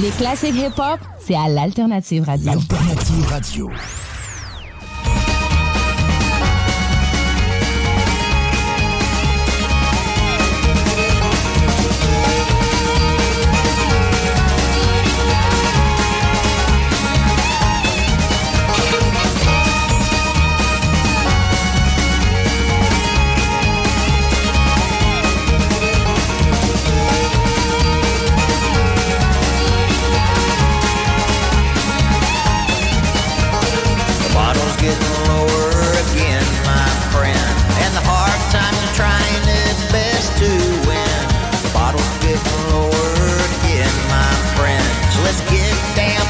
Les classiques hip-hop, c'est à l'Alternative Radio. Alternative Radio.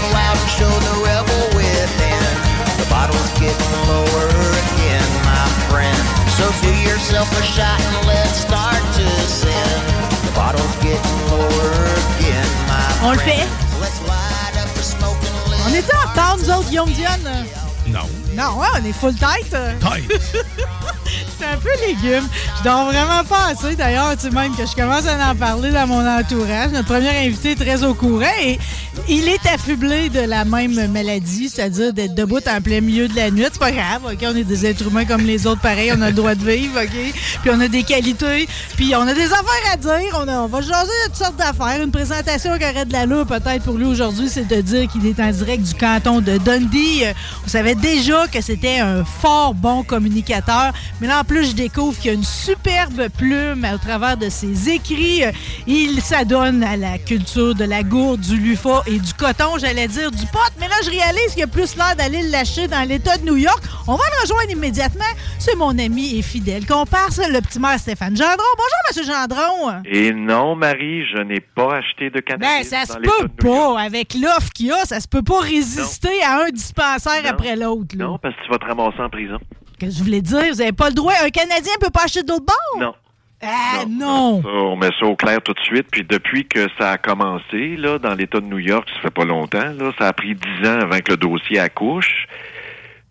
Damn loud and show the rebel within. The bottle's getting lower again, my friend. So do yourself a shot and let's start to sin. The bottle's getting lower again, my On le fait? So let's light up the smoke and let's On est en retard, nous autres, Guillaume Diane? Non. Non, ouais, on est full tête. Tête. C'est un peu légume. Je dors vraiment pas assez, d'ailleurs, tu sais, même que je commence à en parler dans mon entourage. Notre premier invité est très au courant et il est affublé de la même maladie, c'est-à-dire d'être debout en plein milieu de la nuit. C'est pas grave, OK? On est des êtres humains comme les autres, pareil. On a le droit de vivre, OK? Puis on a des qualités, puis on a des affaires à dire. On, a- on va jaser de toutes sortes d'affaires. Une présentation qui aurait de l'allure, peut-être, pour lui aujourd'hui, c'est de dire qu'il est en direct du canton de Dundee. On savait déjà que c'était un fort bon communicateur. Mais là, en plus, je découvre qu'il y a une superbe plume au travers de ses écrits. Il s'adonne à la culture de la gourde, du lufa et du coton, j'allais dire du pot. Mais là, je réalise qu'il y a plus l'air d'aller le lâcher dans l'État de New York. On va le rejoindre immédiatement. C'est mon ami et fidèle comparse, le petit maire Stéphane Gendron. Bonjour, Monsieur Gendron. Et non, Marie, je n'ai pas acheté de cannabis. Ben, ça se peut pas. Avec l'offre qu'il y a, ça se peut pas résister à un dispensaire Non. après l'autre. Non, parce que tu vas te ramasser en prison. Qu'est-ce que je voulais dire? Vous avez pas le droit. Un Canadien peut pas acheter d'autres bord? Non. Ah, non. Ça, on met ça au clair tout de suite. Puis depuis que ça a commencé, là, dans l'État de New York, ça fait pas longtemps, là, ça a pris dix ans avant que le dossier accouche.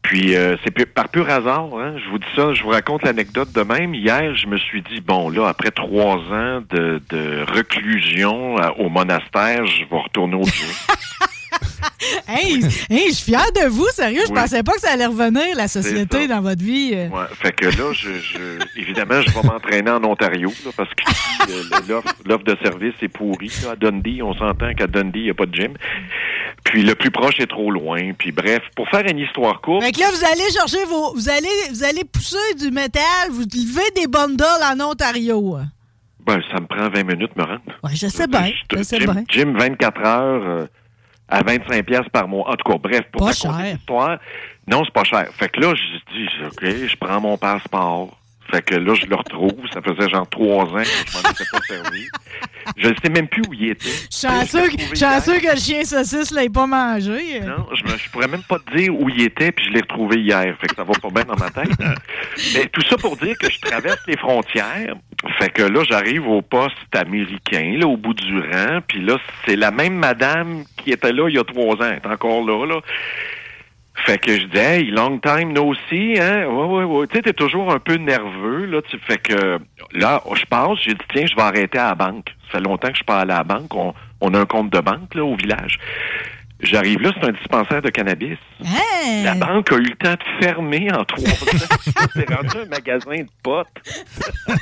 Puis euh, c'est par pur hasard, hein, je vous dis ça, je vous raconte l'anecdote de même. Hier, je me suis dit, bon, là, après trois ans de, de reclusion euh, au monastère, je vais retourner au bureau. Hey, hey, je suis fier de vous, sérieux. Je Oui. pensais pas que ça allait revenir, la société, dans votre vie. euh. Ouais, fait que là, je, je- évidemment, je vais m'entraîner en Ontario, là, parce que euh, l'offre de service est pourrie. là. à Dundee, on s'entend qu'à Dundee, il n'y a pas de gym. Puis le plus proche est trop loin. Puis bref, pour faire une histoire courte, Fait que là, vous allez chercher vos. Vous allez, vous allez pousser du métal, vous levez des bundles en Ontario. ben, ça me prend 20 minutes me rendre. Ouais, je sais bien. Je sais Gym, bien. gym 24 heures euh, à 25 pièces par mois. En tout cas, bref, pour Pas raconter cher. l'histoire, non, c'est pas cher. Fait que là, je dis, OK, je prends mon passeport. Fait que là, je le retrouve. Ça faisait genre trois ans que je m'en étais pas servi. Je ne sais même plus où il était. Chanceux, chanceux que le chien saucisse l'ait pas mangé. Non, je, je pourrais même pas te dire où il était, puis je l'ai retrouvé hier. Fait que ça va pas bien dans ma tête. Mais tout ça pour dire que je traverse les frontières. Fait que là, j'arrive au poste américain, là, au bout du rang. Puis là, c'est la même madame qui était là il y a trois ans. Elle est encore là, là. Fait que je dis, hey, long time no see, hein? Ouais, ouais, ouais. Tu sais, t'es toujours un peu nerveux, là. Tu fait que, là, je passe, j'ai dit, tiens, je vais arrêter à la banque. Ça fait longtemps que je suis pas allé à la banque. On, on a un compte de banque, là, au village. J'arrive là, c'est un dispensaire de cannabis. Hein? La banque a eu le temps de fermer en trois ans. c'est rendu un magasin de potes.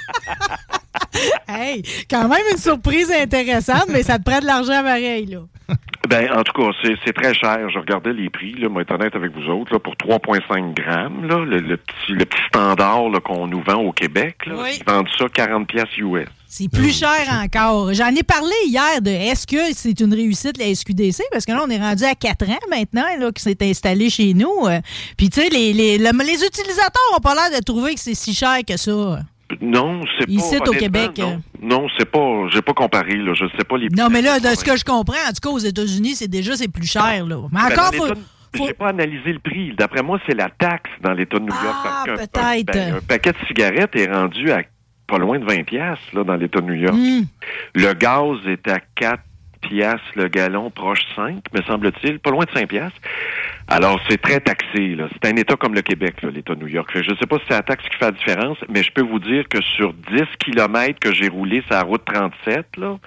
Hey, quand même une surprise intéressante, mais ça te prend de l'argent pareil, là. Ben, en tout cas, c'est très cher. Je regardais les prix, là, moi, être honnête avec vous autres, là, pour 3,5 grammes, là, le, le petit, le petit standard qu'on nous vend au Québec. Là, Oui. Ils vendent ça 40 piastres US. C'est plus cher encore. J'en ai parlé hier de est-ce que c'est une réussite la SQDC? Parce que là, on est rendu à 4 ans maintenant là, que c'est installé chez nous. Euh, Puis, tu sais, les, les, le- les utilisateurs ont pas l'air de trouver que c'est si cher que ça. Non, c'est pas. Ici, au Québec, Non, euh. non c'est pas. J'ai pas comparé, là. Je sais pas les Non, mais là, de ce que je comprends, en tout cas, aux États-Unis, c'est déjà c'est plus cher. Là. Mais Ben, encore, faut, faut- J'ai pas analysé le prix. D'après moi, c'est la taxe dans l'État de New York. Ah, peut-être. ben, un paquet de cigarettes est rendu à pas loin de 20 piastres, là, dans l'État de New York. Hmm. Le gaz est à 4 piastres le gallon, proche 5, me semble-t-il, pas loin de 5 piastres. Alors, c'est très taxé. C'est un État comme le Québec, l'État de New York. Je ne sais pas si c'est la taxe qui fait la différence, mais je peux vous dire que sur 10 kilomètres que j'ai roulé sur la route 37, là,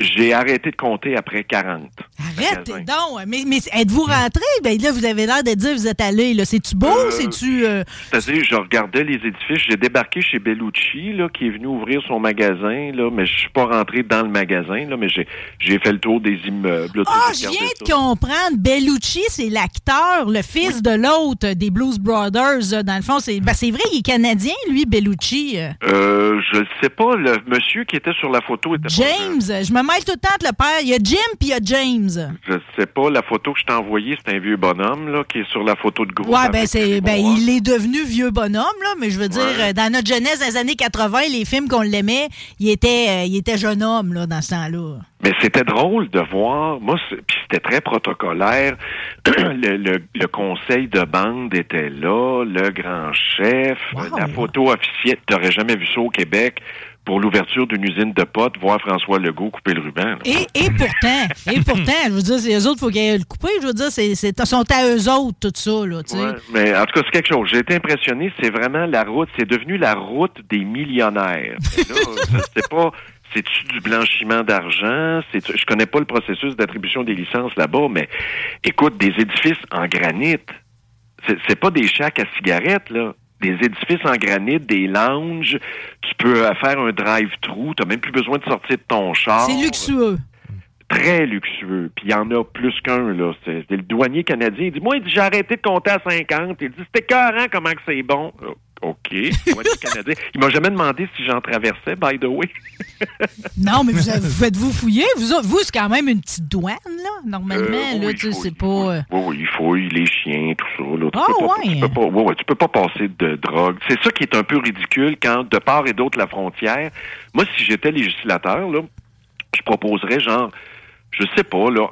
j'ai arrêté de compter après 40. Arrête donc. Mais, mais êtes-vous rentré? Ben là, vous avez l'air de dire vous êtes allé. là. C'est-tu beau? Euh, C'est-tu. euh, C'est-à-dire, je regardais les édifices. J'ai débarqué chez Bellucci, là, qui est venu ouvrir son magasin, là, mais je suis pas rentré dans le magasin, là, mais j'ai, j'ai fait le tour des immeubles. Ah, j'ai je viens de ça. comprendre. Bellucci, c'est l'acteur, le fils de l'autre des Blues Brothers. euh, Dans le fond, c'est ben, c'est vrai, il est canadien, lui, Bellucci. euh. Je ne sais pas, le monsieur qui était sur la photo était pas- James, je me mêle tout le temps de le père. Il y a Jim puis il y a James. Je sais pas, la photo que je t'ai envoyée, c'est un vieux bonhomme, là, qui est sur la photo de groupe. Ouais, ben c'est ben il est devenu vieux bonhomme là, mais je veux dire Ouais. euh, dans notre jeunesse dans les années 80, les films qu'on l'aimait, il était euh, il était jeune homme là dans ce temps-là. Mais c'était drôle de voir. Moi, puis c'était très protocolaire. le, le- le conseil de bande était là, le grand chef, Wow. la photo officielle. T'aurais jamais vu ça au Québec pour l'ouverture d'une usine de potes, voir François Legault couper le ruban. Et, et pourtant, et pourtant, je veux dire, c'est eux autres, faut qu'ils le couper. Je veux dire, c'est, c'est, sont à eux autres, tout ça, là, tu sais. Ouais, mais en tout cas, c'est quelque chose. J'ai été impressionné. C'est vraiment la route. C'est devenu la route des millionnaires. Là, sais pas. C'est-tu du blanchiment d'argent? C'est je connais pas le processus d'attribution des licences là-bas, mais écoute, des édifices en granit. C'est, c'est pas des chacs à cigarettes, là. Des édifices en granit, des lounges. Tu peux euh, faire un drive-through. T'as même plus besoin de sortir de ton char. C'est luxueux. Très luxueux. Puis il y en a plus qu'un, là. C'est le douanier canadien. Il dit, moi, il dit, j'ai arrêté de compter à 50. Il dit, c'était écœurant comment que c'est bon. Euh, OK. Canadien. Il m'a jamais demandé si j'en traversais, by the way. Non, mais vous, faites-vous fouiller? Vous, vous, c'est quand même une petite douane, là, normalement, Euh, là, oui, tu sais, oui, c'est pas... euh, Oui, oui, il fouille les chiens, tout ça. Là. Tu Ah, peux pas, ouais. Tu peux pas, ouais, ouais, tu peux pas passer de drogue. C'est ça qui est un peu ridicule quand, de part et d'autre, la frontière. Moi, si j'étais législateur, là, je proposerais genre, je sais pas, là,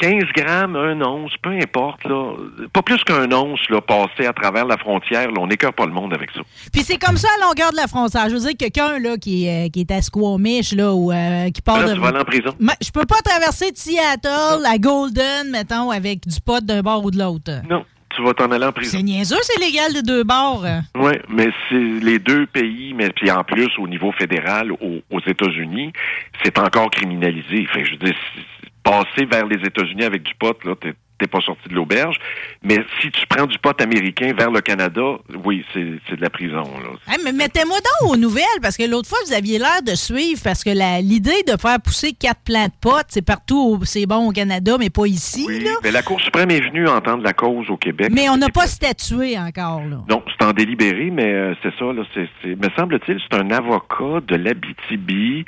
15 grammes, un once, peu importe, là. Pas plus qu'un once, là, passer à travers la frontière, là, on n'écœure pas le monde avec ça. Puis c'est comme ça à longueur de la frontière. Je veux dire, quelqu'un, là, qui, est, euh, qui est à Squamish, là, ou euh, qui part Là, de... tu vas aller en prison. Je peux pas traverser de Seattle à Golden, mettons, avec du pot d'un bord ou de l'autre. Non, tu vas t'en aller en prison. C'est niaiseux, c'est légal de deux bords. Oui, mais c'est les deux pays, mais puis en plus au niveau fédéral aux, aux États-Unis, c'est encore criminalisé. Fait je veux dire, passer vers les États-Unis avec du pot, là, t'es pas sorti de l'auberge. Mais si tu prends du pot américain vers le Canada, oui, c'est de la prison. Là. Hey, mais mettez-moi donc aux nouvelles, parce que l'autre fois, vous aviez l'air de suivre, parce que l'idée de faire pousser quatre plants de potes, c'est partout, c'est bon au Canada, mais pas ici, Oui, là. mais la Cour suprême est venue entendre la cause au Québec. Mais on n'a pas statué encore, là. Non, c'est en délibéré, mais euh, c'est ça. Là, c'est- me semble-t-il, c'est un avocat de l'Abitibi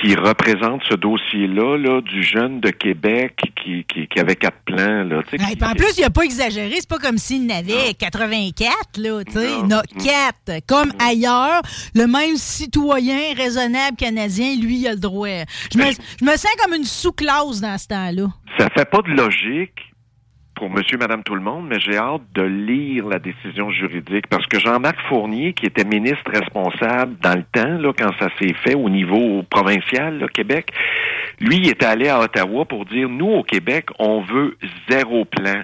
qui représente ce dossier-là là, du jeune de Québec qui, qui, qui avait quatre plans. Là, tu sais, Hey, qui- puis en plus, il n'a pas exagéré. C'est pas comme s'il n'avait 84, là, tu sais. Il a 4. Comme ailleurs, le même citoyen raisonnable canadien, lui, il a le droit. Je me, je me sens comme une sous-classe dans ce temps-là. Ça fait pas de logique pour monsieur, madame, tout le monde, mais j'ai hâte de lire la décision juridique parce que Jean-Marc Fournier, qui était ministre responsable dans le temps, là, quand ça s'est fait au niveau provincial, là, Québec, lui, il était allé à Ottawa pour dire, nous, au Québec, on veut zéro plan.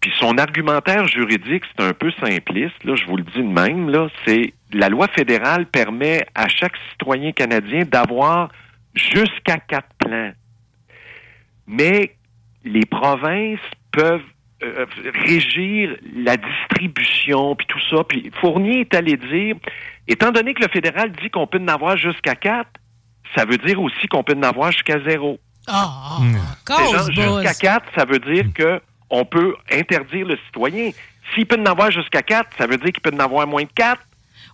Puis son argumentaire juridique, c'est un peu simpliste, là, je vous le dis de même, là, c'est la loi fédérale permet à chaque citoyen canadien d'avoir jusqu'à quatre plans. Mais les provinces peuvent euh, régir la distribution, puis tout ça. Puis Fournier est allé dire, étant donné que le fédéral dit qu'on peut en avoir jusqu'à 4, ça veut dire aussi qu'on peut en avoir jusqu'à 0. Ah, ah, ah. Hmm. Jusqu'à 4, ça veut dire hmm. que on peut interdire le citoyen. S'il peut en avoir jusqu'à 4, ça veut dire qu'il peut en avoir moins de 4.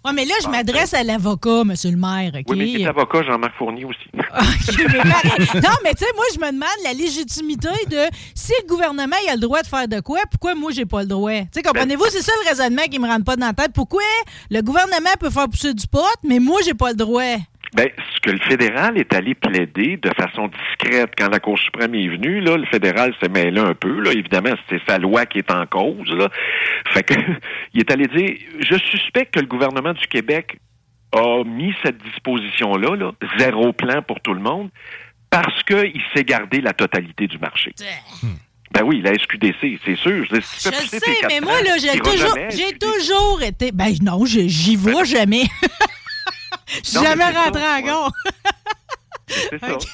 Oui, mais là, je ah, m'adresse ben. à l'avocat, monsieur le maire. Oui, mais l'avocat Jean-Marc Fournier aussi. non, mais tu sais, moi, je me demande la légitimité de si le gouvernement il a le droit de faire de quoi, pourquoi moi, j'ai pas le droit? Tu sais, ben, comprenez-vous, c'est ça le raisonnement qui me rentre pas dans la tête. Pourquoi le gouvernement peut faire pousser du pot, mais moi, j'ai pas le droit? Ben, ce que le fédéral est allé plaider de façon discrète quand la Cour suprême est venue, là, le fédéral s'est mêlé un peu, là. Évidemment, c'est sa loi qui est en cause, là. Fait que, il est allé dire, je suspecte que le gouvernement du Québec a mis cette disposition-là, là, zéro plan pour tout le monde, parce qu'il s'est gardé la totalité du marché. Ben oui, la SQDC, c'est sûr. Je, Je sais, mais moi, là, j'ai toujours, j'ai toujours été. Ben non, j'y vais jamais. Je suis jamais rentré en gare. C'est ça.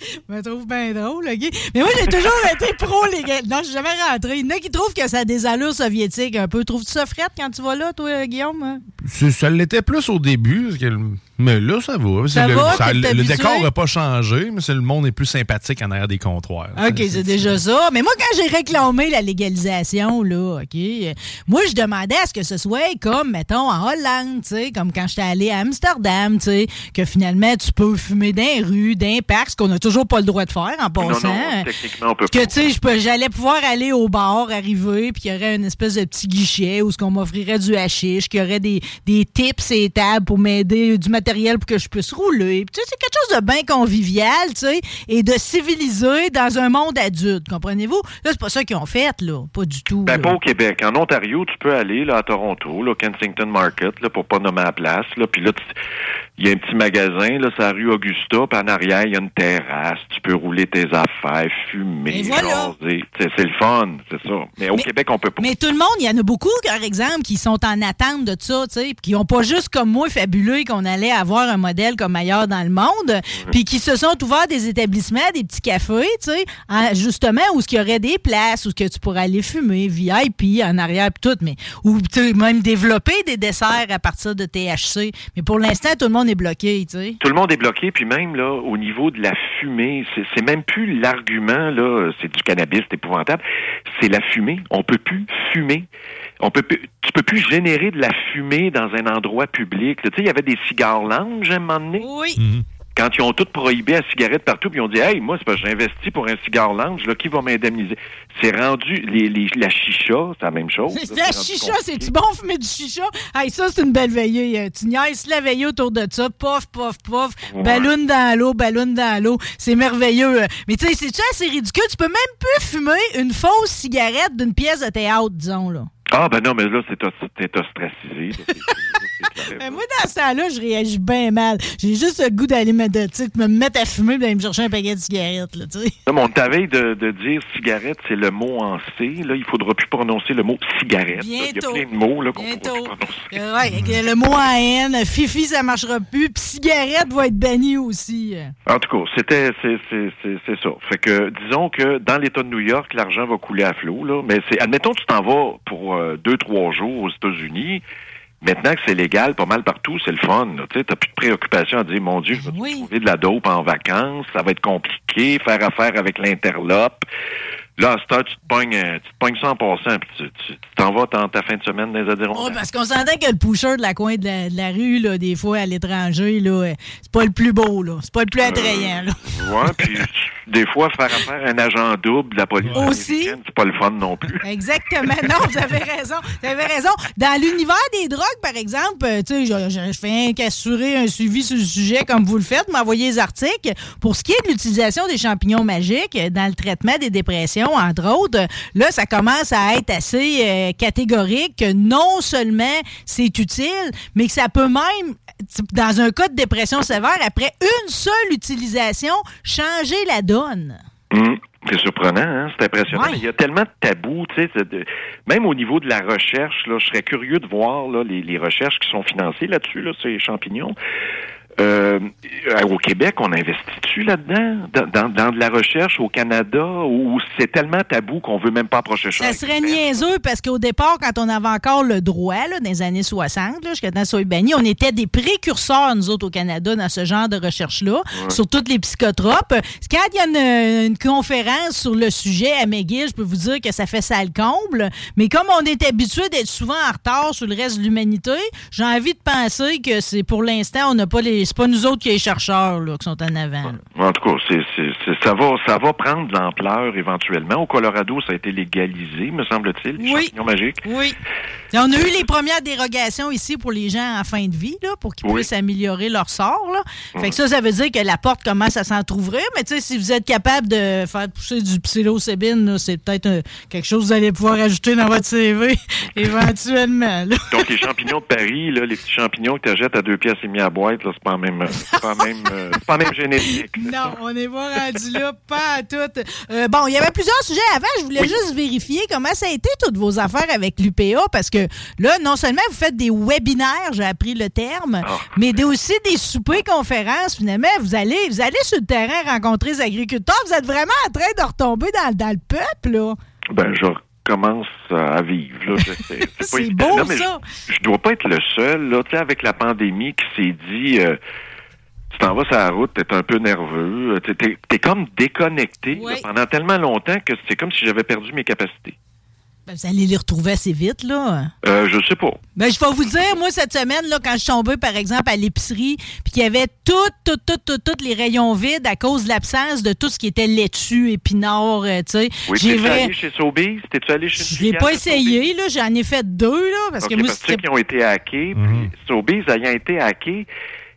Je me trouve bien drôle, OK? Mais moi, j'ai toujours été pro-légal. Non, je suis jamais rentré. Il y en a qui trouvent que ça a des allures soviétiques un peu. Trouves-tu ça frette quand tu vas là, toi, Guillaume? Ça l'était plus au début, parce que le- mais là, ça va. Ça le, va, ça- t'es le habitué? décor n'a pas changé, mais c'est le monde est plus sympathique en arrière des comptoirs. OK, c'est déjà ça. Mais moi, quand j'ai réclamé la légalisation, là, OK, moi, je demandais à ce que ce soit comme, mettons, en Hollande, tu sais, comme quand j'étais allé à Amsterdam, tu sais, que finalement, tu peux fumer dans les rues, dans les parcs, ce qu'on n'a toujours pas le droit de faire en passant. non, techniquement, on peut que pas. tu sais, j'allais pouvoir aller au bar, arriver, puis qu'il y aurait une espèce de petit guichet où ce qu'on m'offrirait du hashish, qu'il y aurait des, des tips et tables pour m'aider, du matériel pour que je puisse rouler. Tu sais, c'est quelque chose de bien convivial, tu sais, et de civilisé dans un monde adulte, comprenez-vous? Là, c'est pas ça qu'ils ont fait, là, pas du tout. Ben, là. pas au Québec. En Ontario, tu peux aller là, à Toronto, là, Kensington Market, là, pour pas nommer la place. Là, puis là, tu- il y a un petit magasin, là, c'est la rue Augusta, puis en arrière, il y a une terrasse. Tu peux rouler tes affaires, fumer, voilà. C'est le fun, c'est ça. Mais au Québec, on peut pas. Mais tout le monde, il y en a beaucoup, par exemple, qui sont en attente de ça, tu sais, qui n'ont pas juste comme moi fabulé qu'on allait avoir un modèle comme ailleurs dans le monde, puis qui se sont ouverts des établissements, des petits cafés, tu sais, en- justement où il y aurait des places où ce que tu pourrais aller fumer, VIP en arrière puis tout, mais ou même développer des desserts à partir de THC. Mais pour l'instant, tout le monde est bloqué, tu sais. Tout le monde est bloqué, puis même là, au niveau de la fumée, c'est même plus l'argument là, c'est du cannabis, c'est épouvantable. C'est la fumée. On peut plus fumer. On peut plus, tu peux plus générer de la fumée dans un endroit public. Tu sais, il y avait des cigares lounge à un moment donné? Oui. Quand ils ont tout prohibé la cigarette partout, puis ils ont dit Hey, moi, c'est parce que j'ai investi pour un cigare lounge, là, qui va m'indemniser? C'est rendu les, les- la chicha, c'est la même chose. C'est la chicha, c'est-tu bon fumer du chicha? Hey, ça, c'est une belle veillée. Euh, Tu niaises la veillée autour de ça. Pof, pof, pof. Ouais. Ballon dans l'eau, ballon dans l'eau. C'est merveilleux. Mais tu sais, c'est-tu assez ridicule? Tu peux même plus fumer une fausse cigarette d'une pièce de théâtre, disons, là. Ah, ben non, mais là, c'est ostracisé. Mais moi, dans ce temps-là, je réagis bien mal. J'ai juste le goût d'aller me, me mettre à fumer et d'aller me chercher un paquet de cigarettes, là, mon t'avais de, de dire cigarette, c'est le mot en C. Là, il faudra plus prononcer le mot cigarette. Il y a plein de mots qu'on pourra Bientôt. plus prononcer. Euh, ouais, le mot en haine, Fifi, ça marchera plus, puis cigarette va être bannie aussi. En tout cas, c'était c'est ça. Fait que disons que dans l'État de New York, l'argent va couler à flot là, mais c'est admettons tu t'en vas pour euh, deux trois jours aux États-Unis. Maintenant que c'est légal pas mal partout, c'est le fun. Tu t'as plus de préoccupation à dire mon Dieu, je vais Oui. trouver de la dope en vacances, ça va être compliqué, faire affaire avec l'interlope. Là, à cette heure, tu te pognes, euh, tu te pognes ça en passant, puis tu t'en vas dans ta fin de semaine dans les Oh, Adirondacks. parce qu'on s'entend que le pusher de la coin de la, de la rue, là, des fois, à l'étranger, là, euh, c'est pas le plus beau, là. C'est pas le plus attrayant, là. Ouais, puis des fois, faire affaire à un agent double de la police Aussi. c'est pas le fun non plus. Exactement. Non, vous avez raison. Vous avez raison. Dans l'univers des drogues, par exemple, euh, tu sais, je, je- je fais un qu'assurer un suivi sur le sujet comme vous le faites, m'envoyer les articles. Pour ce qui est de l'utilisation des champignons magiques euh, dans le traitement des dépressions, entre autres, là, ça commence à être assez euh, catégorique que non seulement c'est utile, mais que ça peut même, dans un cas de dépression sévère, après une seule utilisation, changer la donne. Hum, C'est surprenant, hein? c'est impressionnant. Ouais. Il y a tellement de tabous, tu sais, de- même au niveau de la recherche, là, je serais curieux de voir là, les, les recherches qui sont financées là-dessus, là, ces champignons. Euh, au Québec, on investit-tu là-dedans? Dans, dans, dans de la recherche au Canada ou c'est tellement tabou qu'on veut même pas approcher ça? Ça serait niaiseux parce qu'au départ, quand on avait encore le droit, là, dans les années 60, là, jusqu'à temps soit banni, on était des précurseurs, nous autres, au Canada, dans ce genre de recherche-là, sur toutes les psychotropes. Quand il y a une, une conférence sur le sujet à McGill, je peux vous dire que ça fait ça le comble. Mais comme on est habitué d'être souvent en retard sur le reste de l'humanité, j'ai envie de penser que c'est pour l'instant, on n'a pas les. C'est pas nous autres qui les chercheurs là, qui sont en avant. là. En tout cas, ça, va, ça va prendre de l'ampleur éventuellement. Au Colorado, ça a été légalisé, me semble-t-il, les Oui. champignons magiques. Oui. Et on a eu les premières dérogations ici pour les gens en fin de vie, là, pour qu'ils Oui. puissent améliorer leur sort. Là. Fait que ça, ça veut dire que la porte commence à s'entrouvrir. Mais tu sais, si vous êtes capable de faire pousser du psilocybine, c'est peut-être euh, quelque chose que vous allez pouvoir ajouter dans votre CV éventuellement. là. Donc, les champignons de Paris, là, les petits champignons que tu achètes à deux pièces et mis à boîte, c'est pas même, c'est pas même, euh, pas même génétique. Non, on n'est pas rendu là, pas à tout. Euh, bon, il y avait plusieurs sujets avant. Je voulais juste vérifier comment ça a été toutes vos affaires avec l'UPA parce que là, non seulement vous faites des webinaires, j'ai appris le terme, Ah. mais des- aussi des soupers conférences. Finalement, vous allez, vous allez sur le terrain rencontrer les agriculteurs. Vous êtes vraiment en train de retomber dans, dans le peuple, là. Ben, je recommence à vivre. Là. C'est pas C'est évident. beau, Non, mais ça. Je, je dois pas être le seul, là, tu sais, avec la pandémie qui s'est dit, euh, tu t'en vas sur la route, t'es un peu nerveux, tu t'es, t'es comme déconnecté Oui. là, pendant tellement longtemps que c'est comme si j'avais perdu mes capacités. Ben, vous allez les retrouver assez vite, là. Euh, je sais pas. Ben, je vais vous dire, moi, cette semaine, là, quand je suis tombée, par exemple, à l'épicerie, puis qu'il y avait toutes, toutes, toutes, toutes, toutes les rayons vides à cause de l'absence de tout ce qui était laitue, épinard, euh, tu sais. Oui, J'ai vrai- allé chez Sobeys? T'es-tu allé chez Je l'ai pas essayé, là. J'en ai fait deux, là, parce que moi, c'était... qui ont été hackés, puis Sobeys ayant été hackés,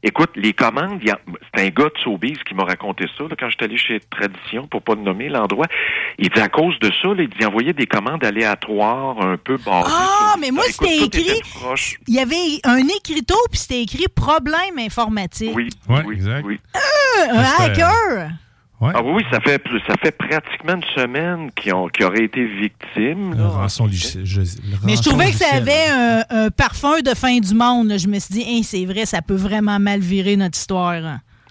écoute, les commandes, il y a- c'est un gars de Sobeys qui m'a raconté ça, là, quand j'étais allé chez Tradition, pour pas le nommer l'endroit. Il dit à cause de ça, là, il dit envoyer des commandes aléatoires, un peu basées. Ah, mais moi, Écoute, c'était écrit... Il y avait un écriteau, puis c'était écrit « Problème informatique Oui, Ouais, oui, exact. oui. Euh, Un c'était- hacker! Ouais. Ah oui, ça fait plus, ça fait pratiquement une semaine qu'ils ont, qu'ils auraient été victimes. Le là. rançon logiciel- je- le Mais je trouvais que ça avait un, un parfum de fin du monde. là. Je me suis dit, Hein, c'est vrai, ça peut vraiment mal virer notre histoire.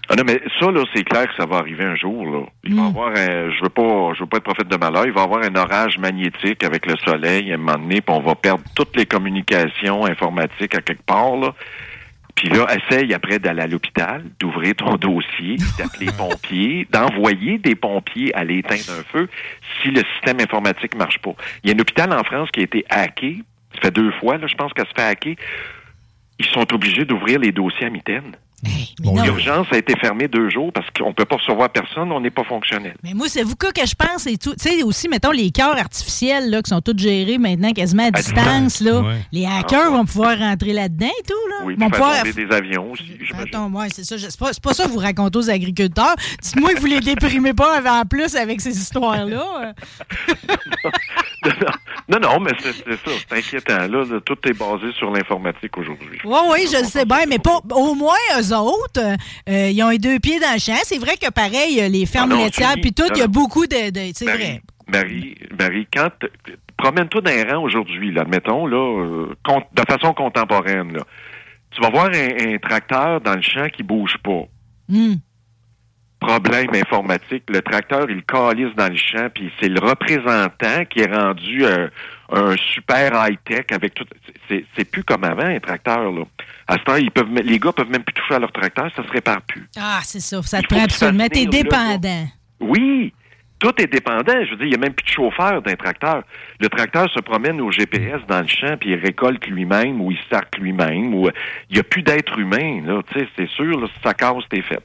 Ah non, mais ça, là, c'est clair que ça va arriver un jour, là. Il va y Mm. avoir un, je veux pas, je veux pas être prophète de malheur, il va y avoir un orage magnétique avec le soleil à un moment donné, puis on va perdre toutes les communications informatiques à quelque part, là. Puis là, essaye après d'aller à l'hôpital, d'ouvrir ton dossier, d'appeler les pompiers, d'envoyer des pompiers à l'éteindre un feu si le système informatique marche pas. Il y a un hôpital en France qui a été hacké. Ça fait deux fois, là, je pense qu'elle se fait hacker. Ils sont obligés d'ouvrir les dossiers à mitaine. Hey, mais, Bon, non, L'urgence a été fermée deux jours parce qu'on peut pas recevoir personne, on n'est pas fonctionnel. mais moi, c'est vous que je pense et tout. Tu sais, aussi, mettons, les cœurs artificiels là, qui sont tous gérés maintenant quasiment à, distance. Là. ouais. Les hackers Ah, ouais. vont pouvoir rentrer là-dedans et tout. Là. Oui, Ils vont pouvoir tomber des avions aussi, ouais, c'est ça. je- C'est pas, c'est pas ça que vous racontez aux agriculteurs. Dites-moi que vous les déprimez pas en plus avec ces histoires-là. non, non, mais c'est c'est ça, c'est inquiétant. Là, là, tout est basé sur l'informatique aujourd'hui. Oui, oui, je le sais bien, mais pas, au moins, eux autres, euh, ils ont les deux pieds dans le champ. C'est vrai que, pareil, euh, les fermes Ah non, laitières, puis tout, il y a beaucoup de... de- c'est Marie, vrai. Marie, Marie, quand promène-toi dans les rangs aujourd'hui, là, admettons, là, euh, de façon contemporaine, là. Tu vas voir un, un tracteur dans le champ qui bouge pas. Hmm. Problème informatique, le tracteur, il calisse dans le champ, puis c'est le représentant qui est rendu euh, un super high-tech avec tout. C'est, c'est plus comme avant, un tracteur, là. À ce temps, ils peuvent, les gars peuvent même plus toucher à leur tracteur, ça se répare plus. Ah, c'est ça. Ça te prend absolument. T'es dépendant. Oui, tout est dépendant. Je veux dire, il n'y a même plus de chauffeur d'un tracteur. Le tracteur se promène au GPS dans le champ, puis il récolte lui-même ou il sarque lui-même. Ou euh, il n'y a plus d'être humain. Là, tu sais, c'est sûr. Là, si ça casse, t'es fait.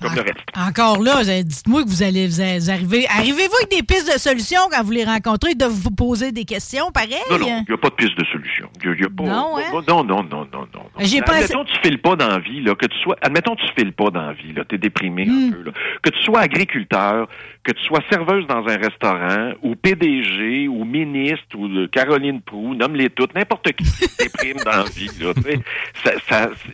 Comme le reste. Encore là, dites-moi que vous allez vous arriver. Arrivez-vous avec des pistes de solutions quand vous les rencontrez? Doivent vous poser des questions, pareil? Non, non, il n'y a pas de piste de solution. Y a- il y a pas- Non, hein? non, non, non, non, non. J'ai pas admettons que tu files pas dans la vie, là, que tu sois, admettons tu files pas dans la vie, là, t'es déprimé Hmm. un peu, là. Que tu sois agriculteur, que tu sois serveuse dans un restaurant, ou PDG, ou ministre, ou de Caroline Proux, nomme-les toutes, n'importe qui déprime dans la vie, là,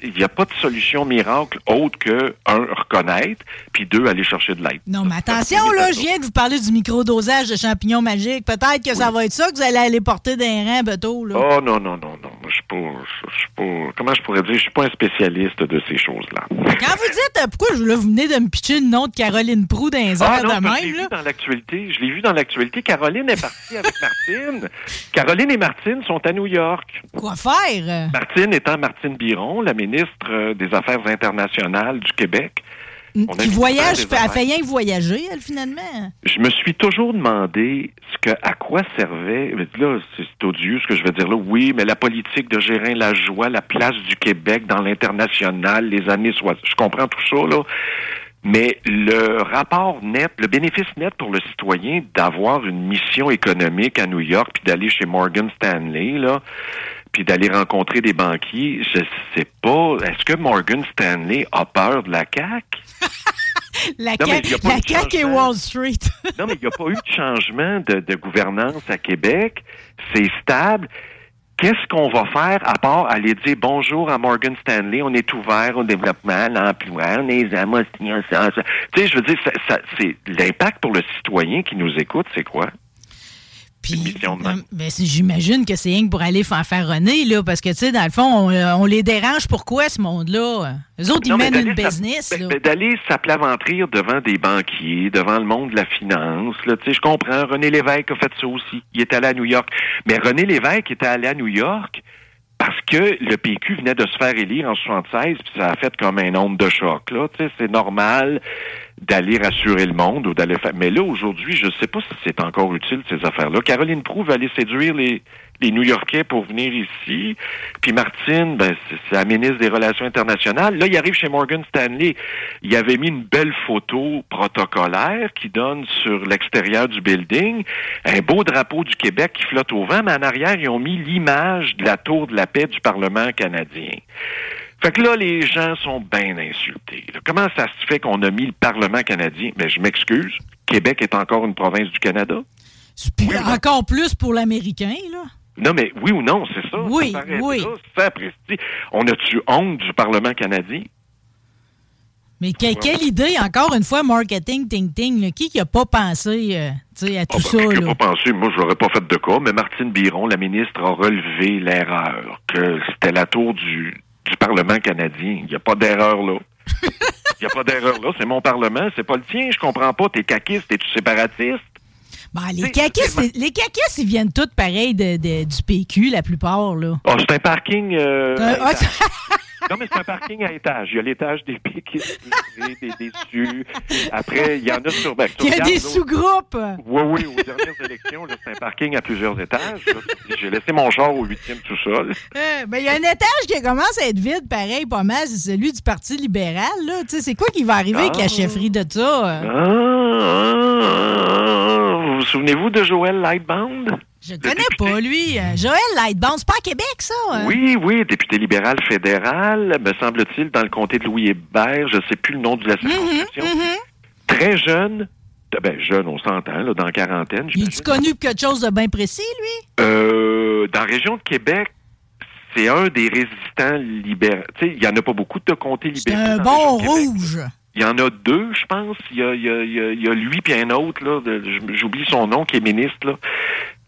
Il n'y a pas de solution miracle autre que, un, reconnaître connaître, puis deux, aller chercher de l'aide. Non, mais attention, là, je viens de vous parler du microdosage de champignons magiques. Peut-être que ça va être ça que vous allez aller porter d'un rein bientôt, là. Oh non, non, non, non. Je suis pas, je suis pas. Comment je pourrais dire? Je suis pas un spécialiste de ces choses-là. Quand vous dites, euh, pourquoi je, là, vous venez de me pitcher le nom de Caroline Proux dans les Ah non, de je l'ai même, vu dans l'actualité. Je l'ai vu dans l'actualité. Caroline est partie avec Martine. Caroline et Martine sont à New York. Quoi faire? Martine étant Martine Biron, la ministre euh, des Affaires internationales du Québec. A Qui voyage, rien que voyager, elle, finalement. Je me suis toujours demandé ce que, à quoi servait. Là, c'est odieux ce que je vais dire là. Oui, mais la politique de Gérin Lajoie, la place du Québec dans l'international, les années 60. Je comprends tout ça, là. Mais le rapport net, le bénéfice net pour le citoyen d'avoir une mission économique à New York, puis d'aller chez Morgan Stanley, là, puis d'aller rencontrer des banquiers, je sais pas. Est-ce que Morgan Stanley a peur de la CAQ? La Non, la CAQ et. Wall Street. Non, mais il n'y a pas eu de changement de, de gouvernance à Québec. C'est stable. Qu'est-ce qu'on va faire à part aller dire bonjour à Morgan Stanley, on est ouvert au développement, à l'emploi, on est ça, ça. Tu sais, je veux dire, ça, ça- c'est l'impact pour le citoyen qui nous écoute, c'est quoi? Puis, mission de même. non, ben, j'imagine que c'est rien que pour aller René, là, parce que, tu sais, dans le fond, on, euh, on les dérange. Pourquoi, ce monde-là? Eux autres, ils Non, mènent une business, là. D'aller s'aplaventrir devant des banquiers, devant le monde de la finance. Là, tu sais, je comprends. René Lévesque a fait ça aussi. Il est allé à New York. Mais René Lévesque était allé à New York parce que le PQ venait de se faire élire en 76, puis ça a fait comme un onde de choc. Là, c'est normal d'aller rassurer le monde ou d'aller faire. Mais là, aujourd'hui, je ne sais pas si c'est encore utile ces affaires-là. Caroline Proux va aller séduire les, les New-Yorkais pour venir ici. Puis Martine, ben, c'est la ministre des Relations internationales. Là, il arrive chez Morgan Stanley. Il avait mis une belle photo protocolaire qui donne sur l'extérieur du building un beau drapeau du Québec qui flotte au vent, mais en arrière, ils ont mis l'image de la tour de la paix du Parlement canadien. Fait que là, les gens sont bien insultés. là. Comment ça se fait qu'on a mis le Parlement canadien? Mais je m'excuse. Québec est encore une province du Canada? Puis encore plus pour l'Américain, là. Non, mais oui ou non, c'est ça. Oui, Ça oui. ça, Presti. On a-tu honte du Parlement canadien? Mais que- quelle idée, encore une fois, marketing, ting, ting. là. Qui qui a pas pensé euh, tu sais, à tout Ah, ça, ben, qui a là? pas pensé, moi, je l'aurais pas fait de cas, mais Martine Biron, la ministre, a relevé l'erreur, que c'était la tour du, du Parlement canadien. Il n'y a pas d'erreur là. Il n'y a pas d'erreur là. C'est mon Parlement, c'est pas le tien. Je comprends pas. T'es caquiste, t'es-tu séparatiste? Ben, les caquistes, les caquistes, ils viennent tous de, de- du PQ, la plupart, là. Ah, c'est un parking. euh, Euh, ah, non, mais c'est un parking à étage. Il y a l'étage des péquistes, des, déçus. Après, il y en a sur. Ben, Il y a des sous-groupes. Oui, oui, aux dernières élections, c'est un parking à plusieurs étages. J'ai laissé mon char au huitième tout seul. Euh, ben, il y a un étage qui commence à être vide, pareil, pas mal. C'est celui du Parti libéral, là. Tu sais, c'est quoi qui va arriver avec la Ah. chefferie de ça? ah, ah, vous vous souvenez-vous de Joël Lightbound? Je connais pas, lui. Euh, Joël Lightbound, c'est pas à Québec, ça? hein? Oui, oui, député libéral fédéral, me semble-t-il, dans le comté de Louis-Hébert, je ne sais plus le nom de la Mm-hmm, circonscription. Très jeune, ben jeune, on s'entend, là, dans la quarantaine. Il est-tu connu pour quelque chose de bien précis, lui? Euh, dans la région de Québec, c'est un des résistants libéraux. Tu sais, il n'y en a pas beaucoup de comtés C'est libéraux. un dans la bon Québec. Il y en a deux, je pense. Il y a, il y lui puis un autre, là, j'oublie son nom, qui est ministre, là.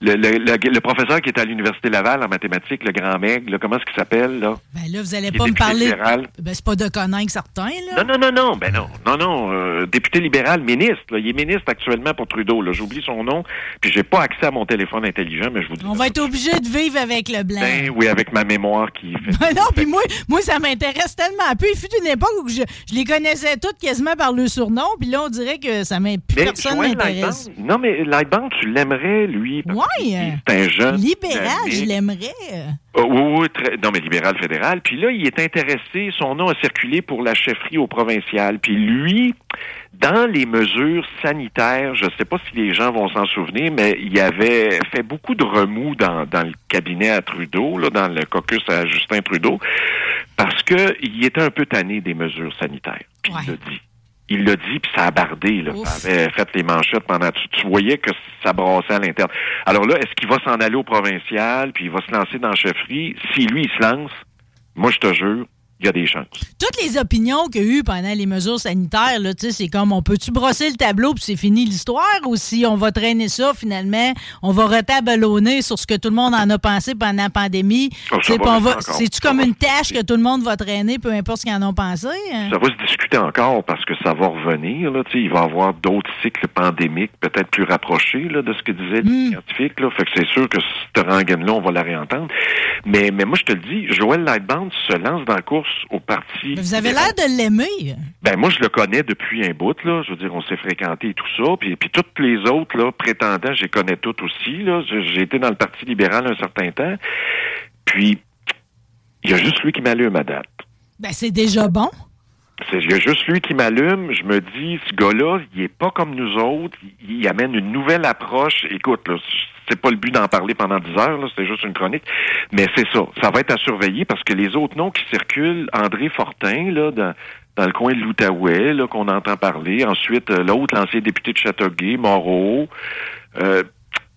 Le, le- le- le professeur qui est à l'Université Laval en mathématiques, le grand Meg, comment est-ce qu'il s'appelle, là? Ben là, vous allez Il est pas me parler. libéral. Ben, c'est pas de connaître certains, là. Non, non, non, non, ben non, non, non, euh, député libéral, ministre, là. il est ministre actuellement pour Trudeau, là. J'oublie son nom, puis j'ai pas accès à mon téléphone intelligent, mais je vous dis. On va être obligé de vivre avec le blanc. Ben oui, avec ma mémoire qui fait. Ben non, puis moi, moi, ça m'intéresse tellement. Puis il fut une époque où je, je les connaissais toutes quasiment par le surnom, puis là, on dirait que ça m'int- plus Mais personne m'intéresse. Non, mais Lightbound, tu l'aimerais, lui. parce Ouais. Qu'il- C'est un jeune. Libéral, je l'aimerais. Ah, oui, oui, très- non, mais libéral fédéral. Puis là, il est intéressé, son nom a circulé pour la chefferie au provincial. Puis lui, dans les mesures sanitaires, je ne sais pas si les gens vont s'en souvenir, mais il avait fait beaucoup de remous dans, dans le cabinet à Trudeau, là, dans le caucus à Justin Trudeau, parce que il était un peu tanné des mesures sanitaires. Puis il l'a dit. Il l'a dit, puis ça a bardé. Là. Ça avait fait les manchettes pendant... Tu, tu voyais que ça brassait à l'interne. Alors là, est-ce qu'il va s'en aller au provincial, puis il va se lancer dans la chefferie? Si lui, il se lance, moi, je te jure, il y a des chances. Toutes les opinions qu'il y a eu pendant les mesures sanitaires, là, tu c'est comme on peut-tu brosser le tableau puis c'est fini l'histoire? Ou si on va traîner ça finalement, on va retaballonner sur ce que tout le monde en a pensé pendant la pandémie? Oh, C'est Ça comme va une tâche que tout le monde va traîner, peu importe ce qu'ils en ont pensé? hein? Ça va se discuter encore parce que ça va revenir. Là, tu il va y avoir d'autres cycles pandémiques, peut-être plus rapprochés là, de ce que disaient les scientifiques. Là. Fait que c'est sûr que cette rengaine-là, on va la réentendre. Mais, mais moi, je te le dis, Joël Lightbound se lance dans la course au parti. Vous avez l'air de l'aimer. Ben moi, je le connais depuis un bout, là. Je veux dire, on s'est fréquenté et tout ça. Puis, puis toutes les autres, là, prétendants, je les connais toutes aussi, là. J'ai j'ai été dans le Parti libéral un certain temps. Puis, il y a juste lui qui m'allume à date. Ben, c'est déjà bon. C'est- Il y a juste lui qui m'allume. Je me dis, ce gars-là, il est pas comme nous autres. Il, amène une nouvelle approche. Écoute, là, c'est pas le but d'en parler pendant 10 heures, c'était juste une chronique. Mais c'est ça. Ça va être à surveiller parce que les autres noms qui circulent, André Fortin, là, dans, dans le coin de l'Outaouais, là, qu'on entend parler. Ensuite, euh, l'autre, l'ancien député de Châteauguay, Moreau. Euh,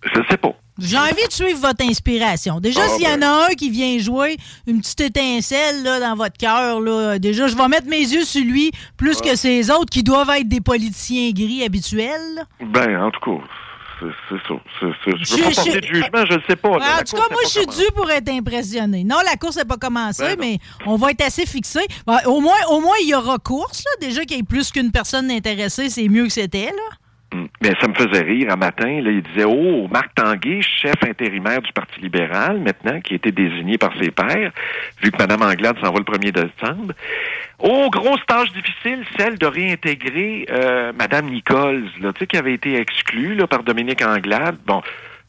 je sais pas. J'ai envie de suivre votre inspiration. Déjà, Ah, s'il y en ben. a un qui vient jouer une petite étincelle là, dans votre cœur, là, déjà, je vais mettre mes yeux sur lui plus Ah. que ces autres qui doivent être des politiciens gris habituels. Ben, en tout cas, c'est ça. Je Je- veux pas porter de jugement, je ne sais pas. en tout cas, moi, je suis dû pour être impressionné. Non, la course n'est pas commencée, Ben mais on va être assez fixé. Ben, au, moins, au moins, il y aura course. Là. Déjà qu'il y ait plus qu'une personne intéressée, c'est mieux que c'était. là. Mm. Mais ça me faisait rire un matin. Là, il disait Oh, Marc Tanguay, chef intérimaire du Parti libéral, maintenant, qui a été désigné par ses pairs, vu que Mme Anglade s'en va le 1er décembre. Oh, grosse tâche difficile, celle de réintégrer euh, Mme Nichols, là, qui avait été exclue par Dominique Anglade. Bon.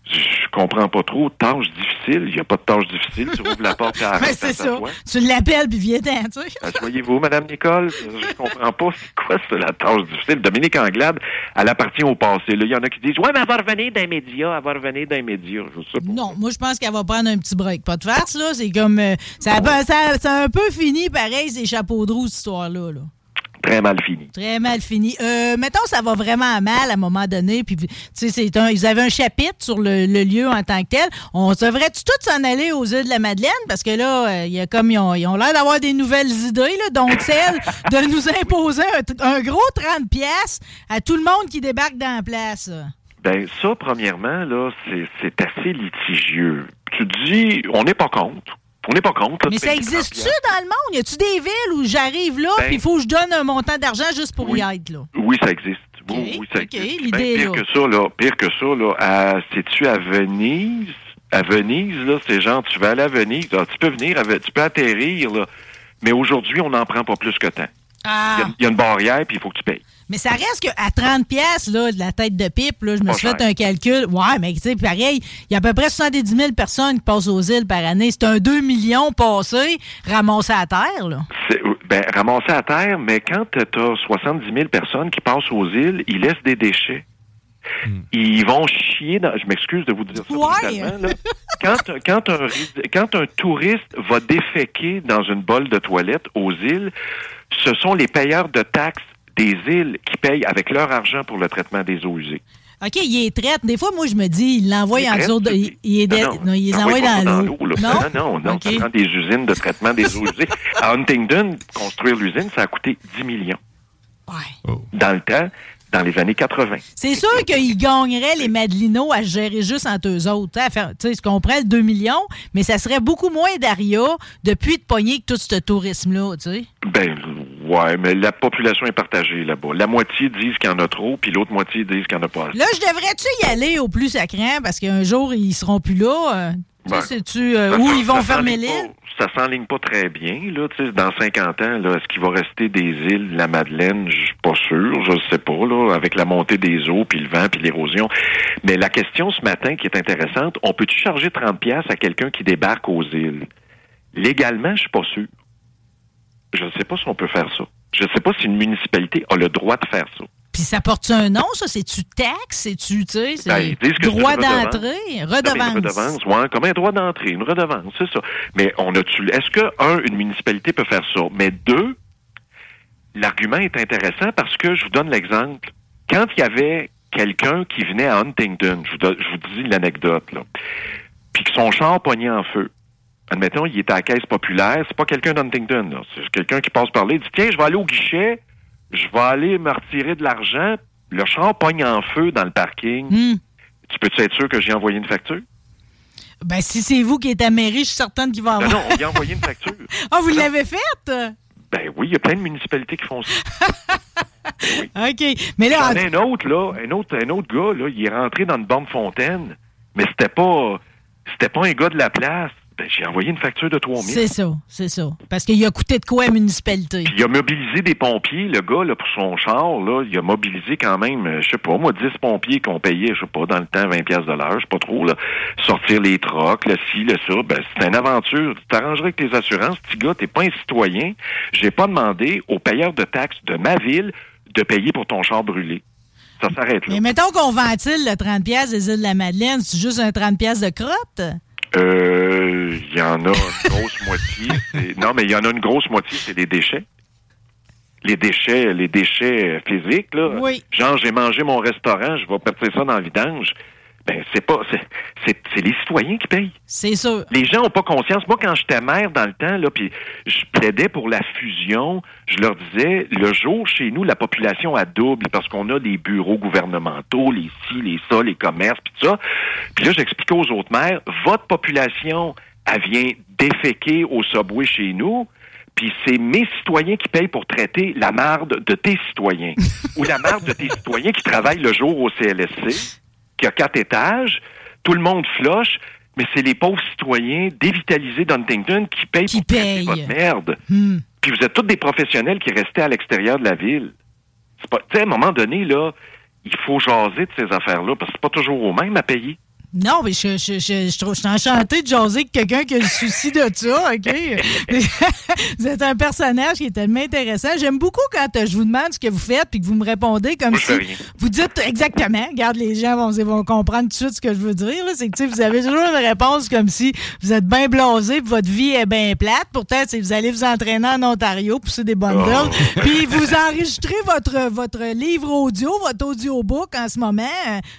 Je comprends pas trop. Tâche difficile. Il n'y a pas de tâche difficile. Tu ouvres la porte à Ben, c'est ça. Tu l'appelles, puis viens-t'en, tu sais. Asseyez-vous, Madame Nicole. Je comprends pas c'est quoi c'est la tâche difficile. Dominique Anglade, elle appartient au passé. Il y en a qui disent Ouais, mais elle va revenir d'un média, elle va revenir d'un média. Je sais pas. Non, moi, je pense qu'elle va prendre un petit break. Pas de farce, là. C'est comme. euh, ça, ça, ça a un peu fini, pareil, ces chapeaux de roue, cette histoire-là. Là. Très mal fini. Très mal fini. Euh, mettons, ça va vraiment mal à un moment donné. Puis, tu sais, c'est un, ils avaient un chapitre sur le, le lieu en tant que tel. On devrait-tu tous s'en aller aux îles de la Madeleine? Parce que là, euh, il y a comme, ils ont ils ont l'air d'avoir des nouvelles idées, là, dont celle de nous imposer un, un gros 30 pièces à tout le monde qui débarque dans la place. Ben, ça, premièrement, là, c'est c'est assez litigieux. Tu dis, on n'est pas contre. On n'est pas contre. là, Mais ça existe-tu 30 dans le monde? Y a-tu des villes où j'arrive là, Ben- puis il faut que je donne un montant d'argent juste pour Oui. y être, là? Oui, ça existe. Oui, oui, ça existe. Ben, pire là. que ça, là, pire que ça, là, à, sais-tu à Venise? À Venise, là, c'est genre, tu vas aller à Venise, ah, tu peux venir, à tu peux atterrir, là. Mais aujourd'hui, on n'en prend pas plus que tant. Il y Ah! il y, a une barrière, puis il faut que tu payes. Mais ça reste qu'à 30 pièces là, de la tête de pipe, là, je me Pas suis fait un calcul. Ouais, mais tu sais, pareil, il y a à peu près 70 000 personnes qui passent aux îles par année. C'est un 2 millions passés ramassés à terre, là. C'est ben, ramasser à terre, mais quand tu as 70 000 personnes qui passent aux îles, ils laissent des déchets. Ils vont chier dans... Je m'excuse de vous dire ça. Ouais. là. Quand, quand, un, quand un touriste va déféquer dans une bolle de toilette aux îles, ce sont les payeurs de taxes des îles qui payent avec leur argent pour le traitement des eaux usées. OK, il est traite. Des fois, moi, je me dis, il l'envoie en dessous de. Il, il est de- Non, non, non, il les envoie dans l'eau. Non? non, non, non, OK. ça prend des usines de traitement des eaux usées. À Huntingdon, construire l'usine, ça a coûté 10 millions. Ouais. Dans le temps, dans les années 80. C'est sûr qu'ils gagneraient les Madelinos à gérer juste entre eux autres. hein, Tu comprends le 2 millions, mais ça serait beaucoup moins d'Aria depuis de pogner que tout ce tourisme-là, tu sais. Ben, ouais, mais la population est partagée là-bas. La moitié disent qu'il y en a trop, puis l'autre moitié disent qu'il y en a pas assez. Là, je devrais-tu y aller au plus sacrant parce qu'un jour, ils seront plus là? euh, tu sais, sais-tu euh, où ils vont fermer l'île? Ça s'enligne pas très bien, là, tu sais, dans 50 ans, là, est-ce qu'il va rester des îles la Madeleine? Je suis pas sûr, je sais pas, là, avec la montée des eaux, puis le vent, puis l'érosion. Mais la question ce matin qui est intéressante, on peut-tu charger 30 pièces à quelqu'un qui débarque aux îles? Légalement, je suis pas sûr. Je ne sais pas si on peut faire ça. Je ne sais pas si une municipalité a le droit de faire ça. Puis ça porte un nom, ça? C'est-tu taxe? C'est-tu, tu sais, c'est Ben, droit d'entrée? Redevance. Redevance, ouais, comme un droit d'entrée, une redevance, c'est ça. Mais on a-tu, est-ce que, un, une municipalité peut faire ça? Mais deux, l'argument est intéressant parce que je vous donne l'exemple. Quand il y avait quelqu'un qui venait à Huntington, je vous, donne- je vous dis l'anecdote, là, puis que son char pognait en feu, admettons, il est à la caisse populaire, c'est pas quelqu'un d'Huntington. C'est quelqu'un qui passe par là, il dit, tiens, je vais aller au guichet, je vais aller me retirer de l'argent, le char pogne en feu dans le parking. Hmm. Tu peux-tu être sûr que j'ai envoyé une facture? Ben, si c'est vous qui êtes à mairie, je suis certaine qu'il va Non, avoir. non, on y a envoyé une facture. Ah, vous l'avez faite? Ben oui, il y a plein de municipalités qui font ça. OK. Mais là, J'en ai un autre, là, un autre, un autre gars, là, il est rentré dans une borne fontaine, mais c'était pas, c'était pas un gars de la place. Ben, j'ai envoyé une facture de 3000. c'est ça, c'est ça. Parce qu'il a coûté de quoi à la municipalité? Puis il a mobilisé des pompiers, le gars, là, pour son char, là, il a mobilisé quand même, euh, je sais pas, moi, 10 pompiers qu'on payait, je sais pas, dans le temps, 20 pièces de l'heure, je sais pas trop, là. Sortir les trocs, le ci, le ça, ben, c'est une aventure. Tu t'arrangerais avec tes assurances, petit gars, t'es pas un citoyen. J'ai pas demandé aux payeurs de taxes de ma ville de payer pour ton char brûlé. Ça s'arrête là. Mais mettons qu'on ventile le 30$ piastres des îles de la Madeleine, c'est juste un 30$ piastres de crotte? Euh, il y en a une grosse moitié. c'est- Non, mais il y en a une grosse moitié, c'est les déchets. Les déchets, les déchets physiques, là. Oui. Genre, j'ai mangé mon restaurant, je vais partir ça dans le vidange. Ben, c'est pas, c'est, c'est, c'est les citoyens qui payent. C'est sûr. Les gens ont pas conscience. Moi, quand j'étais maire dans le temps, là, puis je plaidais pour la fusion, je leur disais, le jour chez nous, la population a double parce qu'on a des bureaux gouvernementaux, les ci, les ça, les commerces, puis tout ça. Puis là, j'expliquais aux autres maires, votre population, elle vient déféquer au subway chez nous. Puis c'est mes citoyens qui payent pour traiter la marde de tes citoyens. ou la marde de tes citoyens qui travaillent le jour au CLSC, qui a quatre étages. Tout le monde floche, mais c'est les pauvres citoyens dévitalisés d'Huntington qui payent pour payent. votre merde. Hmm. Puis vous êtes tous des professionnels qui restaient à l'extérieur de la ville. C'est pas, tu sais, à un moment donné, là, il faut jaser de ces affaires-là, parce que c'est pas toujours au même à payer. Non, mais je, je, je, je, trouve- je suis enchanté de jaser avec quelqu'un qui a le souci de ça, OK? vous êtes un personnage qui est tellement intéressant. J'aime beaucoup quand euh, je vous demande ce que vous faites puis que vous me répondez comme si vous dites exactement. Regarde, les gens vont, vont comprendre tout de suite ce que je veux dire. C'est que tu sais, vous avez toujours une réponse comme si vous êtes bien blasé puis votre vie est bien plate. Pourtant, vous allez vous entraîner en Ontario, pousser des bundles. Oh. Puis vous enregistrez votre, votre livre audio, votre audiobook en ce moment.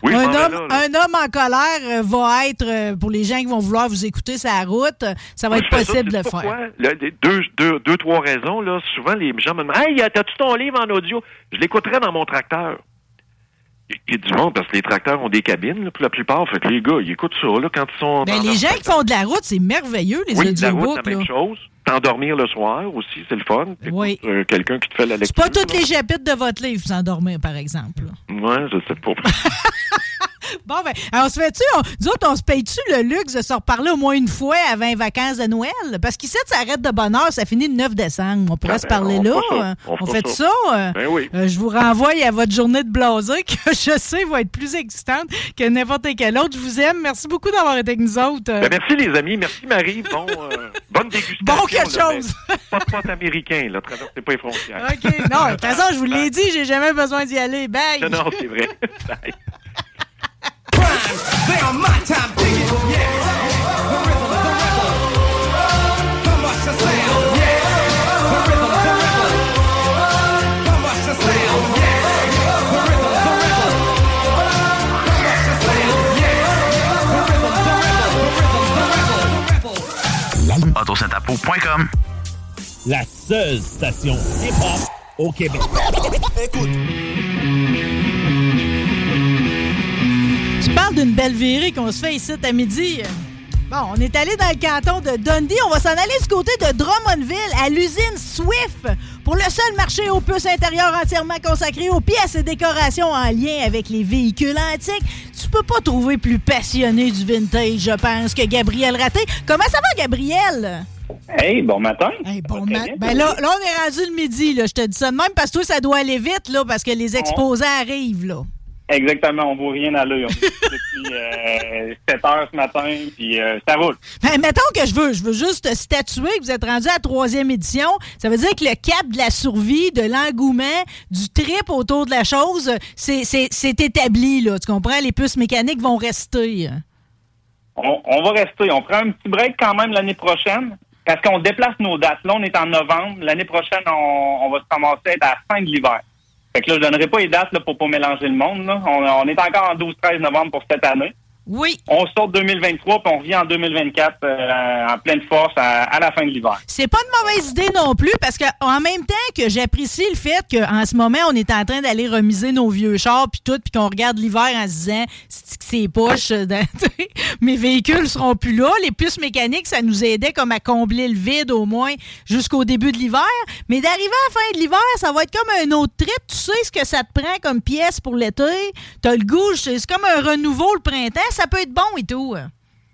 Oui, un, homme, là, là. un homme en colère va être, euh, pour les gens qui vont vouloir vous écouter sa route, euh, ça va Moi, être ça, possible de le pourquoi? faire. Là, deux, deux, deux, trois raisons. Là. Souvent, les gens me demandent Hey, t'as-tu ton livre en audio? Je l'écouterai dans mon tracteur. Il y a du monde parce que les tracteurs ont des cabines là, pour la plupart. Fait que les gars, ils écoutent ça là, quand ils sont. Ben, les gens qui font de la route, c'est merveilleux, les Oui, la route, audiobooks. la même là. chose. T'endormir le soir aussi, c'est le fun. Oui. euh, Quelqu'un qui te fait la C'est lecture. pas tous les chapitres de votre livre, vous endormir, par exemple. là. Ouais, je sais pas. Bon, ben, alors, on se fait-tu, on- nous autres, on se paye-tu le luxe de se reparler au moins une fois avant les vacances de Noël? Parce qu'ici, ça arrête de bonne heure, ça finit le 9 décembre. On pourrait Ah, se ben, parler on là. euh, On fait ça. ça. euh, Ben oui. euh, je vous renvoie à votre journée de blasé que je sais va être plus excitante que n'importe quelle autre. Je vous aime. Merci beaucoup d'avoir été avec nous autres. euh. Ben, merci les amis, merci Marie. Bon, euh, bonne dégustation. Bon quelque là, chose. Pas de pote américain, là. Traversez pas les frontières. OK. Non, de toute façon, je vous l'ai dit, j'ai jamais besoin d'y aller. Bye. Non, non, c'est vrai. Bye. Autosentapo.com La seule station hip-hop au Québec. Tu parles d'une belle virée qu'on se fait ici à midi. Bon, on est allé dans le canton de Dundee. On va s'en aller du côté de Drummondville, à l'usine Swift, pour le seul marché aux puces intérieures entièrement consacré aux pièces et décorations en lien avec les véhicules antiques. Tu peux pas trouver plus passionné du vintage, je pense, que Gabriel Raté. Comment ça va, Gabriel? Hey, bon matin. Hey, bon Ça va ma- très bien, Ben là, là, on est rendu le midi, là. Je te dis ça de même parce que toi, ça doit aller vite, là, parce que les exposants arrivent, là. Exactement, on voit rien à l'œil. On est ici depuis euh, 7 heures ce matin, puis euh, ça roule. Ben, mettons que je veux, je veux juste statuer que vous êtes rendu à la troisième édition. Ça veut dire que le cap de la survie, de l'engouement, du trip autour de la chose, c'est, c'est, c'est établi, là. Tu comprends? Les puces mécaniques vont rester. On, on va rester. On prend un petit break quand même l'année prochaine, parce qu'on déplace nos dates. Là, on est en novembre. L'année prochaine, on, on va se être à la fin de l'hiver. Fait que là, je donnerai pas les dates là, pour pas mélanger le monde. Là. On, on est encore en 12-13 novembre pour cette année. Oui. On sort 2023 puis on revient en 2024 euh, en pleine force à, à la fin de l'hiver. C'est pas une mauvaise idée non plus parce que en même temps que j'apprécie le fait qu'en ce moment on est en train d'aller remiser nos vieux chars puis tout puis qu'on regarde l'hiver en se disant c'est que c'est poche euh, mes véhicules seront plus là. Les puces mécaniques ça nous aidait comme à combler le vide au moins jusqu'au début de l'hiver. Mais d'arriver à la fin de l'hiver ça va être comme un autre trip. Tu sais ce que ça te prend comme pièce pour l'été. T'as le goût c'est comme un renouveau le printemps ça peut être bon et tout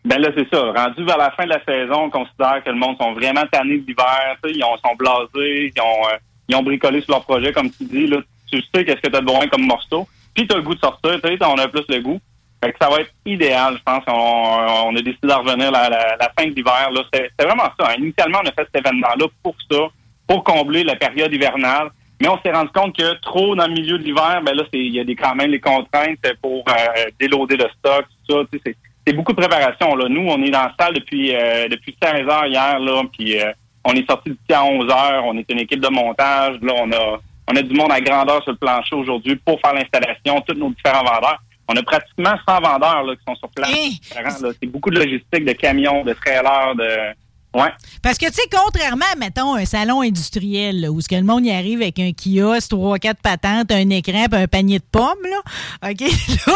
Ben là, c'est ça. Rendu vers la fin de la saison, on considère que le monde sont vraiment tannés de l'hiver. Ils ont- sont blasés, ils ont, euh, ils ont bricolé sur leur projet, comme tu dis. Là, tu sais qu'est-ce que tu as besoin comme morceau. Puis tu as le goût de sortir, tu sais, on a plus le goût. Fait que ça va être idéal, je pense. On, a décidé d'en revenir la, la, fin de l'hiver. c'était vraiment ça. hein. Initialement, on a fait cet événement-là pour ça, pour combler la période hivernale. Mais on s'est rendu compte que trop dans le milieu de l'hiver, ben là, c'est- il y a des, quand même les contraintes pour euh, déloader le stock, ça. C'est beaucoup de préparation. Là. Nous, on est dans la salle depuis euh, depuis 16 heures hier, là, puis euh, on est sorti d'ici à 11 heures. On est une équipe de montage. Là, on a on a du monde à grandeur sur le plancher aujourd'hui pour faire l'installation, tous nos différents vendeurs. On a pratiquement 100 vendeurs là, qui sont sur place. là. C'est beaucoup de logistique, de camions, de trailers, de... Ouais. Parce que, tu sais, contrairement à, mettons, un salon industriel, là, où ce que le monde y arrive avec un kiosque, trois, quatre patentes, un écran puis un panier de pommes, là, OK? Là,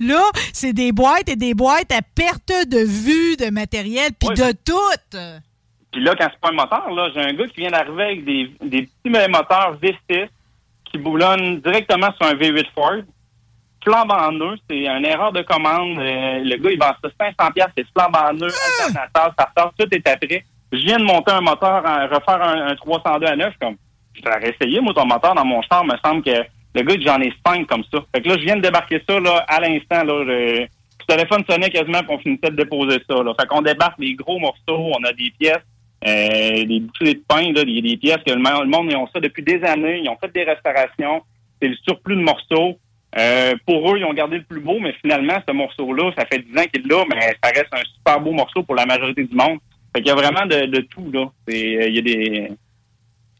là c'est des boîtes et des boîtes à perte de vue de matériel puis de tout. Puis là, quand c'est pas un moteur, là, j'ai un gars qui vient d'arriver avec des, des petits moteurs V6 qui boulonnent directement sur un V8 Ford. Flambant neuf, c'est une erreur de commande. Euh, le gars, il vend ça 500 pièces, c'est flambant neuf, alternateur, ça sort, tout est après. Je viens de monter un moteur, à refaire un, un 302 à 9, comme, je t'aurais essayé, moi, ton moteur dans mon char, me semble que le gars, j'en ai cinq comme ça. Fait que là, je viens de débarquer ça, là, à l'instant, là, le téléphone sonnait quasiment pour on finissait de déposer ça, là. Fait qu'on débarque des gros morceaux, on a des pièces, euh, des bouchées de pain, là, des, des pièces que le, monde- le monde, ils ont ça depuis des années, ils ont fait des restaurations, c'est le surplus de morceaux. Euh, pour eux, ils ont gardé le plus beau, mais finalement, ce morceau-là, ça fait 10 ans qu'il est là, mais ça reste un super beau morceau pour la majorité du monde. Fait qu'il y a vraiment de, de tout, là. Euh, il y a des...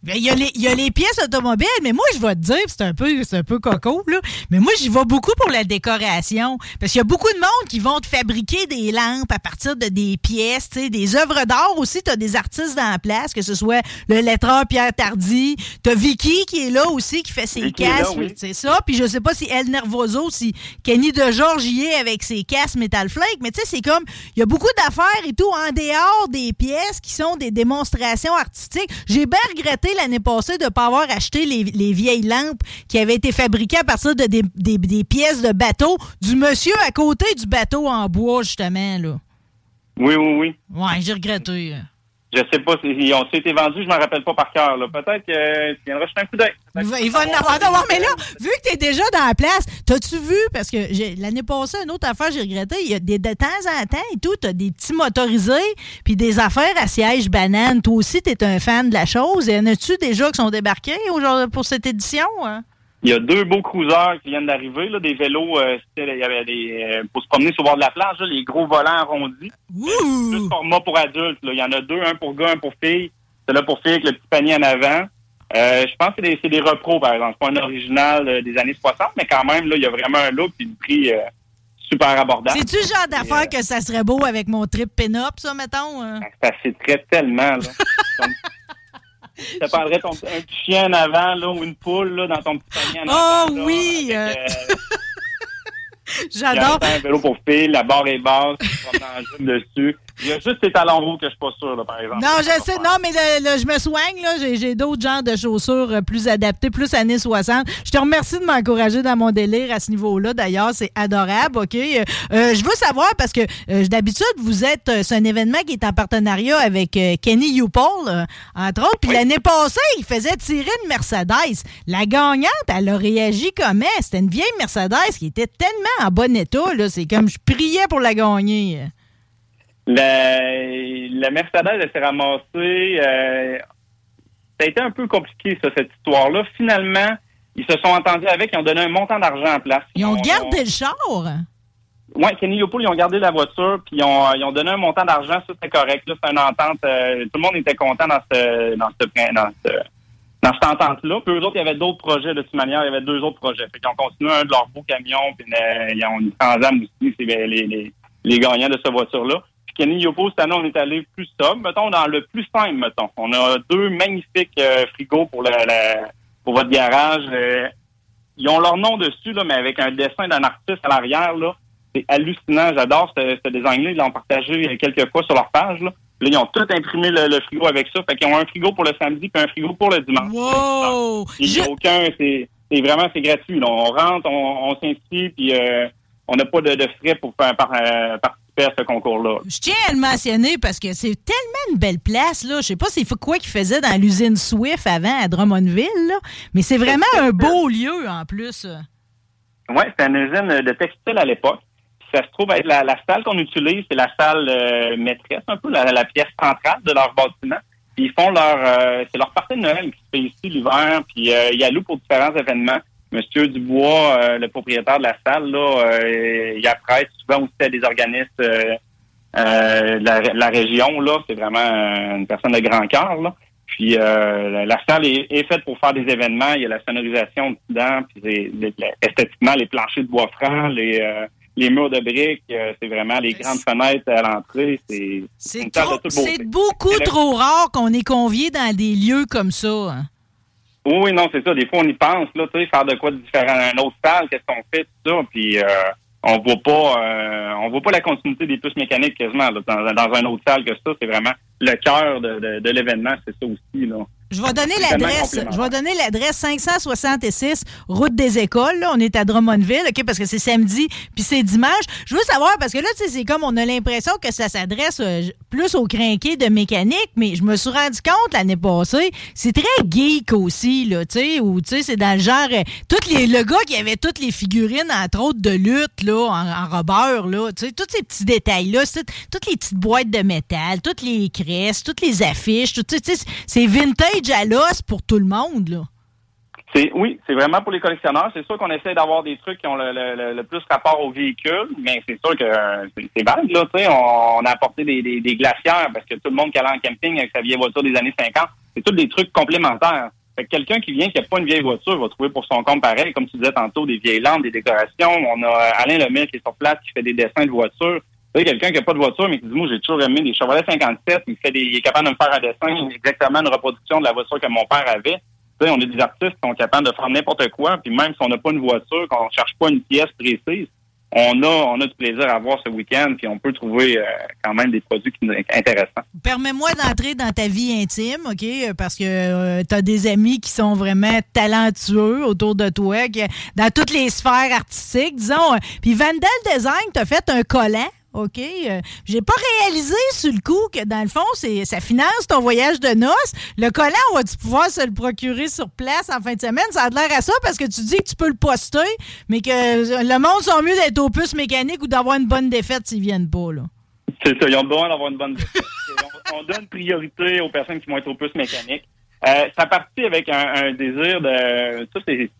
Ben, Il y, a les- il y a les pièces automobiles, mais moi, je vais te dire, c'est un peu, c'est un peu coco, là, mais moi, j'y vais beaucoup pour la décoration. Parce qu'il y a beaucoup de monde qui vont te fabriquer des lampes à partir de des pièces, des œuvres d'art aussi. Tu as des artistes dans la place, que ce soit le lettreur Pierre Tardy. Tu as Vicky qui est là aussi, qui fait ses Vicky casques. oui. C'est ça. Puis je sais pas si El Nervoso, si Kenny de George y est avec ses casques Metal Flake, mais tu sais, c'est comme, il y a beaucoup d'affaires et tout en dehors des pièces qui sont des démonstrations artistiques. J'ai bien regretté l'année passée de ne pas avoir acheté les, les vieilles lampes qui avaient été fabriquées à partir de des, des- des pièces de bateau du monsieur à côté du bateau en bois, justement, là. Oui, oui, oui. Ouais, j'ai regretté. Je sais pas si ils ont été vendus, je m'en rappelle pas par cœur. Peut-être que tu viendras jeter un coup d'œil. Il va, en avoir d'avoir. Mais là, vu que tu es déjà dans la place, t'as-tu vu, parce que l'année passée, une autre affaire, j'ai regretté, il y a des, de temps en temps et tout, t'as des petits motorisés, puis des affaires à siège banane. Toi aussi, t'es un fan de la chose. Y en a-tu déjà qui sont débarqués pour cette édition? hein? Il y a deux beaux cruisers qui viennent d'arriver, là, des vélos, euh, il y avait des, euh, pour se promener sur le bord de la plage, là, les gros volants arrondis. Plus format pour adultes, là. Il y en a deux, un pour gars, un pour filles. C'est là pour filles avec le petit panier en avant. Euh, je pense que c'est des, c'est des repros, par exemple. C'est pas un original des années 60, mais quand même, là, il y a vraiment un look et une prix super abordable. C'est-tu le genre d'affaire que ça serait beau avec mon trip pin-up, ça, mettons? hein? Ça s'étrait tellement, là. Ça prendrait ton, un petit chien en avant, là, ou une poule, là, dans ton petit panier en avant. Oh là, oui! avec, euh, euh, J'adore. Un vélo pour filles, la barre est basse, tu te promènes en dessus. Il y a juste tes talons rouges que je suis pas sûr, là, par exemple. Non, je sais, non, mais le- le- je me soigne, là. J'ai, d'autres genres de chaussures euh, plus adaptées, plus années 60. Je te remercie de m'encourager dans mon délire à ce niveau-là. D'ailleurs, c'est adorable, OK? Euh, euh, je veux savoir, parce que euh, d'habitude, vous êtes. c'est un événement qui est en partenariat avec euh, Kenny Youpol, entre autres. Puis l'année passée, il faisait tirer une Mercedes. La gagnante, elle a réagi comment? C'était une vieille Mercedes qui était tellement en bon état, là. C'est comme je priais pour la gagner. La, la Mercedes, elle s'est ramassée. euh, ça a été un peu compliqué, ça, cette histoire-là. Finalement, ils se sont entendus avec, ils ont donné un montant d'argent en place. Ils ont gardé le char? Oui, Kenny Yopoul, ils ont gardé la voiture, puis ils ont, ils ont donné un montant d'argent, ça c'était correct. Là, c'est une entente. euh, tout le monde était content dans ce, dans ce, dans ce, dans cette entente-là. Puis eux autres, il y avait d'autres projets de toute manière. Il y avait deux autres projets. Fait qu'ils ont continué un de leurs beaux camions, puis euh, ils ont une Transam aussi, c'est les, les, les gagnants de cette voiture-là. Kenny Yopo, cette année, on est allé plus sobre. Mettons, dans le plus simple, mettons. On a deux magnifiques euh, frigos pour, pour votre garage. Euh, ils ont leur nom dessus, là, mais avec un dessin d'un artiste à l'arrière, là. C'est hallucinant. J'adore ce, ce design-là. Ils l'ont partagé quelques fois sur leur page, là. Là, ils ont tout imprimé le, le frigo avec ça. Fait qu'ils ont un frigo pour le samedi puis un frigo pour le dimanche. Wow! Il n'y a aucun, c'est vraiment, c'est gratuit. là. On rentre, on, on s'inscrit, puis euh, on n'a pas de, de frais pour faire par- euh, participer à ce concours-là. Je tiens à le mentionner parce que c'est tellement une belle place. Là. Je sais pas c'est quoi qu'ils faisaient dans l'usine Swift avant à Drummondville, là, mais c'est vraiment un beau lieu en plus. Oui, c'était une usine de textile à l'époque. Ça se trouve être la, la salle qu'on utilise, c'est la salle euh, maîtresse, un peu la, la pièce centrale de leur bâtiment. Puis ils font leur, euh, c'est leur partie de Noël qui se fait ici l'hiver. Puis euh, il y a loup pour différents événements. Monsieur Dubois, euh, le propriétaire de la salle, là, euh, il apprête souvent aussi à des organismes euh, euh, de la, la région. Là, c'est vraiment une personne de grand cœur. Là. Puis la, la salle est, est faite pour faire des événements. Il y a la sonorisation dedans, puis les- les- esthétiquement les planchers de bois franc, les les murs de briques, c'est vraiment les grandes fenêtres à l'entrée. C'est trop- c'est beaucoup trop rare qu'on est convié dans des lieux comme ça. hein. Oui, non, c'est ça. Des fois, on y pense, là, tu sais, faire de quoi de différent. Un autre salle, qu'est-ce qu'on fait, tout ça, puis euh, on voit pas euh, on voit pas la continuité des puces mécaniques quasiment là, dans, dans un autre salle que ça. C'est vraiment le cœur de, de, de l'événement, c'est ça aussi, là. Je vais donner l'adresse. Je vais donner l'adresse 566 route des écoles. là. On est à Drummondville, OK, parce que c'est samedi puis c'est dimanche. Je veux savoir parce que là, tu sais, c'est comme on a l'impression que ça s'adresse euh, plus aux crinqués de mécanique, mais je me suis rendu compte l'année passée, c'est très geek aussi, là, tu sais, ou tu sais, c'est dans le genre euh, toutes les le gars qui avait toutes les figurines entre autres de lutte là en, en robeur là, tu sais, tous ces petits détails là, toutes les petites boîtes de métal, toutes les cresses, toutes les affiches, tout, tu sais, c'est vintage à l'os pour tout le monde là. Oui, c'est vraiment pour les collectionneurs. C'est sûr qu'on essaie d'avoir des trucs qui ont le, plus rapport au véhicule, mais c'est sûr que euh, c'est- vague, là. On, a apporté des, des, glacières parce que tout le monde qui allait en camping avec sa vieille voiture des années 50, c'est tous des trucs complémentaires. Quelqu'un qui vient qui n'a pas une vieille voiture va trouver pour son compte pareil, comme tu disais tantôt, des vieilles lampes, des décorations. On a Alain Lemire qui est sur place, qui fait des dessins de voitures. Tu quelqu'un qui n'a pas de voiture, mais qui dit, moi, j'ai toujours aimé des Chevrolet 57, il fait des, il est capable de me faire un dessin, exactement une reproduction de la voiture que mon père avait. Tu on est des artistes qui sont capables de faire n'importe quoi, puis même si on n'a pas une voiture, qu'on cherche pas une pièce précise, on a, on a du plaisir à voir ce week-end, puis on peut trouver euh, quand même des produits qui intéressants. Permets-moi d'entrer dans ta vie intime, OK? euh, Parce que tu as des amis qui sont vraiment talentueux autour de toi, dans toutes les sphères artistiques, disons. euh, Puis Vandal Design t'a fait un collant. OK. euh, J'ai pas réalisé sur le coup que, dans le fond, ça finance ton voyage de noces. Le collant, on va-tu pouvoir se le procurer sur place en fin de semaine? Ça a l'air à ça parce que tu dis que tu peux le poster, mais que le monde sont mieux d'être aux puces mécaniques ou d'avoir une bonne défaite s'ils viennent pas, là. C'est ça, ils ont besoin d'avoir une bonne défense. on, on donne priorité aux personnes qui vont être au plus mécaniques. Euh, ça partit avec un, désir de... Ça, c'est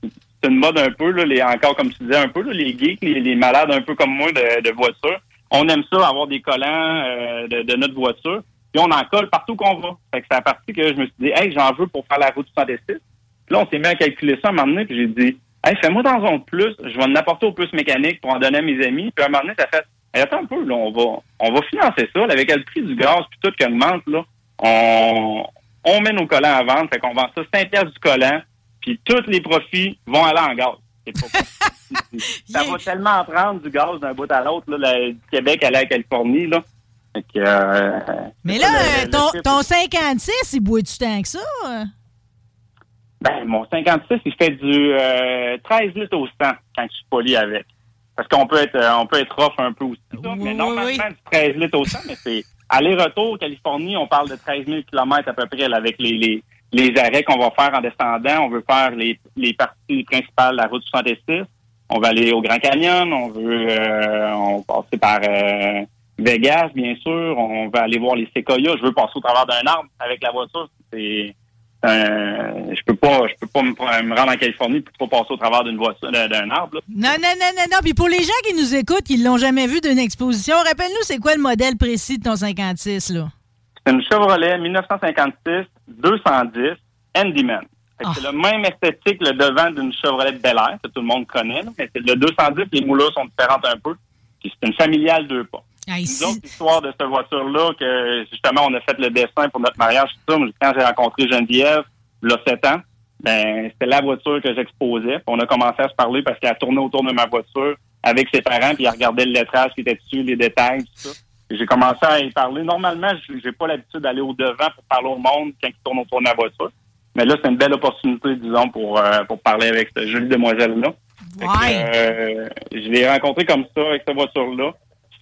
une mode un peu, là, les, encore comme tu disais, un peu, là, les geeks, les, les malades un peu comme moi de, de voiture. On aime ça, avoir des collants euh, de, de notre voiture. Puis on en colle partout qu'on va. Fait que c'est à partir que je me suis dit, hey, j'en veux pour faire la route 66. Puis là, on s'est mis à calculer ça un moment donné, puis j'ai dit, hey, fais-moi dans un plus, je vais en apporter au plus mécanique pour en donner à mes amis. Puis à un moment donné, ça fait, hey, attends un peu, là, on va, on va financer ça, là, avec le prix du gaz, puis tout qui augmente, là, on, on met nos collants à vendre, fait qu'on vend ça 5 piastres du collant, puis tous les profits vont aller en gaz. C'est ça va tellement prendre du gaz d'un bout à l'autre, du Québec à la Californie, là. Fait que, euh, Mais là, le- euh, le ton, trip. ton 56, il boit du temps que ça? euh? Ben, mon 56, il fait du euh, 13 litres au 100 quand je suis poli avec. Parce qu'on peut être euh, on peut être rough un peu aussi, là, mais normalement, du 13 litres au 100, mais c'est aller-retour Californie, on parle de 13 000 km à peu près là, avec les, les, les arrêts qu'on va faire en descendant. On veut faire les, les parties principales de la route 66. On va aller au Grand Canyon, on veut euh, on passer par euh, Vegas, bien sûr. On va aller voir les séquoias. Je veux passer au travers d'un arbre avec la voiture. C'est euh, je peux pas je peux pas me, me rendre en Californie pour pas passer au travers d'une voiture d'un d'un arbre. là. Non, non, non, non, non. Puis pour les gens qui nous écoutent, qui l'ont jamais vu d'une exposition, rappelle-nous, c'est quoi le modèle précis de ton 56, là? C'est une Chevrolet 1956 210 Handyman. C'est le même esthétique, le devant d'une Chevrolet Bel Air, que tout le monde connaît. là, mais c'est le 210, les moulures sont différentes un peu. Puis c'est une familiale deux pas. Ah, Une autre histoire de cette voiture-là, que justement, on a fait le dessin pour notre mariage, tout ça. Quand j'ai rencontré Geneviève, il y a sept ans, ben, c'était la voiture que j'exposais. On a commencé à se parler parce qu'elle tournait autour de ma voiture avec ses parents, puis elle regardait le lettrage qui était dessus, les détails, tout ça. J'ai commencé à y parler. Normalement, je- j'ai pas l'habitude d'aller au devant pour parler au monde quand ils tournent autour de ma voiture. Mais là, c'est une belle opportunité, disons, pour, euh, pour parler avec cette jolie demoiselle-là. Ouais. euh, je l'ai rencontré comme ça, avec cette voiture-là.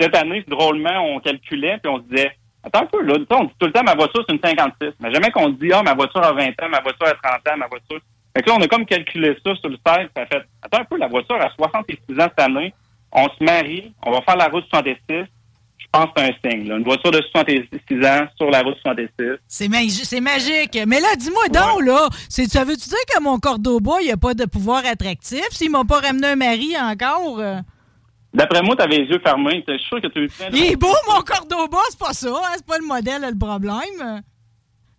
Cette année, drôlement, on calculait, puis on se disait, attends un peu, là, on dit tout le temps, ma voiture, c'est une 56. Mais jamais qu'on dit, ah, ma voiture a 20 ans, ma voiture a 30 ans, ma voiture... Fait que là, on a comme calculé ça sur le site, puis ça fait, attends un peu, la voiture a 66 ans cette année, on se marie, on va faire la route 66, je pense que c'est un signe, là. Une voiture de 66 ans sur la route 66. C'est magi- c'est magique. Mais là, dis-moi donc, là, ça veut-tu dire que mon Cordoba, il n'y a pas de pouvoir attractif? S'ils m'ont pas ramené un mari encore? euh? D'après moi, t'avais les yeux fermés, je suis sûr que tu Il est beau, mon Cordoba, c'est pas ça, hein? c'est pas le modèle, le problème.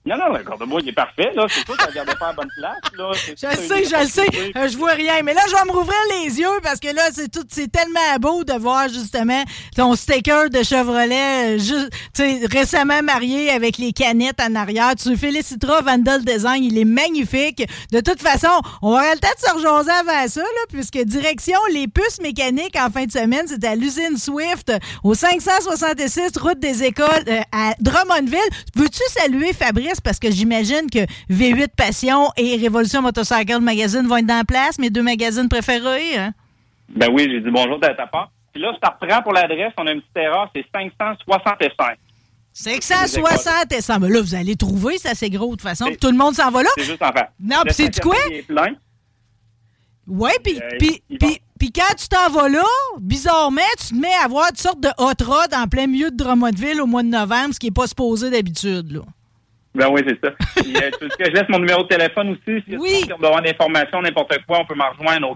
Non, non, le bois, il est parfait, là. C'est que tu regardais pas à la bonne place, là. Je le sais, je le sais. Euh, je vois rien. Mais là, je vais me rouvrir les yeux parce que là, c'est tout, c'est tellement beau de voir justement ton sticker de Chevrolet, euh, ju- tu sais, récemment marié avec les canettes en arrière. Tu féliciteras Vandal Design, il est magnifique. De toute façon, on va avoir le temps de se rejoser avant ça, là, puisque direction les puces mécaniques en fin de semaine, c'est à l'usine Swift au 566 route des écoles euh, à Drummondville. Veux-tu saluer Fabrice parce que j'imagine que V8 Passion et Révolution Motorcycle Magazine vont être dans la place, mes deux magazines préférés. hein? Ben oui, j'ai dit bonjour de ta part. Puis là, ça reprend pour l'adresse, on a une petite erreur, c'est 565. 560 Mais là, vous allez trouver, ça c'est gros de toute façon. tout le monde s'en va là. C'est juste en face. Non, puis cinquième quoi? Oui, puis Euh, puis- quand tu t'en vas là, bizarrement, tu te mets à voir toutes sortes de hot rod en plein milieu de Drummondville au mois de novembre, ce qui n'est pas supposé d'habitude. Ben oui, c'est ça. Puis, euh, tu veux que je laisse mon numéro de téléphone aussi? Si Oui. on veut avoir des informations, n'importe quoi, on peut me rejoindre au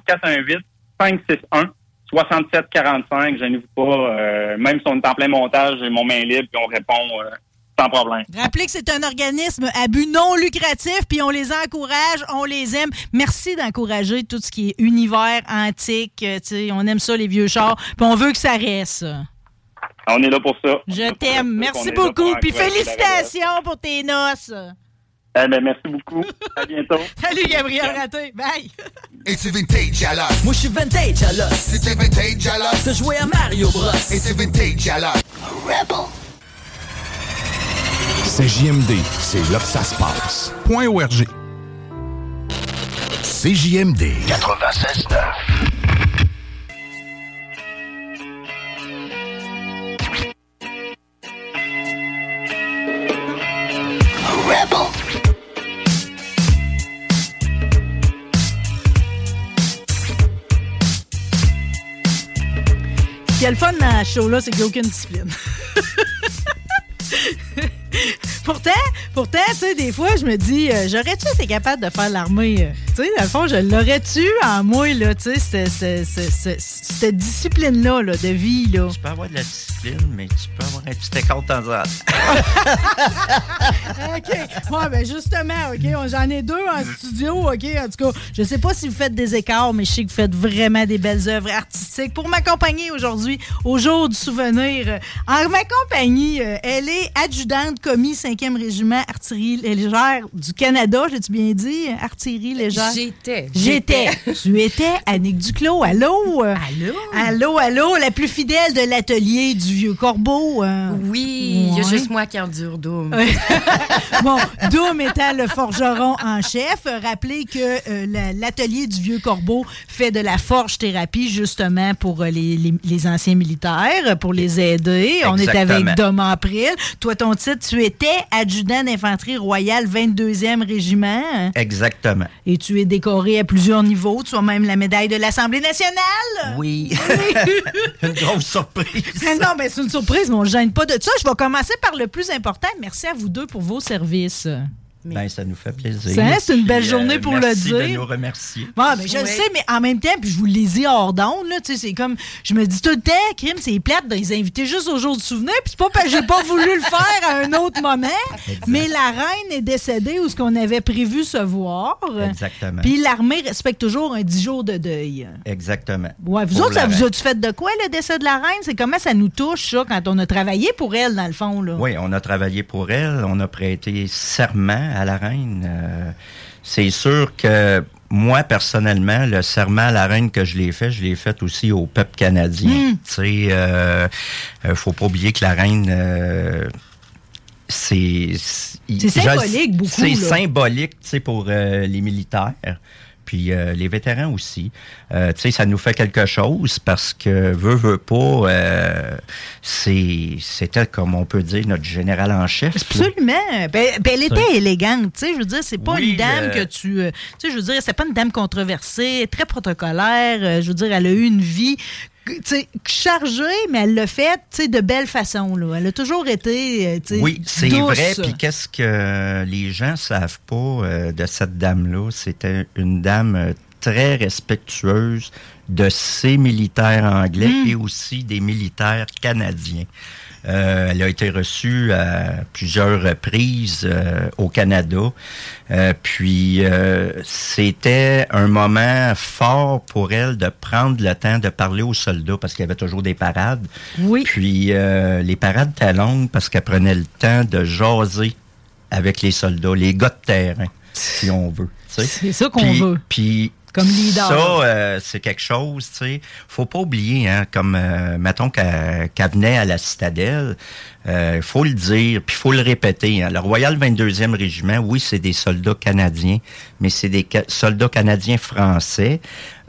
418-561. 6745, gênez-vous pas. euh, même si on est en plein montage, j'ai mon main libre puis on répond euh, sans problème. Rappelez que c'est un organisme à but non lucratif, puis on les encourage, on les aime. Merci d'encourager tout ce qui est univers antique. on aime ça, les vieux chars, puis on veut que ça reste. On est là pour ça. Je t'aime. Merci beaucoup. Puis félicitations pour tes noces. Eh ben, merci beaucoup. À bientôt. Salut, Gabriel Raté. Bye. Et c'est vintage à l'os. Moi, je suis vintage à l'os. C'était vintage à l'os. De jouer à Mario Bros. Et c'est vintage à l'os. Rebel. C'est JMD, c'est là que ça se passe. Point ORG. CJMD 96.9. Rebel. Fun dans ce show-là, c'est qu'il n'y a aucune discipline. Pourtant, pourtant, tu sais, des fois, je me dis, euh, j'aurais-tu été capable de faire l'armée? euh, tu sais, dans le fond, je l'aurais-tu en moi, là, tu sais, cette- discipline-là, là, de vie, là? Tu peux avoir de la discipline, mais tu peux avoir un petit écart de temps en temps. OK. Ouais, ben justement, OK, j'en ai deux en studio, OK. En tout cas, je sais pas si vous faites des écarts, mais je sais que vous faites vraiment des belles œuvres artistiques pour m'accompagner aujourd'hui, au jour du souvenir. En ma compagnie, euh, elle est adjudante commis 5e régiment artillerie légère du Canada, j'ai-tu bien dit? Artillerie légère? J'étais. J'étais. tu étais Annick Duclos. Allô? Allô? Allô, allô, la plus fidèle de l'atelier du Vieux Corbeau. euh. Oui, il y a juste moi qui endure Doom. Bon, Doom étant le forgeron en chef, rappelez que euh, la- l'atelier du Vieux Corbeau fait de la forge-thérapie justement pour euh, les, les- les anciens militaires, pour les aider. On est avec Dom April. Toi, ton titre, tu étais adjudant d'infanterie royale 22e régiment Exactement. et tu es décoré à plusieurs niveaux. Tu as même la médaille de l'Assemblée nationale. Oui. Une grosse surprise. Non, mais c'est une surprise, mais on ne gêne pas de ça. Je vais commencer par le plus important. Merci à vous deux pour vos services. Ben, ça nous fait plaisir. Ça, c'est une belle Puis, journée pour le merci dire. de nous remercier. Bon, mais je le sais, mais en même temps, puis je vous le dis hors d'onde, là, c'est comme, je me dis tout le temps, crime, c'est plate de les inviter juste au jour du souvenir, puis c'est pas parce que j'ai pas voulu le faire à un autre moment, mais la reine est décédée où ce qu'on avait prévu se voir. Exactement. Puis l'armée respecte toujours un 10 jours de deuil. Exactement. Ouais, vous Pour autres, ça vous a-tu fait de quoi, le décès de la reine? C'est comment ça nous touche, ça, quand on a travaillé pour elle, dans le fond, là? Oui, on a travaillé pour elle, on a prêté serment à la reine. Euh, c'est sûr que moi, personnellement, le serment à la reine que je l'ai fait, je l'ai fait aussi au peuple canadien. Mm. Tu sais, euh, euh, faut pas oublier que la reine... euh, c'est symbolique, beaucoup, C'est symbolique, tu sais, pour euh, les militaires. Puis euh, les vétérans aussi. Euh, tu sais, ça nous fait quelque chose parce que veut, veut pas, euh, c'est, c'était comme on peut dire notre général en chef. Absolument. Ben, ben, elle était élégante, tu sais. Je veux dire, c'est pas Oui, une dame euh, que tu. tu sais, je veux dire, c'est pas une dame controversée, très protocolaire. je veux dire, elle a eu une vie. Chargée, mais elle l'a fait de belle façon. Là. Elle a toujours été euh, Oui, c'est vrai. Puis qu'est-ce que les gens savent pas euh, de cette dame-là? C'était une dame euh, très respectueuse de ses militaires anglais Mm. et aussi des militaires canadiens. Euh, elle a été reçue à plusieurs reprises euh, au Canada. Euh, puis c'était un moment fort pour elle de prendre le temps de parler aux soldats parce qu'il y avait toujours des parades. Oui. Puis les parades étaient longues parce qu'elle prenait le temps de jaser avec les soldats, les gars de terrain, si on veut. C'est ça qu'on veut. Puis Comme leader. Ça, euh, c'est quelque chose, tu sais. Faut pas oublier, hein, comme, euh, mettons qu'elle venait à la citadelle, il faut le dire, puis faut le répéter. hein. Le Royal 22e Régiment, oui, c'est des soldats canadiens, mais c'est des ca- soldats canadiens français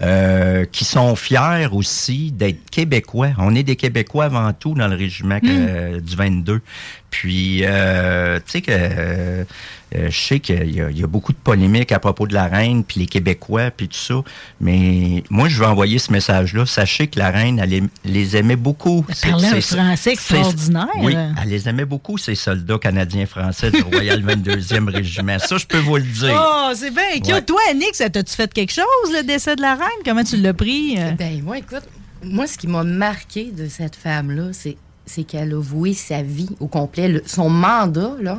euh, qui sont fiers aussi d'être québécois. On est des Québécois avant tout dans le régiment euh, du 22. Puis, euh, tu sais que euh, euh, je sais qu'il y, a- il y a beaucoup de polémiques à propos de la reine, puis les Québécois, puis tout ça. Mais moi, je veux envoyer ce message-là. Sachez que la reine, elle les, les aimait beaucoup. C'est- parlait un français extraordinaire. Oui, elle les aimait beaucoup, ces soldats canadiens-français du Royal 22e Régiment. Ça, je peux vous le dire. Oh, c'est bien. Ouais. Toi, Annick, ça t'a-tu fait quelque chose, le décès de la reine? Comment tu l'as pris? euh? Ben, moi, écoute, moi, ce qui m'a marqué de cette femme-là, c'est, c'est qu'elle a voué sa vie au complet. Le- son mandat, là,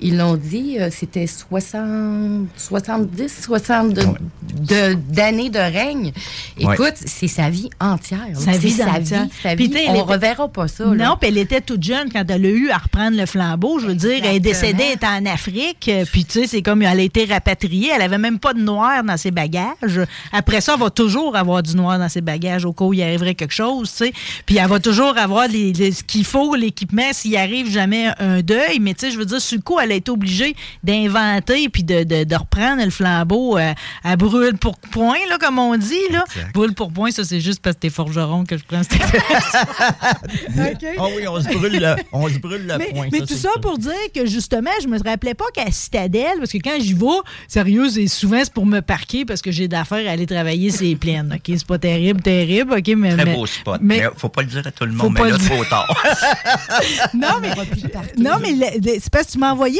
ils l'ont dit, euh, c'était 60, 70, 60 de- de- d'années de règne. Ouais. Écoute, c'est sa vie entière. Sa vie sa entière. vie, sa Puis, vie. On était- reverra pas ça. là. Non, puis elle était toute jeune quand elle a eu à reprendre le flambeau. Je veux dire, elle est décédée, elle était en Afrique. Puis, tu sais, c'est comme elle a été rapatriée. Elle avait même pas de noir dans ses bagages. Après ça, elle va toujours avoir du noir dans ses bagages au cas où il arriverait quelque chose, tu sais. Puis, elle va toujours avoir les- les- ce qu'il faut, l'équipement, s'il arrive jamais un deuil. Mais, tu sais, je veux dire, sur le coup, elle a été obligée d'inventer puis de, de- de reprendre le flambeau euh, à brûle pour point, là, comme on dit, là. Brûle pour point, ça, c'est juste parce que t'es forgeron que je prends cette Ah oui, on se brûle le, on se brûle le mais, point. mais ça, tout c'est ça pour dire que justement, je me rappelais pas qu'à Citadelle, parce que quand j'y vais, sérieux, c'est souvent c'est pour me parquer parce que j'ai d'affaires à aller travailler ces plaines. OK, c'est pas terrible, terrible, OK, mais. Très mais- beau spot. mais- Mais, faut pas le dire à tout le monde, mais là, trop tard. non, mais, non, mais c'est parce que tu m'as envoyé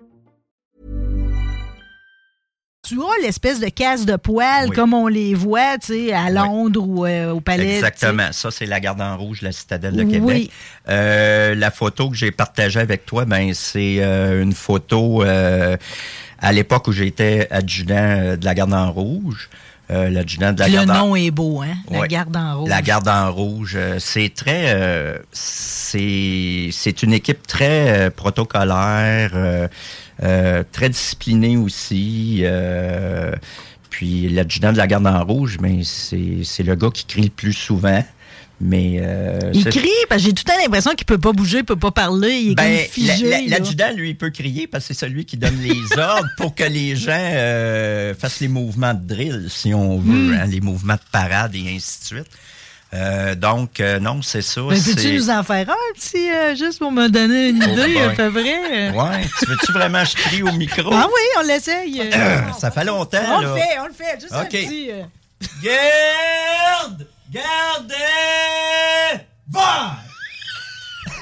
Tu as l'espèce de casse de poêle Oui. comme on les voit, tu sais, à Londres ou euh, au Palais. Exactement. Ça, c'est la garde en rouge, la citadelle de Oui. Québec. Euh, la photo que j'ai partagée avec toi, ben c'est euh, une photo à l'époque où j'étais adjudant de la garde en rouge. Euh, L'adjudant de la le garde en nom est beau, hein? La Ouais. garde en rouge. La garde en rouge, euh, c'est très, euh, c'est c'est une équipe très protocolaire, euh, très disciplinée aussi. euh, puis l'adjudant de la garde en rouge, mais c'est c'est le gars qui crie le plus souvent. Mais euh, Il crie parce que j'ai tout le temps l'impression qu'il peut pas bouger, il peut pas parler, il est ben, comme figé. la- la- là. L'adjudant, lui, il peut crier parce que c'est celui qui donne les ordres pour que les gens euh, fassent les mouvements de drill, si on veut, Hmm. hein, les mouvements de parade et ainsi de suite. Euh, donc, euh, non, c'est ça. Ben, peux-tu c'est- nous en faire un petit, euh, juste pour me donner une Oh, idée à peu près? Ouais, tu veux-tu vraiment je crie au micro? Ah oui, on l'essaye. euh. Ça fait longtemps, on là. le fait, on le fait. Juste un OK. petit... euh. Garde! Gardez! Va!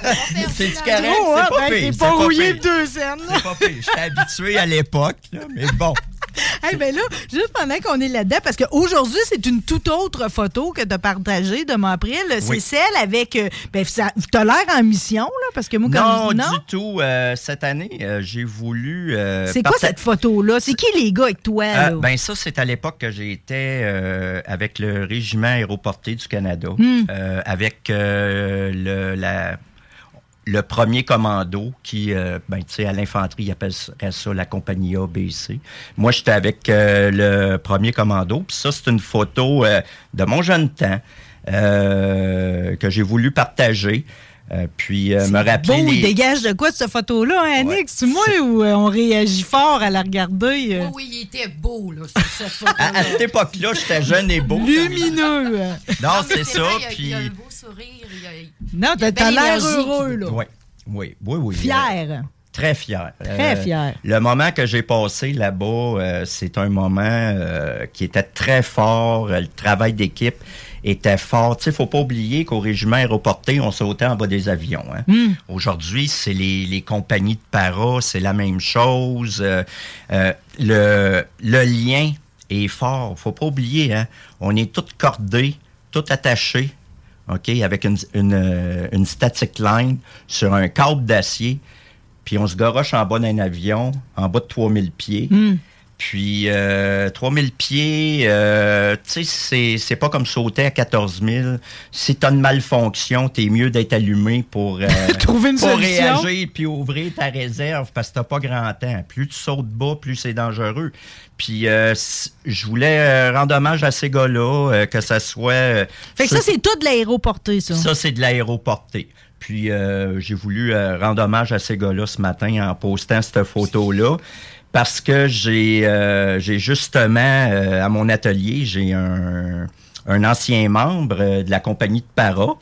Correct? Trop, hein? C'est pas Ben, pire, T'es c'est pas rouillé deux scènes. là. C'est pas pire. J'étais habitué à l'époque, là, mais bon. Hey, ben là, juste pendant qu'on est là-dedans, parce qu'aujourd'hui, c'est une toute autre photo que tu as partagée de April. C'est Oui. celle avec. euh, Ben, ça, t'as l'air en mission, là, parce que moi, quand Non, je- du tout. Euh, cette année, euh, j'ai voulu. euh, C'est quoi cette photo-là? C'est qui les gars avec toi? Là? ben ça, c'est à l'époque que j'étais avec le Régiment aéroporté du Canada, Hmm. avec le, la, le premier commando qui, euh, ben, tu sais, à l'infanterie, ils appelleraient ça la compagnie A, B, C. Moi, j'étais avec euh, le premier commando. Puis ça, c'est une photo euh, de mon jeune temps que j'ai voulu partager. Euh, puis euh, me rappeler Beau, il les... dégage de quoi cette photo-là, hein, Annick? C'est moi ou euh, on réagit fort à la regarder? euh? Oui, oui, il était beau, là, sur cette photo. À, à cette époque-là, j'étais jeune et beau. Lumineux! hein. Non, c'est ça. vrai, il a- Puis... Il y a un beau sourire. il y a- Non, t'as l'air heureux, là. Oui, oui, oui, oui. Fier. Très fier. Très fier. Le moment que j'ai passé là-bas, euh, c'est un moment euh, qui était très fort. Euh, Le travail d'équipe était fort. Tu sais, faut pas oublier qu'au régiment aéroporté, on sautait en bas des avions. hein. Hmm. Aujourd'hui, c'est les, les compagnies de para, c'est la même chose. Euh, euh, le, le lien est fort. Faut pas oublier, hein. On est tous cordés, tous attachés, OK, avec une, une, euh, une static line sur un câble d'acier. Puis on se garoche en bas d'un avion, en bas de 3000 pieds. Hmm. Puis euh, 3000 pieds, euh, tu sais, c'est- c'est pas comme sauter à 14 000. Si t'as une malfonction, t'es mieux d'être allumé pour, euh, Trouver une pour solution. réagir puis ouvrir ta réserve parce que t'as pas grand temps. Plus tu sautes bas, plus c'est dangereux. Puis euh, je voulais euh, rendre hommage à ces gars-là, euh, que ça soit... euh, Fait que ça, c'est tout de l'aéroporté, ça. ça, c'est de l'aéroporté. Puis euh, j'ai voulu euh, rendre hommage à ces gars-là ce matin en postant cette photo-là. Parce que j'ai euh, justement euh, à mon atelier, j'ai un, ancien membre euh, de la compagnie de Para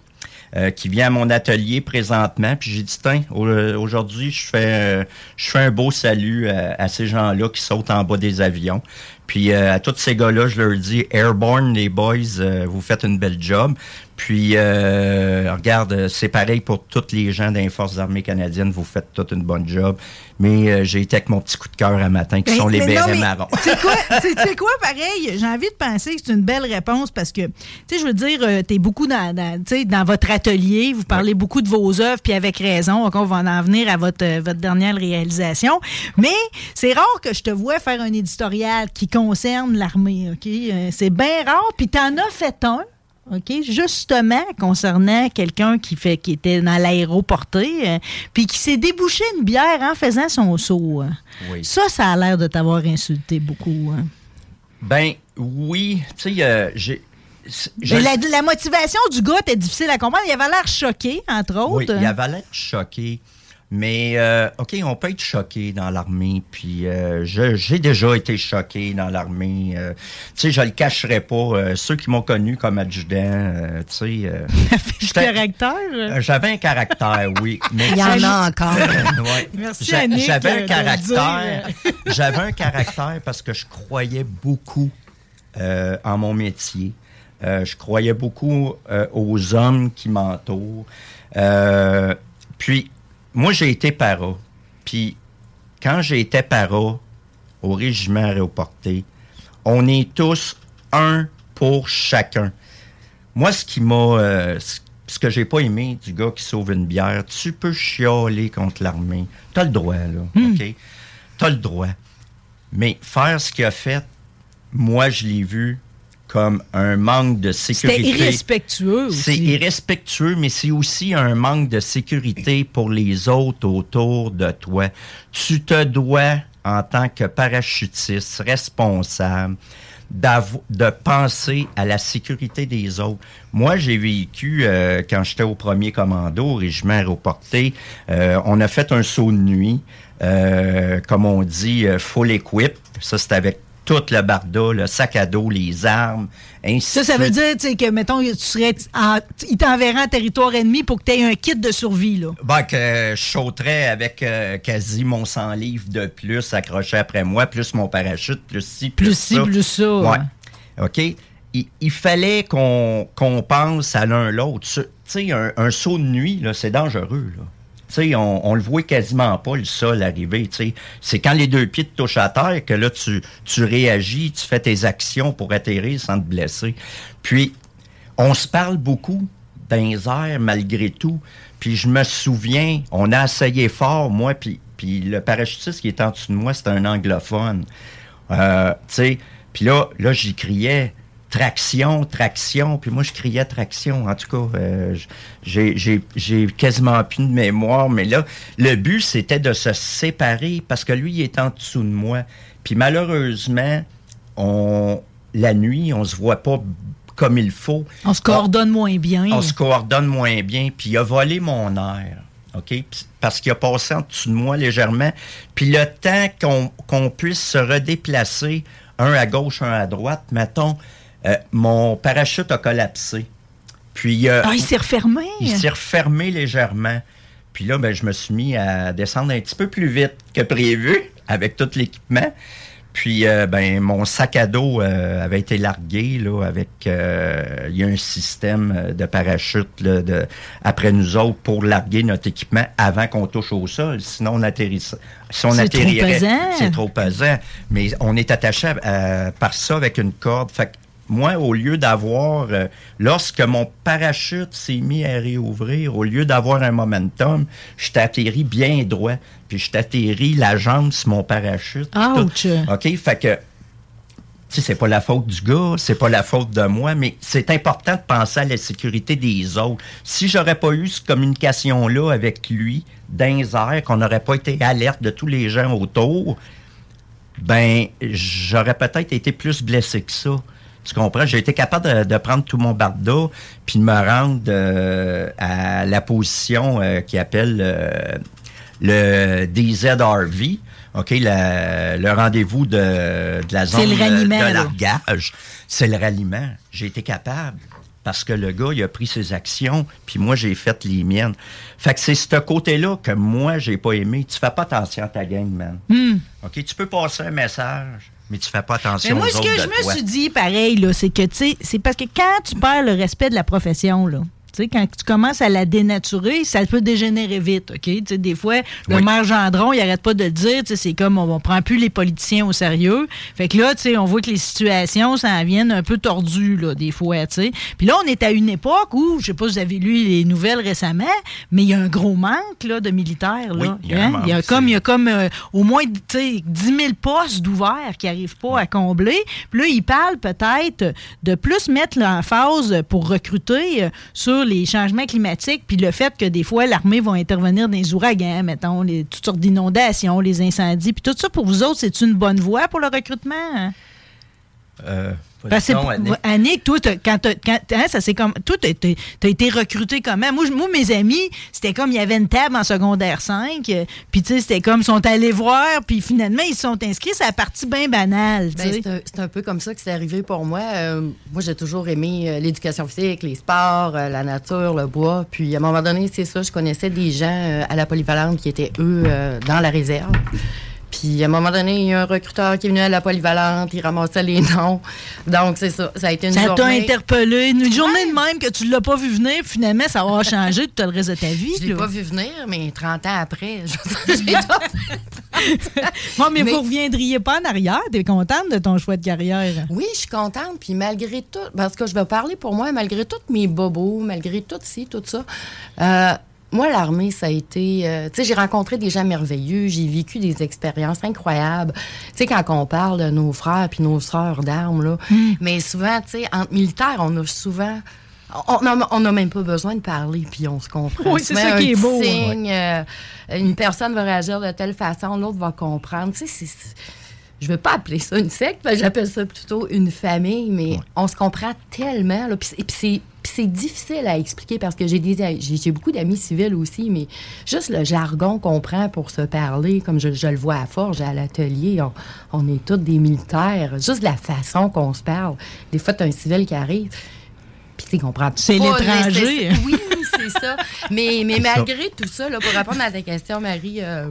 qui vient à mon atelier présentement. Puis j'ai dit, tiens, au- aujourd'hui, je fais, un beau salut à, ces gens-là qui sautent en bas des avions. Puis à tous ces gars-là, je leur dis, Airborne, les boys, euh, vous faites une belle job. Puis, euh, regarde, c'est pareil pour tous les gens des Forces armées canadiennes, vous faites toute une bonne job. Mais euh, j'ai été avec mon petit coup de cœur un matin, qui sont les bérets marrons. Tu sais quoi, tu tu quoi, pareil, j'ai envie de penser que c'est une belle réponse parce que, tu sais, je veux dire, euh, t'es beaucoup dans, dans, tu dans votre atelier, vous parlez beaucoup de vos œuvres, puis avec raison, donc on va en venir à votre, euh, votre dernière réalisation. Mais c'est rare que je te vois faire un éditorial qui concerne l'armée, OK? C'est bien rare, puis t'en as fait un. OK, justement concernant quelqu'un qui fait qui était dans l'aéroporté euh, puis qui s'est débouché une bière en faisant son saut. hein. Oui. Ça, ça a l'air de t'avoir insulté beaucoup. hein. Ben oui, tu sais, euh, j'ai. Mais la, la motivation du gars était difficile à comprendre. Il avait l'air choqué, entre Oui, autres. il avait l'air choqué. Mais, euh, OK, on peut être choqué dans l'armée, puis euh, je- j'ai déjà été choqué dans l'armée. euh, tu sais, je le cacherai pas. euh, ceux qui m'ont connu comme adjudant, euh, tu sais... euh, caractère. J'avais un caractère, oui. Mais Il y en a encore. Ouais. Merci, J'avais un caractère. J'avais un caractère parce que je croyais beaucoup euh, en mon métier. Euh, je croyais beaucoup euh, aux hommes qui m'entourent. Euh, puis, moi, j'ai été para. Puis, quand j'ai été para, au régiment aéroporté, on est tous un pour chacun. Moi, ce qui m'a. euh, ce- que j'ai pas aimé du gars qui sauve une bière, tu peux chialer contre l'armée. T'as le droit, là. OK? T'as le droit. Mais faire ce qu'il a fait, moi, je l'ai vu comme un manque de sécurité. C'était irrespectueux C'est aussi. irrespectueux, mais c'est aussi un manque de sécurité pour les autres autour de toi. Tu te dois, en tant que parachutiste responsable, de penser à la sécurité des autres. Moi, j'ai vécu, euh, quand j'étais au premier commando, régiment aéroporté, euh, on a fait un saut de nuit, euh, comme on dit, euh, full equip. Ça, c'était avec tout le barda, le sac à dos, les armes, ainsi Ça, ça veut dire que, mettons, tu serais en, il t'enverrait en territoire ennemi pour que tu aies un kit de survie. Là. Ben, que je sauterais avec euh, quasi mon 100 livres de plus accroché après moi, plus mon parachute, plus ci, plus, Plus ça. ci, plus ça, Ouais. OK? Il, il fallait qu'on pense à l'un l'autre. Tu sais, un, un saut de nuit, là, c'est dangereux, là. Sais, on, on le voit quasiment pas, le sol arriver. C'est quand les deux pieds te touchent à terre que là, tu, tu réagis, tu fais tes actions pour atterrir sans te blesser. Puis, on se parle beaucoup dans malgré tout. Puis je me souviens, on a essayé fort, moi, puis, puis le parachutiste qui est en dessous de moi, c'était un anglophone. Euh, puis là, là j'y criais traction, traction, puis moi je criais traction. En tout cas, euh, j'ai- quasiment plus de mémoire, mais là, le but c'était de se séparer parce que lui il est en dessous de moi. Puis malheureusement, on la nuit, on se voit pas comme il faut. On se coordonne moins bien. On se coordonne moins bien, puis il a volé mon air. OK? Parce qu'il a passé en dessous de moi légèrement. Puis le temps qu'on qu'on puisse se redéplacer, un à gauche, un à droite, mettons, euh, mon parachute a collapsé. Puis. euh, Ah, il s'est refermé? il s'est refermé légèrement. Puis là, ben, je me suis mis à descendre un petit peu plus vite que prévu avec tout l'équipement. Puis, euh, ben, mon sac à dos euh, avait été largué là, avec. euh, il y a un système de parachute là, de, après nous autres pour larguer notre équipement avant qu'on touche au sol. Sinon, on atterrisse. Si on C'est atterrirait, trop pesant. c'est trop pesant. Mais on est attaché à- à- par ça avec une corde. Fait moi, au lieu d'avoir, euh, lorsque mon parachute s'est mis à réouvrir, au lieu d'avoir un momentum, je atterri bien droit. Puis je atterri la jambe sur mon parachute. Ouch. OK? Fait que, tu sais, c'est pas la faute du gars, c'est pas la faute de moi, mais c'est important de penser à la sécurité des autres. Si j'aurais pas eu cette communication-là avec lui, les airs, qu'on n'aurait pas été alerte de tous les gens autour, ben, j'aurais peut-être été plus blessé que ça. Tu comprends? J'ai été capable de, de prendre tout mon barda puis de me rendre euh, à la position euh, qui appelle euh, le DZRV. OK, la- le rendez-vous de, de la zone le de- largage. C'est le ralliement. J'ai été capable parce que le gars, il a pris ses actions, puis moi, j'ai fait les miennes. Fait que c'est ce côté-là que moi, j'ai pas aimé. Tu fais pas attention à ta gang, man. Hmm. OK, tu peux passer un message, mais tu fais pas attention Mais moi, aux ce que je me suis dit, pareil, là, c'est que, tu sais, c'est parce que quand tu perds le respect de la profession, là, quand tu commences à la dénaturer, ça peut dégénérer vite, OK? Tu sais, des fois, le Oui. maire Gendron, il arrête pas de le dire, c'est comme on, on prend plus les politiciens au sérieux. Fait que là, on voit que les situations, ça en viennent un peu tordues, là, des fois, tu sais. Puis là, on est à une époque où, je sais pas si vous avez lu les nouvelles récemment, mais il y a un gros manque, là, de militaires, là. Oui, il y a manque, Il y a comme, il y a comme euh, au moins tu sais, 10 000 postes d'ouverts qui n'arrivent pas à combler. Puis là, ils parlent peut-être de plus mettre l'emphase pour recruter euh, sur les changements climatiques, puis le fait que des fois, l'armée va intervenir dans les ouragans, mettons, les, toutes sortes d'inondations, les incendies. Puis tout ça, pour vous autres, c'est une bonne voie pour le recrutement? Euh, Parce que Annick. Annick, toi, t'as- quand, t'as- quand hein, ça c'est comme, toi, t'as t'as- t'as été recruté comment? Moi, moi, mes amis, c'était comme, il y avait une table en secondaire 5, euh, puis tu sais, c'était comme, ils sont allés voir, puis finalement, ils se sont inscrits, c'est la partie bien banale, Ben, c'est un, c'est un peu comme ça que c'est arrivé pour moi. Euh, moi, j'ai toujours aimé euh, l'éducation physique, les sports, euh, la nature, le bois. Puis, à un moment donné, c'est ça, je connaissais des gens euh, à la polyvalente qui étaient, eux, euh, dans la réserve. Puis à un moment donné, il y a un recruteur qui est venu à la polyvalente, il ramassait les noms. Donc c'est ça, ça a été une Ça t'a journée. interpellé. Une journée de même que tu l'as pas vu venir, puis finalement, ça va changer tout le reste de ta vie. Je l'ai pas vu venir, mais 30 ans après, Bon, mais, Mais- vous reviendriez pas en arrière? T'es contente de ton choix de carrière? Oui, je suis contente. Puis malgré tout, parce que je vais parler pour moi, malgré tous mes bobos, malgré tout ci, tout ça, euh, moi, l'armée, ça a été... euh, tu sais, j'ai rencontré des gens merveilleux, j'ai vécu des expériences incroyables. Tu sais, quand on parle de nos frères puis nos sœurs d'armes, là, mais souvent, tu sais, entre militaires, on a souvent... On n'a même pas besoin de parler, puis on se comprend. Oui, c'est ça un qui est beau, signe, euh, une personne va réagir de telle façon, l'autre va comprendre. Tu sais, c'est- je veux pas appeler ça une secte, j'appelle ça plutôt une famille, mais on se comprend tellement. là, puis puis c'est puis c'est difficile à expliquer parce que j'ai des j'ai j'ai beaucoup d'amis civils aussi, mais juste le jargon qu'on prend pour se parler, comme je, je le vois à Forge, à l'atelier, on, on est tous des militaires. Juste la façon qu'on se parle. Des fois, tu un civil qui arrive, puis tu comprends C'est l'étranger. Oui, c'est ça. Mais, mais C'est ça. malgré tout ça, là, pour répondre à ta question, Marie, euh,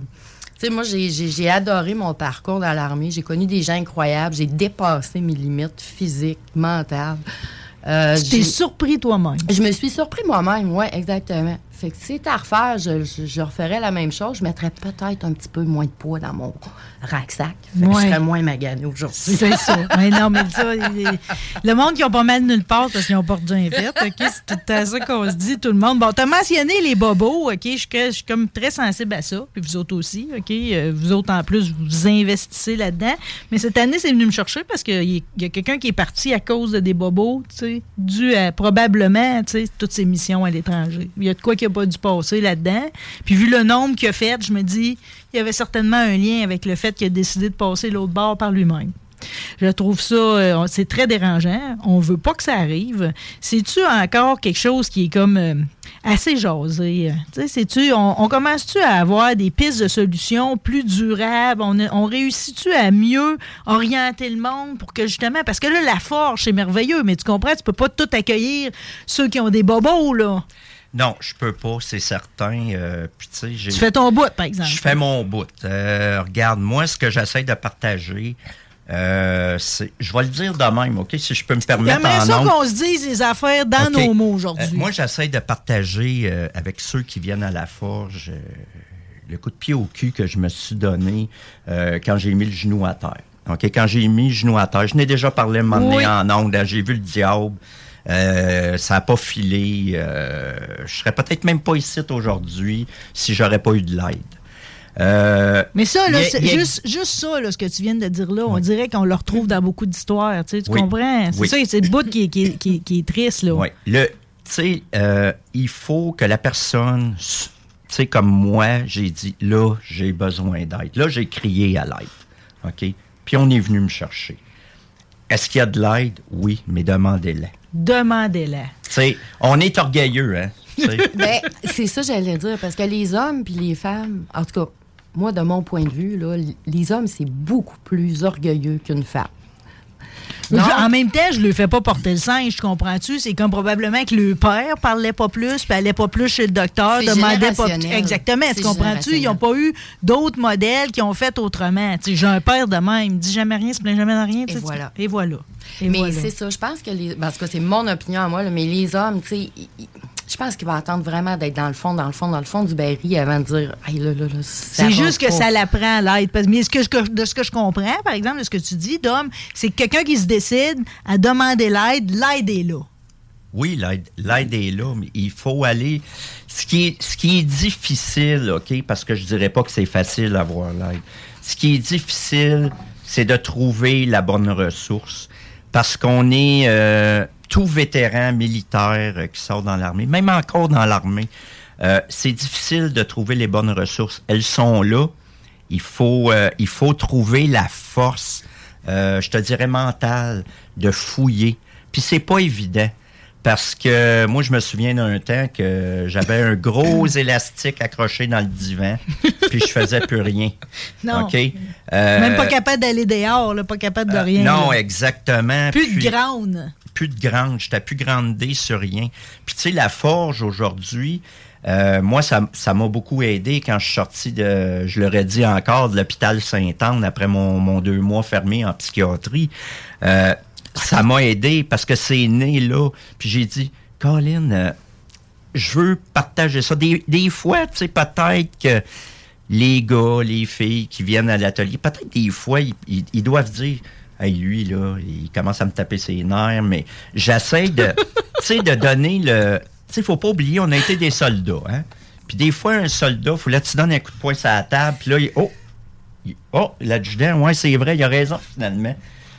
tu sais, moi, j'ai adoré mon parcours dans l'armée. J'ai connu des gens incroyables. J'ai dépassé mes limites physiques, mentales. Euh, Tu t'es surpris toi-même. je me suis surpris moi-même, oui, exactement. Fait que si c'était à refaire, je, je- je referais la même chose. Je mettrais peut-être un petit peu moins de poids dans mon que Ouais. je serais moins magané aujourd'hui. C'est ça. Mais non, mais ça, le monde qui ont pas mal nulle part parce qu'ils ont pas rien fait. OK? C'est tout à ça qu'on se dit, tout le monde. Bon, t'as mentionné les bobos, OK? Je suis que- je suis comme très sensible à ça. Puis vous autres aussi, OK? Euh, Vous autres, en plus, vous investissez là-dedans. Mais cette année, c'est venu me chercher parce qu'il y a- quelqu'un qui est parti à cause de des bobos, tu sais, dû à probablement, tu sais, toutes ses missions à l'étranger. Il y a de quoi qui a pas dû passer là-dedans. Puis vu le nombre qu'il a fait, je me dis, il y avait certainement un lien avec le fait qu'il a décidé de passer l'autre bord par lui-même. Je trouve ça, euh, c'est très dérangeant. On veut pas que ça arrive. C'est-tu encore quelque chose qui est comme euh, assez jasé? euh? Tu on, on commence-tu à avoir des pistes de solutions plus durables? On, on réussit-tu à mieux orienter le monde pour que justement, parce que là, la forge, c'est merveilleux, mais tu comprends, tu peux pas tout accueillir ceux qui ont des bobos, là. Non, je peux pas, c'est certain. Euh, puis, tu sais, j'ai- Tu fais ton bout, par exemple. Je fais mon bout. Euh, regarde, moi, ce que j'essaie de partager, euh, je vais le dire de même, OK, si je peux me permettre J'aimerais ça qu'on se dise les affaires dans nos mots aujourd'hui. Moi, j'essaie de partager avec ceux qui viennent à la forge le coup de pied au cul que je me suis donné quand j'ai mis le genou à terre. OK, quand j'ai mis le genou à terre, je n'ai déjà parlé un moment donné Oui. en ondes, j'ai vu le diable. Euh, ça n'a pas filé. euh, je serais peut-être même pas ici aujourd'hui si j'aurais pas eu de l'aide. Euh, Mais ça, là, a- a- juste, juste ça, là, ce que tu viens de dire là, on dirait qu'on le retrouve dans beaucoup d'histoires. Tu, sais, tu Oui. comprends? C'est Oui. ça, c'est le bout qui est, qui est- qui est- qui est triste. Là. Oui. Le, euh, il faut que la personne, s- tu sais, comme moi, j'ai dit, là, j'ai besoin d'aide. Là, j'ai crié à l'aide. OK? Puis on est venu me chercher. Est-ce qu'il y a de l'aide? Oui, mais demandez-la. Sais, on est orgueilleux, hein? Ben, c'est ça que j'allais dire, parce que les hommes puis les femmes, en tout cas, moi, de mon point de vue, là, les hommes, c'est beaucoup plus orgueilleux qu'une femme. En même temps, je ne lui fais pas porter le singe, tu comprends-tu? C'est comme probablement que le père parlait pas plus, puis allait pas plus chez le docteur, demandait pas. générationnel. Exactement, tu comprends-tu? Ils n'ont pas eu d'autres modèles qui ont fait autrement. J'ai un père de même, il me dit jamais rien, il se plaint jamais de rien. Et tu- voilà. Et voilà. Et mais voilà. c'est ça, je pense que les. Parce que c'est mon opinion à moi, là, mais les hommes, tu sais, ils- je pense qu'ils vont attendre vraiment d'être dans le fond, dans le fond, dans le fond du baril avant de dire, hey, là, là, là, C'est juste que pas. ça l'apprend l'aide. Mais ce que, je- de ce que je comprends, par exemple, de ce que tu dis, Dom, c'est que quelqu'un qui se décide à demander l'aide, l'aide est là. Oui, l'aide, est là, mais il faut aller. Ce qui est, ce qui est difficile, OK, parce que je dirais pas que c'est facile d'avoir l'aide. Ce qui est difficile, c'est de trouver la bonne ressource. Parce qu'on est euh, tout vétéran militaire euh, qui sort dans l'armée, même encore dans l'armée. euh, c'est difficile de trouver les bonnes ressources. Elles sont là. Il faut, euh, il faut trouver la force, je te dirais mentale, de fouiller. Puis c'est pas évident. Parce que moi, je me souviens d'un temps que j'avais un gros élastique accroché dans le divan, puis je faisais plus rien. Non. OK? Euh, Même pas capable d'aller dehors, là, pas capable de euh, rien. non, là. exactement. Plus Puis- de grande. plus de grande, j'étais plus grandé sur rien. Puis tu sais, la forge aujourd'hui, Euh, moi, ça ça m'a beaucoup aidé quand je suis sorti de, je l'aurais dit encore, de l'hôpital Sainte-Anne après mon, mon deux mois fermé en psychiatrie. Euh, ça m'a aidé parce que c'est né là. Puis j'ai dit, Colin, euh, je veux partager ça. Des, des fois, tu sais, peut-être que les gars, les filles qui viennent à l'atelier, peut-être des fois, ils, ils- ils doivent dire Hey, lui, là, il commence à me taper ses nerfs, mais j'essaie de, de donner le. Tu sais, faut pas oublier, on a été des soldats, hein. Puis des fois, un soldat, faut là, tu donnes un coup de poing sur la table, puis là, il, oh, il- oh, l'adjudant, ouais, c'est vrai, il a raison, finalement.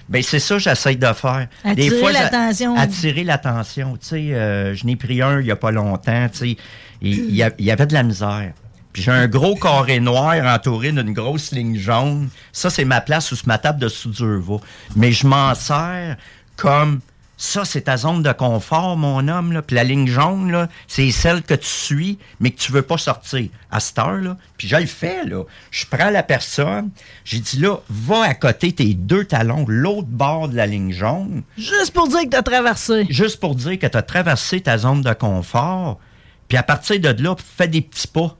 Ben, c'est ça que j'essaie de faire. Attirer j'a- l'attention. Attirer l'attention. Tu sais, euh, je n'ai pris un il n'y a pas longtemps, tu sais. Il y, avait de la misère. Puis j'ai un gros carré noir entouré d'une grosse ligne jaune. Ça, c'est ma place où ma table de soudure va. Mais je m'en sers comme ça, c'est ta zone de confort, mon homme. Là. Puis la ligne jaune, là, c'est celle que tu suis, mais que tu veux pas sortir. À cette heure, là, puis je le fais, là. Je prends la personne, j'ai dit là, va à côté tes deux talons, l'autre bord de la ligne jaune. Juste pour dire que tu as traversé. Juste pour dire que tu as traversé ta zone de confort. Puis à partir de là, fais des petits pas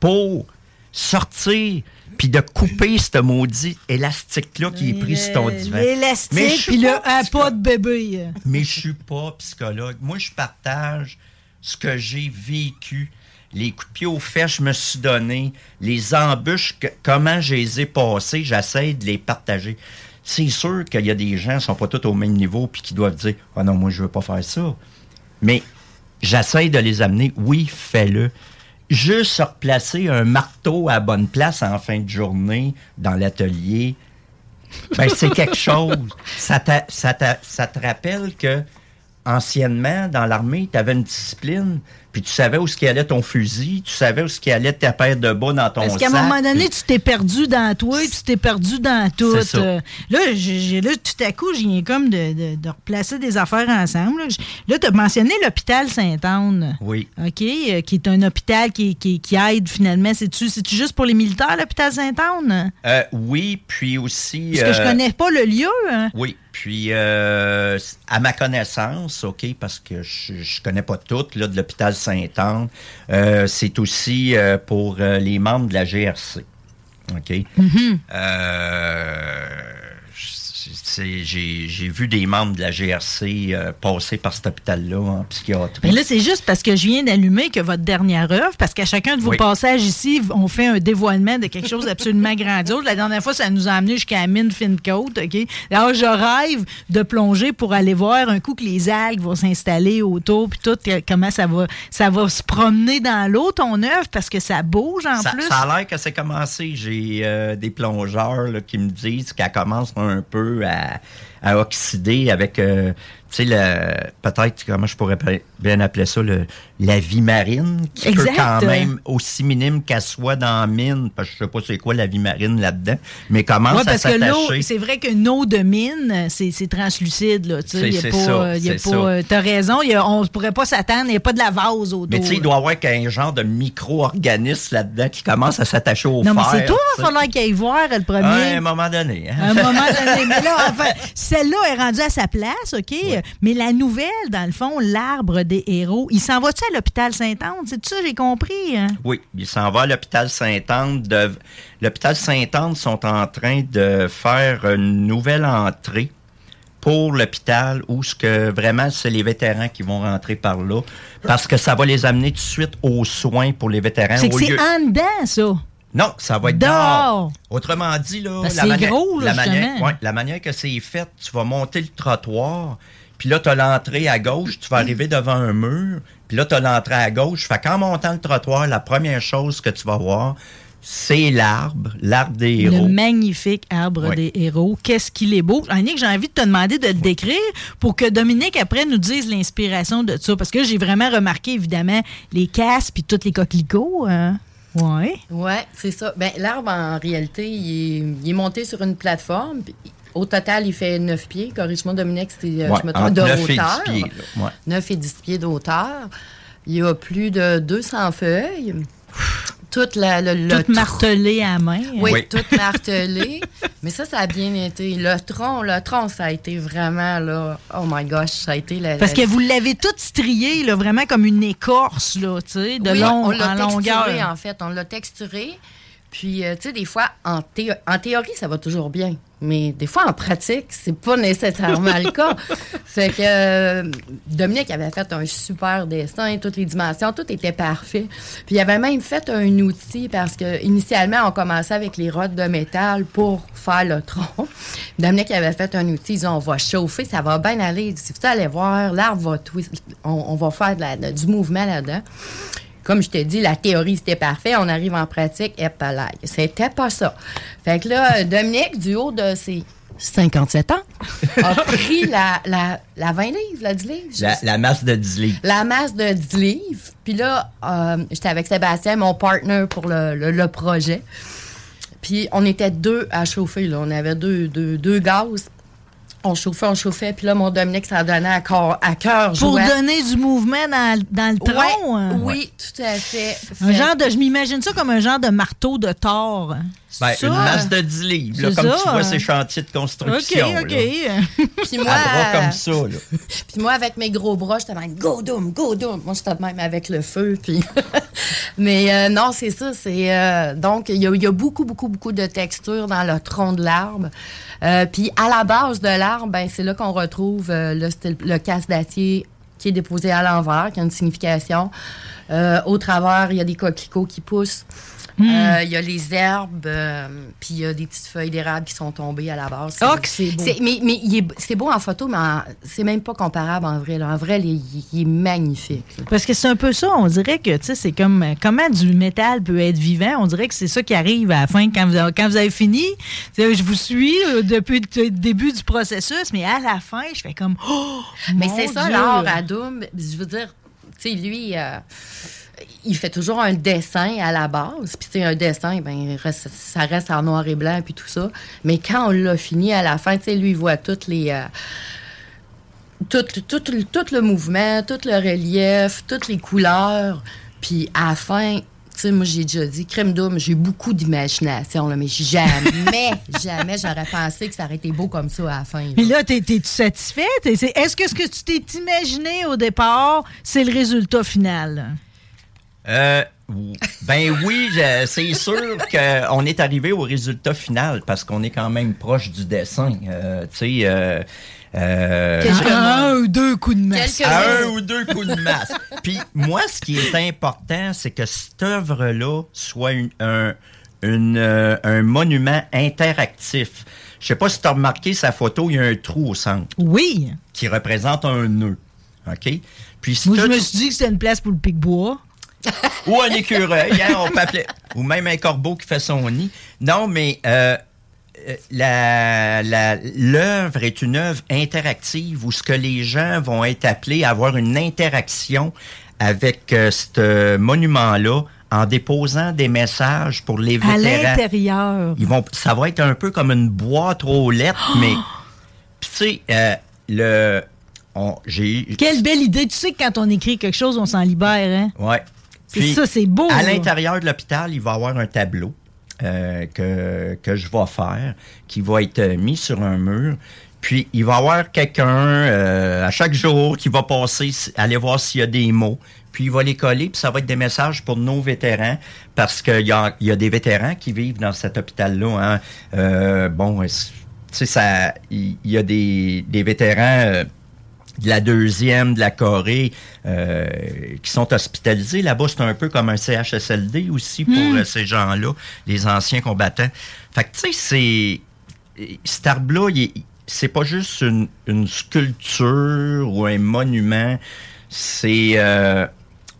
pour sortir puis de couper ce maudit élastique-là qui est pris sur ton divan. Mais je L'élastique, suis puis le pas un pas de bébé. mais je suis pas psychologue. Moi, je partage ce que j'ai vécu. Les coups de pied aux fesses, je me suis donné. Les embûches, que- comment je les ai passées, j'essaie de les partager. C'est sûr qu'il y a des gens qui sont pas tous au même niveau puis qui doivent dire « Ah non, moi, je veux pas faire ça. » Mais j'essaie de les amener. Oui, fais-le. Juste replacer un marteau à bonne place en fin de journée dans l'atelier, ben, c'est quelque chose. Ça, ça te rappelle que anciennement, dans l'armée, tu avais une discipline, puis tu savais où ce qui allait ton fusil, tu savais où ce qui allait ta paire de bas dans ton Parce sac. qu'à un moment donné, puis- tu t'es perdu dans toi, puis tu t'es perdu dans tout. C'est ça. Euh, Là, j'ai, j'ai- là, tout à coup, je viens comme de, de- de replacer des affaires ensemble. Là, tu as mentionné l'hôpital Sainte-Anne. Oui. OK, euh, qui est un hôpital qui, qui- qui aide finalement. C'est-tu, c'est-tu juste pour les militaires, l'hôpital Sainte-Anne? Euh, oui, puis aussi... Parce que je connais pas le lieu. hein. Oui, puis à ma connaissance, OK, parce que je, je connais pas tout là, de l'hôpital Saint-Anne, euh, c'est aussi euh, pour euh, les membres de la GRC. OK? C'est- j'ai vu des membres de la GRC euh, passer par cet hôpital-là en psychiatrie. Mais là, c'est juste parce que je viens d'allumer que votre dernière œuvre, parce qu'à chacun de vos Oui. passages ici, on fait un dévoilement de quelque chose d'absolument grandiose. La dernière fois, ça nous a amené jusqu'à la mine Fincote, OK? Alors, je rêve de plonger pour aller voir un coup que les algues vont s'installer autour, puis tout, comment ça va, ça va se promener dans l'eau, ton œuvre, parce que ça bouge en ça, plus. ça a l'air que c'est commencé. J'ai euh, des plongeurs là, qui me disent qu'elle commence un peu à, à oxyder avec, euh, tu sais, peut-être, comment je pourrais bien appeler ça, le, la vie marine, qui Exact. peut quand même, aussi minime qu'elle soit dans la mine, parce que je sais pas c'est quoi la vie marine là-dedans, mais commence Ouais, à parce que l'eau, s'attacher. c'est vrai qu'une eau de mine, c'est translucide. Là, tu sais. Il y a pas, ça, euh, ça. euh, T'as raison, y a- on ne pourrait pas s'attendre, il n'y a pas de la vase autour. Mais tu sais, il doit y avoir qu'un genre de micro-organisme là-dedans qui commence à s'attacher au Non, mais fer. c'est toi, il va falloir qu'il aille voir le premier. À un moment donné. hein. À un moment donné. Mais là, enfin, celle-là est rendue à sa place, OK? Mais la nouvelle, dans le fond, l'arbre des héros, il s'en va-tu à l'hôpital Sainte-Anne? C'est ça, j'ai compris. hein? Oui, il s'en va à l'hôpital Sainte-Anne. De... L'hôpital Sainte-Anne sont en train de faire une nouvelle entrée pour l'hôpital où ce que vraiment c'est les vétérans qui vont rentrer par là parce que ça va les amener tout de suite aux soins pour les vétérans C'est lieu- en dedans, ça. non, ça va être Dehors. dehors. Autrement dit, là, que la, manière, gros, là, la, manière, ouais, la manière que c'est fait, tu vas monter le trottoir, puis là, tu as l'entrée à gauche, tu vas arriver devant un mur, puis là, tu as l'entrée à gauche. Fait qu'en montant le trottoir, la première chose que tu vas voir, c'est l'arbre, l'arbre des Le héros. magnifique arbre Oui. des héros. Qu'est-ce qu'il est beau. Annick, j'ai envie de te demander de le décrire pour que Dominique, après, nous dise l'inspiration de ça. Parce que j'ai vraiment remarqué, évidemment, les casses puis tous les coquelicots. hein. Ouais. Ouais, c'est ça. Ben, l'arbre, en réalité, il est, il est monté sur une plateforme. Au total, il fait 9 pieds. Corrige-moi, Dominique, c'était, euh, Ouais, je me trompe, de 9 et 10 hauteur. pieds, là, ouais. 9 et 10 pieds de hauteur. Il y a plus de 200 feuilles. tout la- le, le Tout martelé à la main. Oui, Oui. tout martelé. Mais ça, ça a bien été. Le tronc, le tronc, ça a été vraiment, là, oh my gosh, ça a été la... Parce la- que vous l'avez tout strié, là, vraiment comme une écorce, là, tu sais, de Oui, long on l'a en longueur. texturé, en fait. On l'a texturé. Puis, euh, tu sais, des fois, en, thé- en théorie, ça va toujours bien. Mais des fois, en pratique, c'est pas nécessairement le cas. Fait que euh, Dominique avait fait un super dessin, toutes les dimensions, tout était parfait. Puis, il avait même fait un outil parce que initialement, on commençait avec les rottes de métal pour faire le tronc. Dominique avait fait un outil, ils dit, on va chauffer, ça va bien aller. Si vous allez voir, l'arbre va twist, on, on va faire de la- de- du mouvement là-dedans. Comme je te dis, la théorie, c'était parfait. On arrive en pratique, et palais. C'était pas ça. Fait que là, Dominique, du haut de ses 57 ans, a pris la, la, la 20 livres, la 10 livres. La, masse de 10 livres. la masse de 10 livres. Puis là, euh, j'étais avec Sébastien, mon partner pour le, le- le projet. Puis on était deux à chauffer. Là. On avait deux, deux, deux gaz. On chauffait, on chauffait. Puis là, mon Dominique, ça donnait à, corps, à cœur Pour donner du mouvement dans, dans le tronc. Ouais, hein? oui, tout à fait. Un Fait- genre de, je m'imagine ça comme un genre de marteau de Thor. Ben, une masse de 10 livres, là, comme ça, tu vois ces chantiers de construction. OK, OK. Puis moi, bras comme ça. Là. Puis moi, avec mes gros bras, j'étais même go doom, go doom. Moi, j'étais même avec le feu. Puis Mais euh, non, c'est ça. C'est euh, donc il y, a- il y a beaucoup, beaucoup, beaucoup de textures dans le tronc de l'arbre. Euh, puis à la base de l'arbre, ben, c'est là qu'on retrouve euh, le, le casse d'acier qui est déposé à l'envers, qui a une signification. Euh, au travers, il y a des coquelicots qui poussent. Euh, Il y a les herbes, euh, puis il y a des petites feuilles d'érable qui sont tombées à la base. Oh, que c'est beau. mais mais il est- c'est beau en photo, mais c'est même pas comparable en vrai. là. En vrai, il, il est magnifique. là. Parce que c'est un peu ça, on dirait que, tu sais, c'est comme comment du métal peut être vivant? On dirait que c'est ça qui arrive à la fin quand vous avez, quand vous avez fini. Je vous suis euh, depuis le début du processus, mais à la fin, je fais comme, oh, Mais c'est ça l'art à Doom. Je veux dire, tu sais, lui, euh, il fait toujours un dessin à la base. Puis, sais, un dessin, ben, ça reste en noir et blanc, puis tout ça. Mais quand on l'a fini à la fin, tu sais, lui, il voit toutes les. euh, tout, tout, tout, le mouvement, tout le relief, toutes les couleurs. Puis à la fin, tu sais, moi, j'ai déjà dit, crème d'homme, j'ai beaucoup d'imagination, là, mais jamais, jamais j'aurais pensé que ça aurait été beau comme ça à la fin. là. Puis là, t'es- t'es-tu satisfaite? C'est- Est-ce que ce que tu t'es imaginé au départ, c'est le résultat final? Euh, ben oui, c'est sûr qu'on est arrivé au résultat final parce qu'on est quand même proche du dessin. Euh, tu sais, euh, euh, un ou deux coups de masse. à un ou deux coups de masse. Puis moi, ce qui est important, c'est que cette œuvre-là soit une- un, une, euh, un monument interactif. Je sais pas si tu as remarqué sa photo, il y a un trou au centre. Oui. Qui représente un nœud. OK? Puis si Moi, je me suis dit que c'était une place pour le pic-bois. ou un écureuil, hein, on peut appeler- ou même un corbeau qui fait son nid. Non, mais euh, euh, l'œuvre est une œuvre interactive où ce que les gens vont être appelés à avoir une interaction avec euh, ce monument-là en déposant des messages pour les À l'intérieur. Ils vont, ça va être un peu comme une boîte aux lettres, mais tu sais, euh, le, on- Quelle belle idée. Tu sais que quand on écrit quelque chose, on s'en libère, hein? Ouais. C'est Puis, ça, c'est beau, À l'intérieur de l'hôpital, il va y avoir un tableau euh, que, que je vais faire, qui va être euh, mis sur un mur. Puis, il va y avoir quelqu'un euh, à chaque jour qui va passer, aller voir s'il y a des mots. Puis, il va les coller, puis ça va être des messages pour nos vétérans, parce qu'il y a, il y a des vétérans qui vivent dans cet hôpital-là. Hein. Euh, bon, tu sais, ça, il y, a des, des vétérans... de la deuxième, de la Corée, euh, qui sont hospitalisés. Là-bas, c'est un peu comme un CHSLD aussi pour Hmm. euh, ces gens-là, les anciens combattants. Fait que, tu sais, c'est... Cet arbre-là, c'est pas juste une, une sculpture ou un monument, c'est... euh,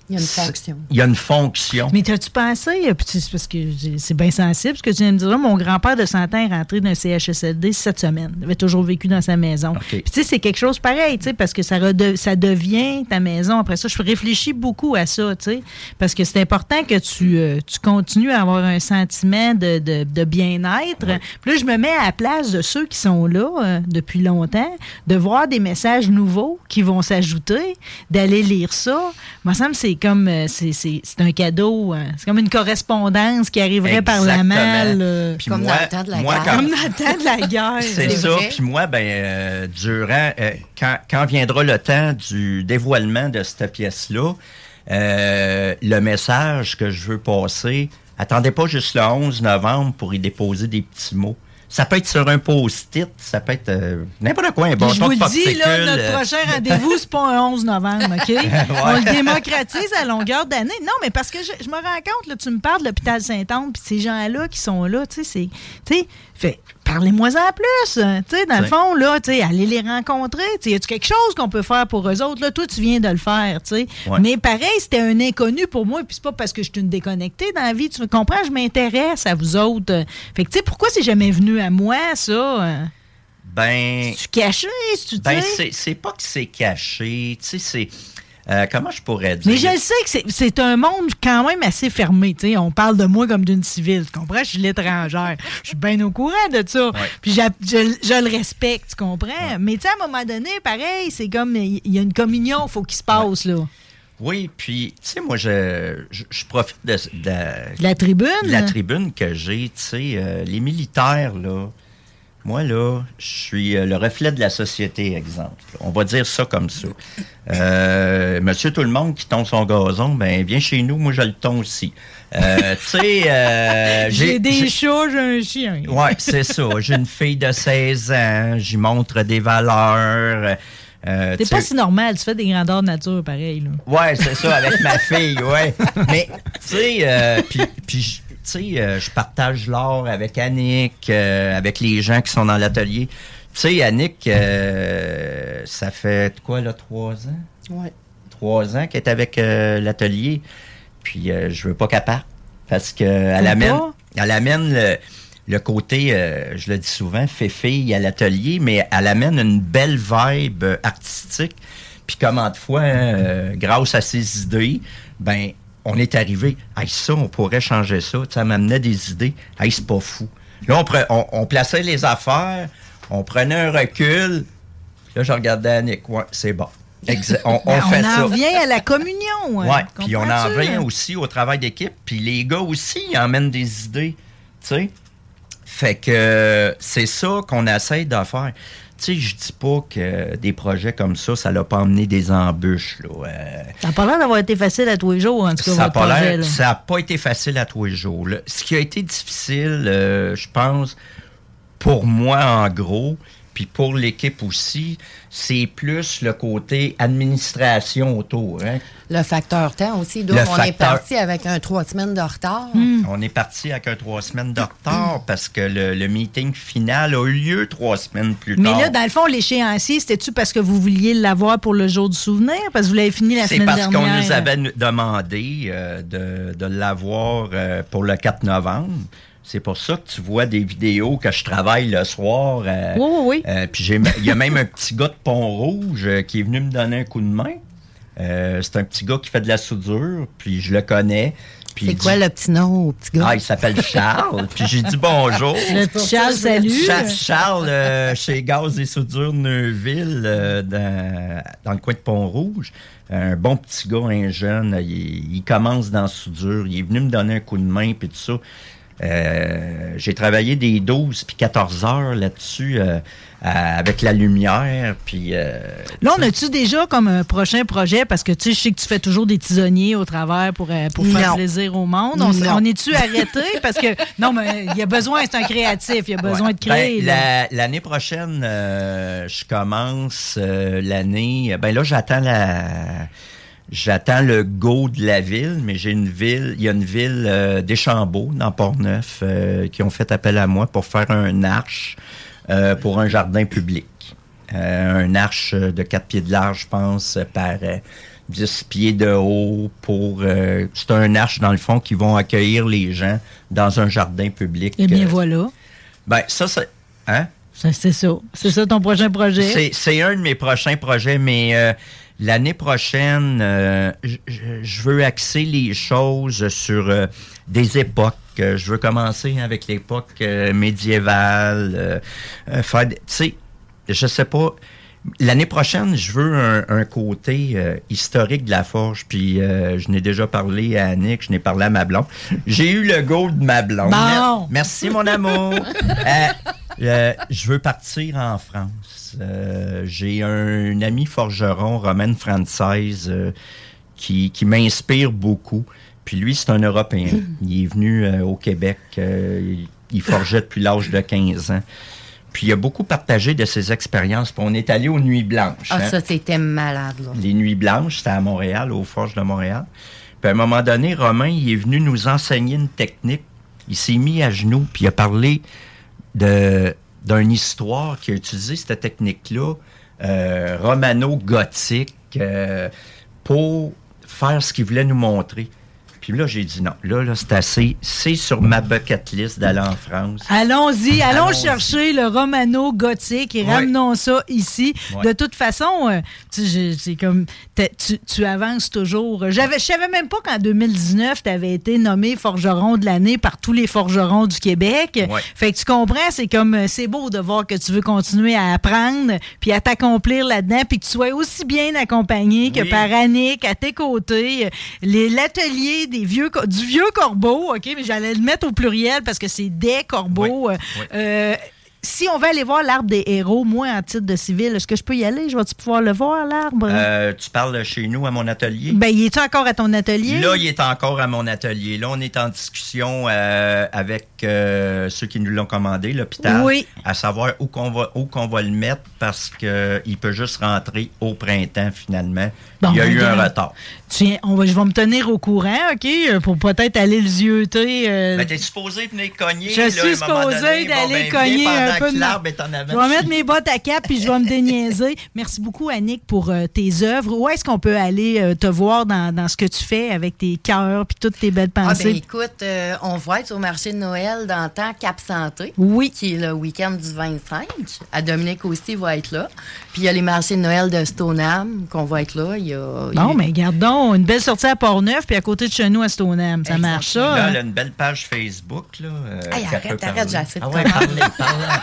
Il y a une fonction. Il y a une fonction. Mais t'as-tu pensé, euh, parce que c'est bien sensible ce que tu viens de dire, là, mon grand-père de 100 ans est rentré d'un CHSLD cette semaine. Il avait toujours vécu dans sa maison. Puis tu sais, c'est quelque chose pareil, tu sais, parce que ça, rede- ça devient ta maison. Après ça, je réfléchis beaucoup à ça, tu sais, parce que c'est important que tu, euh, tu continues à avoir un sentiment de, de- de bien-être. Puis là, je me mets à la place de ceux qui sont là euh, depuis longtemps, de voir des messages nouveaux qui vont s'ajouter, d'aller lire ça. Moi, ça me c'est comme euh, c'est c'est- c'est un cadeau. hein. C'est comme une correspondance qui arriverait par la malle. euh, Puis Comme moi- dans le temps de la moi, guerre. quand- Comme dans le temps de la guerre. C'est ça. Puis moi, ben, euh, durant, euh, quand, quand viendra le temps du dévoilement de cette pièce-là, euh, le message que je veux passer, attendez pas juste le 11 novembre pour y déposer des petits mots. Ça peut être sur un post-it, ça peut être euh, n'importe quoi, un je vous le dis, là, notre euh, prochain rendez-vous, c'est pas un 11 novembre, OK? On le démocratise à longueur d'année. Non, mais parce que je, je me rends compte, là, tu me parles de l'hôpital Saint-Anne, puis ces gens-là qui sont là, tu sais, c'est... Fait, parlez-moi-en plus. hein, Tu sais, dans le fond, là, tu sais, allez les rencontrer. Tu y a-tu quelque chose qu'on peut faire pour eux autres? Là, toi, tu viens de le faire, tu sais. Mais pareil, c'était un inconnu pour moi, puis c'est pas parce que je suis une déconnectée dans la vie. Tu me comprends? Je m'intéresse à vous autres. Fait que, tu sais, pourquoi c'est jamais venu à moi, ça? hein? ben, Tu caché, tu ben, c'est pas que c'est caché, tu sais, c'est... euh, comment je pourrais dire? Mais je le sais que c'est- un monde quand même assez fermé. tu sais. On parle de moi comme d'une civile. Tu comprends? Je suis l'étrangère. Je suis bien au courant de ça. Puis je, je le respecte, tu comprends? Mais tu sais, à un moment donné, pareil, c'est comme il y a une communion, faut qu'il se passe, là. Oui, puis, tu sais, moi, je, je, je profite de, de la, De la tribune? de la tribune que j'ai. Tu sais, euh, les militaires, là, moi, là, je suis euh, le reflet de la société, exemple. On va dire ça comme ça. Euh, monsieur tout le monde qui tombe son gazon, ben, viens chez nous, moi, je le tombe aussi. Euh, tu sais, euh, J'ai des chats, j'ai un chien. Ouais, c'est ça. J'ai une fille de 16 ans, j'y montre des valeurs. euh, C'est tu pas si normal, tu fais des grandeurs de nature pareil. Là. Ouais, c'est ça, avec ma fille, ouais. Mais, tu sais, euh, puis, puis, je- tu sais, euh, je partage l'art avec Annick, euh, avec les gens qui sont dans l'atelier. Tu sais, Annick, euh, ça fait quoi, là, trois ans? Ouais. Trois ans qu'elle est avec l'atelier. Puis, je veux pas qu'elle parte. Parce qu'elle amène, elle amène le, le côté, euh, je le dis souvent, fait fille à l'atelier, mais elle amène une belle vibe artistique. Puis comment de fois, hein, euh, grâce à ses idées, ben on est arrivé. Hey, ça, on pourrait changer ça. Elle m'amenait des idées. Hey, c'est pas fou. Là, on, pre- on, on plaçait les affaires, on prenait un recul. Là, je regardais Annick. Ouais, c'est bon. Exa- on, on Ben, fait en ça. revient à la communion. hein. Ouais, puis on en revient aussi au travail d'équipe, puis les gars aussi, ils emmènent des idées, tu sais. Fait que c'est ça qu'on essaie de faire. Tu sais, je dis pas que des projets comme ça, ça l'a pas amené des embûches, là. Euh, Ça n'a pas l'air d'avoir été facile à tous les jours, en tout cas, ça n'a pas projet. ça a pas été facile à tous les jours. là. Ce qui a été difficile, euh, je pense, pour moi en gros, puis pour l'équipe aussi, c'est plus le côté administration autour. hein. Le facteur temps aussi. Donc, Le on est parti avec un trois semaines de retard. On est parti avec un trois semaines de retard parce que le, le meeting final a eu lieu trois semaines plus Mais tard. là, dans le fond, l'échéancier, c'était-tu parce que vous vouliez l'avoir pour le jour du souvenir? Parce que vous l'avez fini la C'est semaine parce dernière. qu'on nous avait demandé euh, de, de l'avoir euh, pour le 4 novembre. C'est pour ça que tu vois des vidéos que je travaille le soir. euh, Oui, oui, oui. euh, puis il y a même un petit gars de Pont-Rouge euh, qui est venu me donner un coup de main. Euh, c'est un petit gars qui fait de la soudure, puis je le connais. C'est quoi dit- le petit nom au petit gars? Ah, il s'appelle Charles. puis j'ai dit bonjour. Le petit Charles, salut. Cha- Charles, euh, chez Gaz et Soudures Neuville, euh, dans, dans le coin de Pont-Rouge. Un bon petit gars, un jeune. Il, il commence dans la soudure. Il est venu me donner un coup de main, puis tout ça. Euh, j'ai travaillé des 12 puis 14 heures là-dessus euh, avec la lumière. Puis euh, Là, on a-tu déjà comme un prochain projet? Parce que tu sais, je sais que tu fais toujours des tisonniers au travers pour, euh, pour faire Non. plaisir au monde. On, est-tu arrêté? Parce que, non, mais il y a besoin, c'est un créatif, il y a besoin de créer. Ben, la- L'année prochaine, euh, je commence euh, l'année. Ben là, j'attends la. J'attends le go de la ville, mais j'ai une ville, il y a une ville euh, Deschambault, dans Port-Neuf, euh, qui ont fait appel à moi pour faire un arche euh, pour un jardin public. Euh, un arche de 4 pieds de large, je pense, par euh, 10 pieds de haut pour... c'est un arche, dans le fond, qui vont accueillir les gens dans un jardin public. Eh bien, voilà. ben, ça, c'est. Hein? Ça, C'est ça. C'est ça ton prochain projet? C'est, un de mes prochains projets, mais l'année prochaine, euh, je- veux axer les choses sur euh, des époques. Euh, je veux commencer avec l'époque médiévale. faire, tu sais, je sais pas, L'année prochaine, je veux un, un côté euh, historique de la forge. Puis euh, je n'ai déjà parlé à Annick, je n'ai parlé à ma blonde. J'ai eu le go de ma blonde. Bon. Mer- Merci, mon amour. Euh, je veux partir en France. Euh, J'ai un ami forgeron, Romain Francaise, euh, qui, qui m'inspire beaucoup. Puis lui, c'est un Européen. Il est venu euh, au Québec. il, il forgeait depuis l'âge de 15 ans. Puis il a beaucoup partagé de ses expériences. Puis on est allé aux Nuits Blanches. Ah, hein. ça, c'était malade, là. Les Nuits Blanches, c'était à Montréal, aux Forges de Montréal. Puis à un moment donné, Romain, il est venu nous enseigner une technique. Il s'est mis à genoux, puis il a parlé de d'une histoire qui a utilisé cette technique-là, euh, romano-gothique, euh, pour faire ce qu'il voulait nous montrer. Puis là, j'ai dit non. Là, là c'est assez. C'est sur ma bucket list d'aller en France. Allons-y, allons chercher le romano gothique et ramenons ça ici. De toute façon, euh, c'est comme tu, tu avances toujours. J'avais, je savais même pas qu'en 2019, tu avais été nommé forgeron de l'année par tous les forgerons du Québec. Fait que tu comprends, c'est comme euh, c'est beau de voir que tu veux continuer à apprendre puis à t'accomplir là-dedans puis que tu sois aussi bien accompagné que par Annick à tes côtés. Les- L'atelier des vieux du vieux corbeau, OK, mais j'allais le mettre au pluriel parce que c'est des corbeaux. Euh, euh, si on veut aller voir l'arbre des héros, moi, en titre de civil, est-ce que je peux y aller? Je vais-tu pouvoir le voir, l'arbre? Euh, tu parles chez nous à mon atelier? ben, il est-tu encore à ton atelier? Là, il est encore à mon atelier. Là, on est en discussion euh, avec euh, ceux qui nous l'ont commandé, l'hôpital, Oui. à savoir où qu'on va, où qu'on va le mettre parce qu'il peut juste rentrer au printemps, finalement. Bon, il y a ben, eu un retard. Tiens, on va, je vais me tenir au courant, OK, euh, pour peut-être aller le zioter. euh, Ben, t'es supposé venir cogner. Je là, suis. Bon, d'aller ben, cogner un peu que de l'arbre est en avant. Je vais mettre mes bottes à cap puis je vais me déniaiser. Merci beaucoup, Annick, pour euh, tes œuvres. Où est-ce qu'on peut aller euh, te voir dans, dans ce que tu fais avec tes cœurs puis toutes tes belles Ah, pensées? ben écoute, euh, on va être au marché de Noël dans le temps Cap Santé. Oui. Qui est le week-end du 25. À Dominique aussi va être là. Puis il y a les marchés de Noël de Stoneham qu'on va être là. Il y a, il y a- Bon, une belle sortie à Port-Neuf puis à côté de chez nous à Stoneham. Ça marche, ça? Là, hein? elle a une belle page Facebook. Là, euh, Hey, arrête, arrête, parler. j'ai assez de Ah ouais, parlez,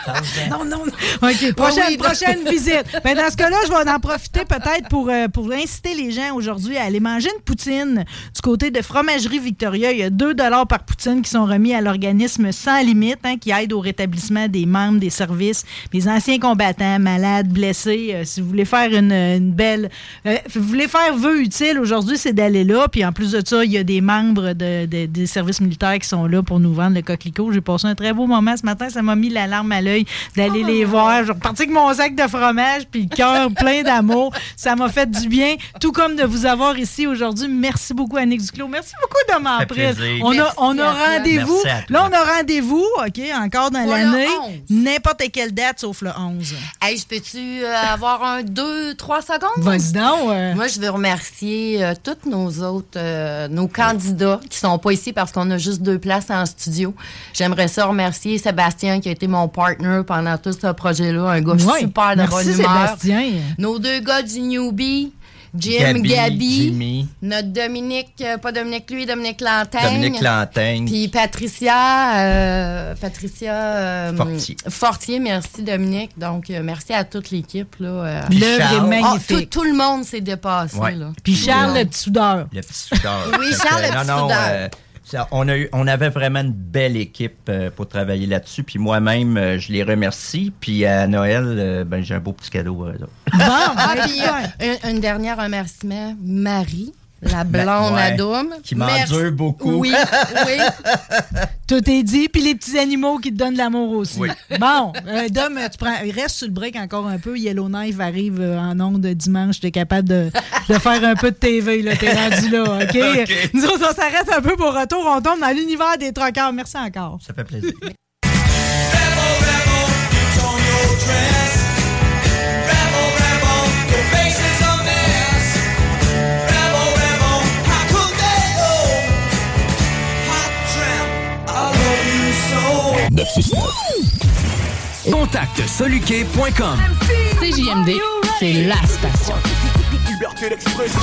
parlez. Non, non, non. OK, prochaine, oui, prochaine visite. Ben, dans ce cas-là, je vais en profiter peut-être pour, euh, pour inciter les gens aujourd'hui à aller manger une poutine du côté de Fromagerie Victoria. Il y a 2 par poutine qui sont remis à l'organisme Sans Limite, hein, qui aide au rétablissement des membres des services, des anciens combattants, malades, blessés. Euh, si vous voulez faire une, une belle... euh, vous voulez faire vœu utile aujourd'hui, c'est d'aller là. Puis en plus de ça, il y a des membres de- de- des services militaires qui sont là pour nous vendre le coquelicot. J'ai passé un très beau moment ce matin. Ça m'a mis la larme à l'œil d'aller les voir. Je suis repartie avec mon sac de fromage puis le cœur plein d'amour. Ça m'a fait du bien, tout comme de vous avoir ici aujourd'hui. Merci beaucoup, Annick Duclos. Merci beaucoup de m'en fait prendre. plaisir. On a, on a rendez-vous. Là, on a rendez-vous, OK, encore dans l'année. 11. N'importe quelle date sauf le 11. Hey, je peux-tu euh, avoir un, deux, trois secondes? Vas-y donc. euh. Moi, je veux remercier euh, tous nos autres, euh, nos candidats qui sont pas ici parce qu'on a juste deux places en studio. J'aimerais ça remercier Sébastien qui a été mon partner pendant tout ce projet-là, un gars super de Merci, bonne humeur. Sébastien. Nos deux gars du Newbie, Jim, Gabi, Gabi, Jimmy. notre Dominique, euh, pas Dominique lui, Dominique Lantaigne. Dominique Lantaigne. Puis Patricia, euh, Patricia euh, Fortier. Fortier, merci Dominique. Donc, euh, merci à toute l'équipe. là. euh. L'œuvre est. Ah, magnifique. tout, tout le monde s'est dépassé. Ouais. Là. Puis Charles, le petit soudeur. Le petit soudeur. Oui, Charles, le petit non, non, soudeur. Ça, on, a eu, on avait vraiment une belle équipe euh, pour travailler là-dessus. Puis moi-même, euh, je les remercie. Puis à Noël, euh, ben, j'ai un beau petit cadeau. Bon, Ah, ben, puis, euh, un, un dernier remerciement, Marie, la blonde ouais, à Doom. qui m'endure Merci. beaucoup. Oui, oui. Tout est dit, puis les petits animaux qui te donnent de l'amour aussi. Oui. Bon, euh, Dom, tu prends, reste sur le break encore un peu. Yellowknife arrive euh, en ondes dimanche. Tu es capable de, de faire un peu de TV. Là, t'es rendu là, OK? OK. Nous autres, on s'arrête un peu pour retour. On tombe dans l'univers des troqueurs. Merci encore. Ça fait plaisir. Contacte soluquet.com. CJMD, c'est la station. Liberté d'expression.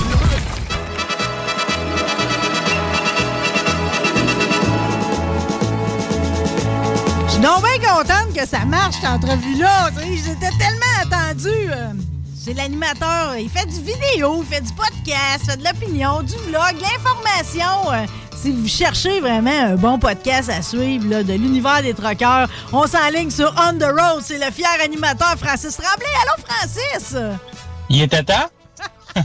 Je suis donc bien contente que ça marche, cette entrevue-là. J'étais tellement attendu. euh, C'est l'animateur. Il fait du vidéo, il fait du podcast, il fait de l'opinion, du vlog, de l'information. Euh, si vous cherchez vraiment un bon podcast à suivre là, de l'univers des troqueurs, on s'enligne sur On the Road. C'est le fier animateur Francis Tremblay. Allô, Francis? Il était temps? ouais,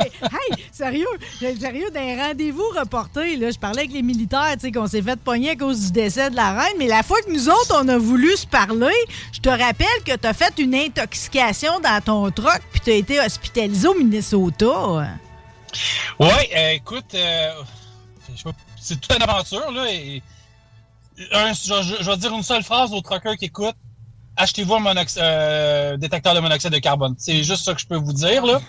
mais, hey, sérieux, sérieux, d'un rendez-vous reporté, là, je parlais avec les militaires, tu sais, qu'on s'est fait pogner à cause du décès de la reine, mais la fois que nous autres, on a voulu se parler, je te rappelle que tu as fait une intoxication dans ton truck, puis tu as été hospitalisé au Minnesota. Oui, euh, écoute, euh, c'est toute une aventure, là, et je, vais dire une seule phrase aux truckers qui écoutent achetez-vous un euh, détecteur de monoxyde de carbone. C'est juste ça que je peux vous dire, là.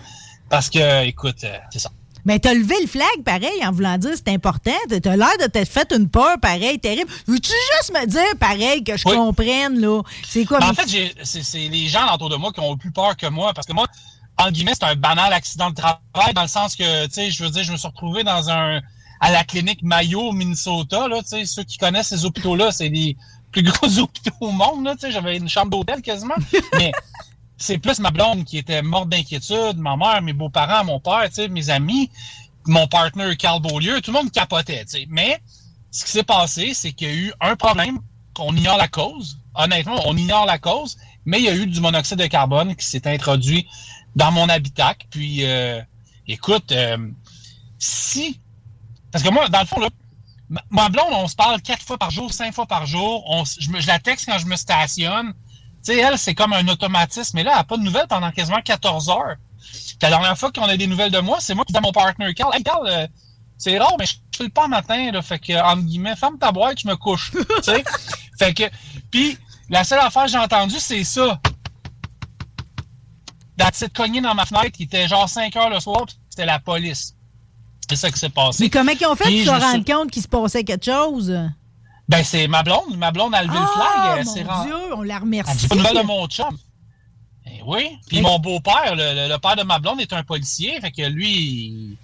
Parce que, écoute, euh, c'est ça. Mais t'as levé le flag, pareil, en voulant dire c'est important. T'as l'air de t'être fait une peur, pareil, terrible. Veux-tu juste me dire, pareil, que je comprenne, là? C'est quoi? Ben, en fait, c'est les gens autour de moi qui ont plus peur que moi. Parce que moi, en guillemets, c'est un banal accident de travail, dans le sens que, tu sais, je veux dire, je me suis retrouvé dans un à la clinique Mayo Minnesota, là, tu sais, ceux qui connaissent ces hôpitaux-là, c'est des plus gros hôpitaux au monde, là, tu sais, j'avais une chambre d'hôtel quasiment. Mais c'est plus ma blonde qui était morte d'inquiétude, ma mère, mes beaux-parents, mon père, mes amis, mon partenaire Carl Beaulieu, tout le monde capotait. Mais ce qui s'est passé, c'est qu'il y a eu un problème qu'on ignore la cause. Honnêtement, on ignore la cause, mais il y a eu du monoxyde de carbone qui s'est introduit dans mon habitacle. Puis, euh, écoute, euh, si... Parce que moi, dans le fond, là, ma blonde, on se parle quatre fois par jour, cinq fois par jour. je, je la texte quand je me stationne sais, elle, c'est comme un automatisme. Mais là, elle n'a pas de nouvelles pendant quasiment 14 heures. la dernière fois qu'on a des nouvelles de moi, c'est moi qui dis à mon partenaire Carl, hey Carl, euh, c'est rare, mais je ne file pas le matin, là. Fait que, entre guillemets, ferme ta boîte, je me couche. tu sais? Fait que, puis, la seule affaire que j'ai entendue, c'est ça. D'être cogné dans ma fenêtre, qui était genre 5 heures le soir, c'était la police. C'est ça qui s'est passé. Mais comment ils ont fait pour se rendre compte qu'il se passait quelque chose? Ben, c'est ma blonde. Ma blonde a levé le flag. mon Dieu, on la remercie. Pas nouvelle de mon chum. Eh oui. Puis mon beau-père, le, père de ma blonde, est un policier. Fait que lui,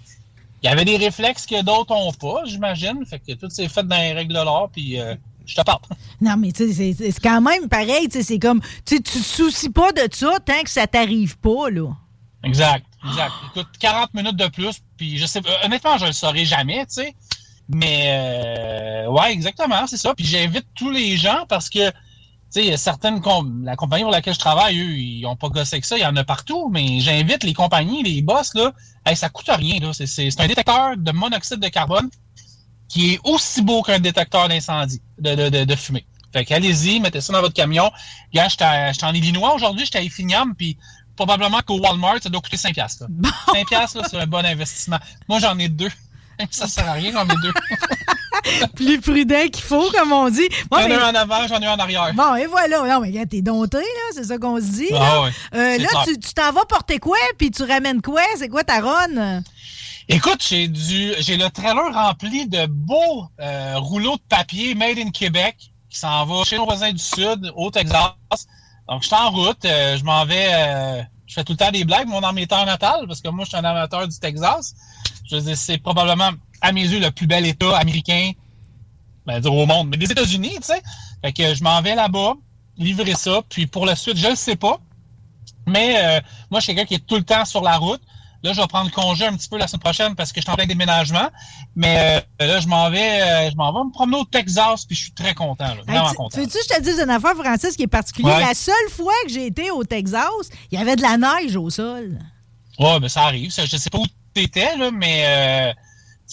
il, avait des réflexes que d'autres n'ont pas, j'imagine. Fait que tout s'est fait dans les règles de l'art. Puis euh, je te parle. Non, mais tu sais, c'est quand même pareil. C'est comme, tu te soucies pas de ça tant que ça t'arrive pas, là. Exact, exact. Écoute, 40 minutes de plus, puis je sais, honnêtement, je le saurais jamais, tu sais. Mais euh, ouais, exactement, c'est ça. Puis j'invite tous les gens parce que tu sais, certaines la compagnie pour laquelle je travaille, eux, ils n'ont pas gossé que ça, il y en a partout, mais j'invite les compagnies, les boss, là, hey, ça coûte rien, là. C'est un détecteur de monoxyde de carbone qui est aussi beau qu'un détecteur d'incendie, de, fumée. Fait qu'allez-y, mettez ça dans votre camion. Regarde, j'étais en Illinois aujourd'hui, j'étais à Effingham, puis probablement qu'au Walmart, ça doit coûter 5$. Là. 5$, c'est un bon investissement. Moi, j'en ai deux. Ça sert à rien, j'en ai deux. Plus prudent qu'il faut, comme on dit. j'en ai un en avant, j'en ai un en arrière. Bon, et voilà. Non, mais regarde, t'es dompté, là. C'est ça qu'on se dit. Ah, euh, là, tu t'en vas porter quoi, puis tu ramènes quoi? C'est quoi ta run? Écoute, j'ai du, j'ai le trailer rempli de beaux euh, rouleaux de papier made in Québec qui s'en va chez nos voisins du Sud, au Texas. Donc, je suis en route. Euh, je m'en vais. je fais tout le temps des blagues, moi, dans mes terres natales, parce que moi, je suis un amateur du Texas. Je veux dire, c'est probablement, à mes yeux, le plus bel État américain, ben, dire au monde, mais des États-Unis, tu sais. Fait que je m'en vais là-bas, livrer ça, puis pour la suite, je ne sais pas. Mais euh, moi, je suis quelqu'un qui est tout le temps sur la route. Là, je vais prendre congé un petit peu la semaine prochaine parce que je suis en plein déménagement. Mais euh, là, je m'en vais, euh, je m'en vais me promener au Texas, puis je suis très content, là, vraiment tu, content. Veux-tu que je te dise une affaire, Francis, qui est particulière? La seule fois que j'ai été au Texas, il y avait de la neige au sol. Ouais, mais ça arrive. Je sais pas où étais, là, mais euh,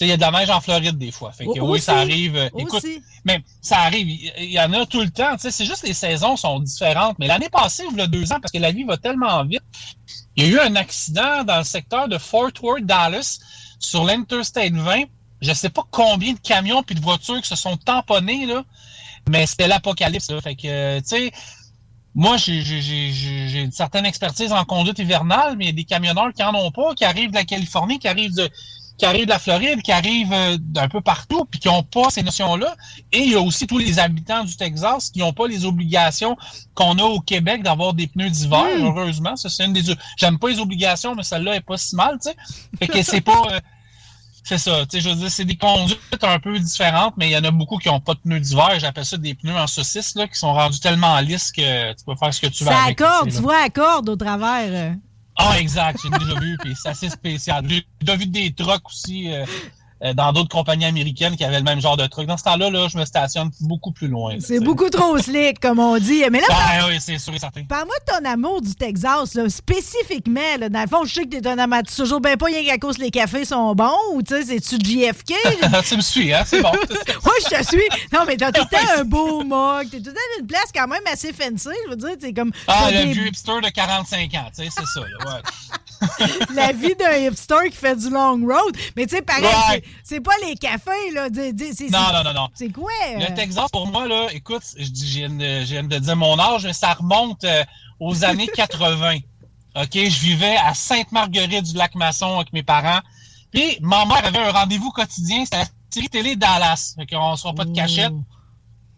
il y a de la neige en Floride des fois. Fait que, oui, ça arrive. Euh, écoute, mais ça arrive. Il y, en a tout le temps. C'est juste les saisons sont différentes. Mais l'année passée, il y a deux ans, parce que la vie va tellement vite, il y a eu un accident dans le secteur de Fort Worth, Dallas, sur l'Interstate 20. Je sais pas combien de camions puis de voitures qui se sont tamponnés, là, mais c'était l'apocalypse. Fait que, tu sais, moi, j'ai une certaine expertise en conduite hivernale, mais il y a des camionneurs qui n'en ont pas, qui arrivent de la Californie, qui arrivent de, qui arrivent de la Floride, qui arrivent euh, d'un peu partout, puis qui n'ont pas ces notions-là. Et il y a aussi tous les habitants du Texas qui n'ont pas les obligations qu'on a au Québec d'avoir des pneus d'hiver, hmm. heureusement. Ça, c'est une des. J'aime pas les obligations, mais celle-là est pas si mal, tu sais. Fait que c'est pas. Euh, c'est ça. Tu sais, je veux dire, c'est des conduites un peu différentes, mais il y en a beaucoup qui n'ont pas de pneus d'hiver. J'appelle ça des pneus en saucisse, là, qui sont rendus tellement lisses que tu peux faire ce que tu veux. Ça accorde, tu vois, accorde au travers. Ah, exact, j'ai déjà vu, puis c'est assez spécial. J'ai vu des trucks aussi euh, dans d'autres compagnies américaines qui avaient le même genre de truc. Dans ce temps-là, là, je me stationne beaucoup plus loin. C'est beaucoup trop slick, comme on dit. Mais là, Ben oui, c'est sûr et certain. Parle-moi de ton amour du Texas, là, spécifiquement. Là. Dans le fond, je sais que t'es un amateur toujours ben pas rien qu'à cause les cafés sont bons ou tu sais, c'est-tu JFK? tu me suis, hein? C'est bon. Moi, je te suis. Non, mais t'as tout le temps un beau mug. T'es tout le temps une place quand même assez fancy. Je veux dire, t'es comme. Ah, le des- vieux hipster de 45 ans, tu sais, c'est ça. Là, ouais. la vie d'un hipster qui fait du long road. Mais tu sais, pareil, Ouais. C'est- pas les cafés, là. C'est- Non, non, non, non. C'est quoi? euh? Le Texas, pour moi, là, écoute, viens de, dire mon âge, mais ça remonte euh, aux années 80. OK? Je vivais à Sainte-Marguerite du Lac-Masson avec mes parents. Puis, ma mère avait un rendez-vous quotidien, c'était la série télé Dallas. Fait qu'on ne sera pas de cachette.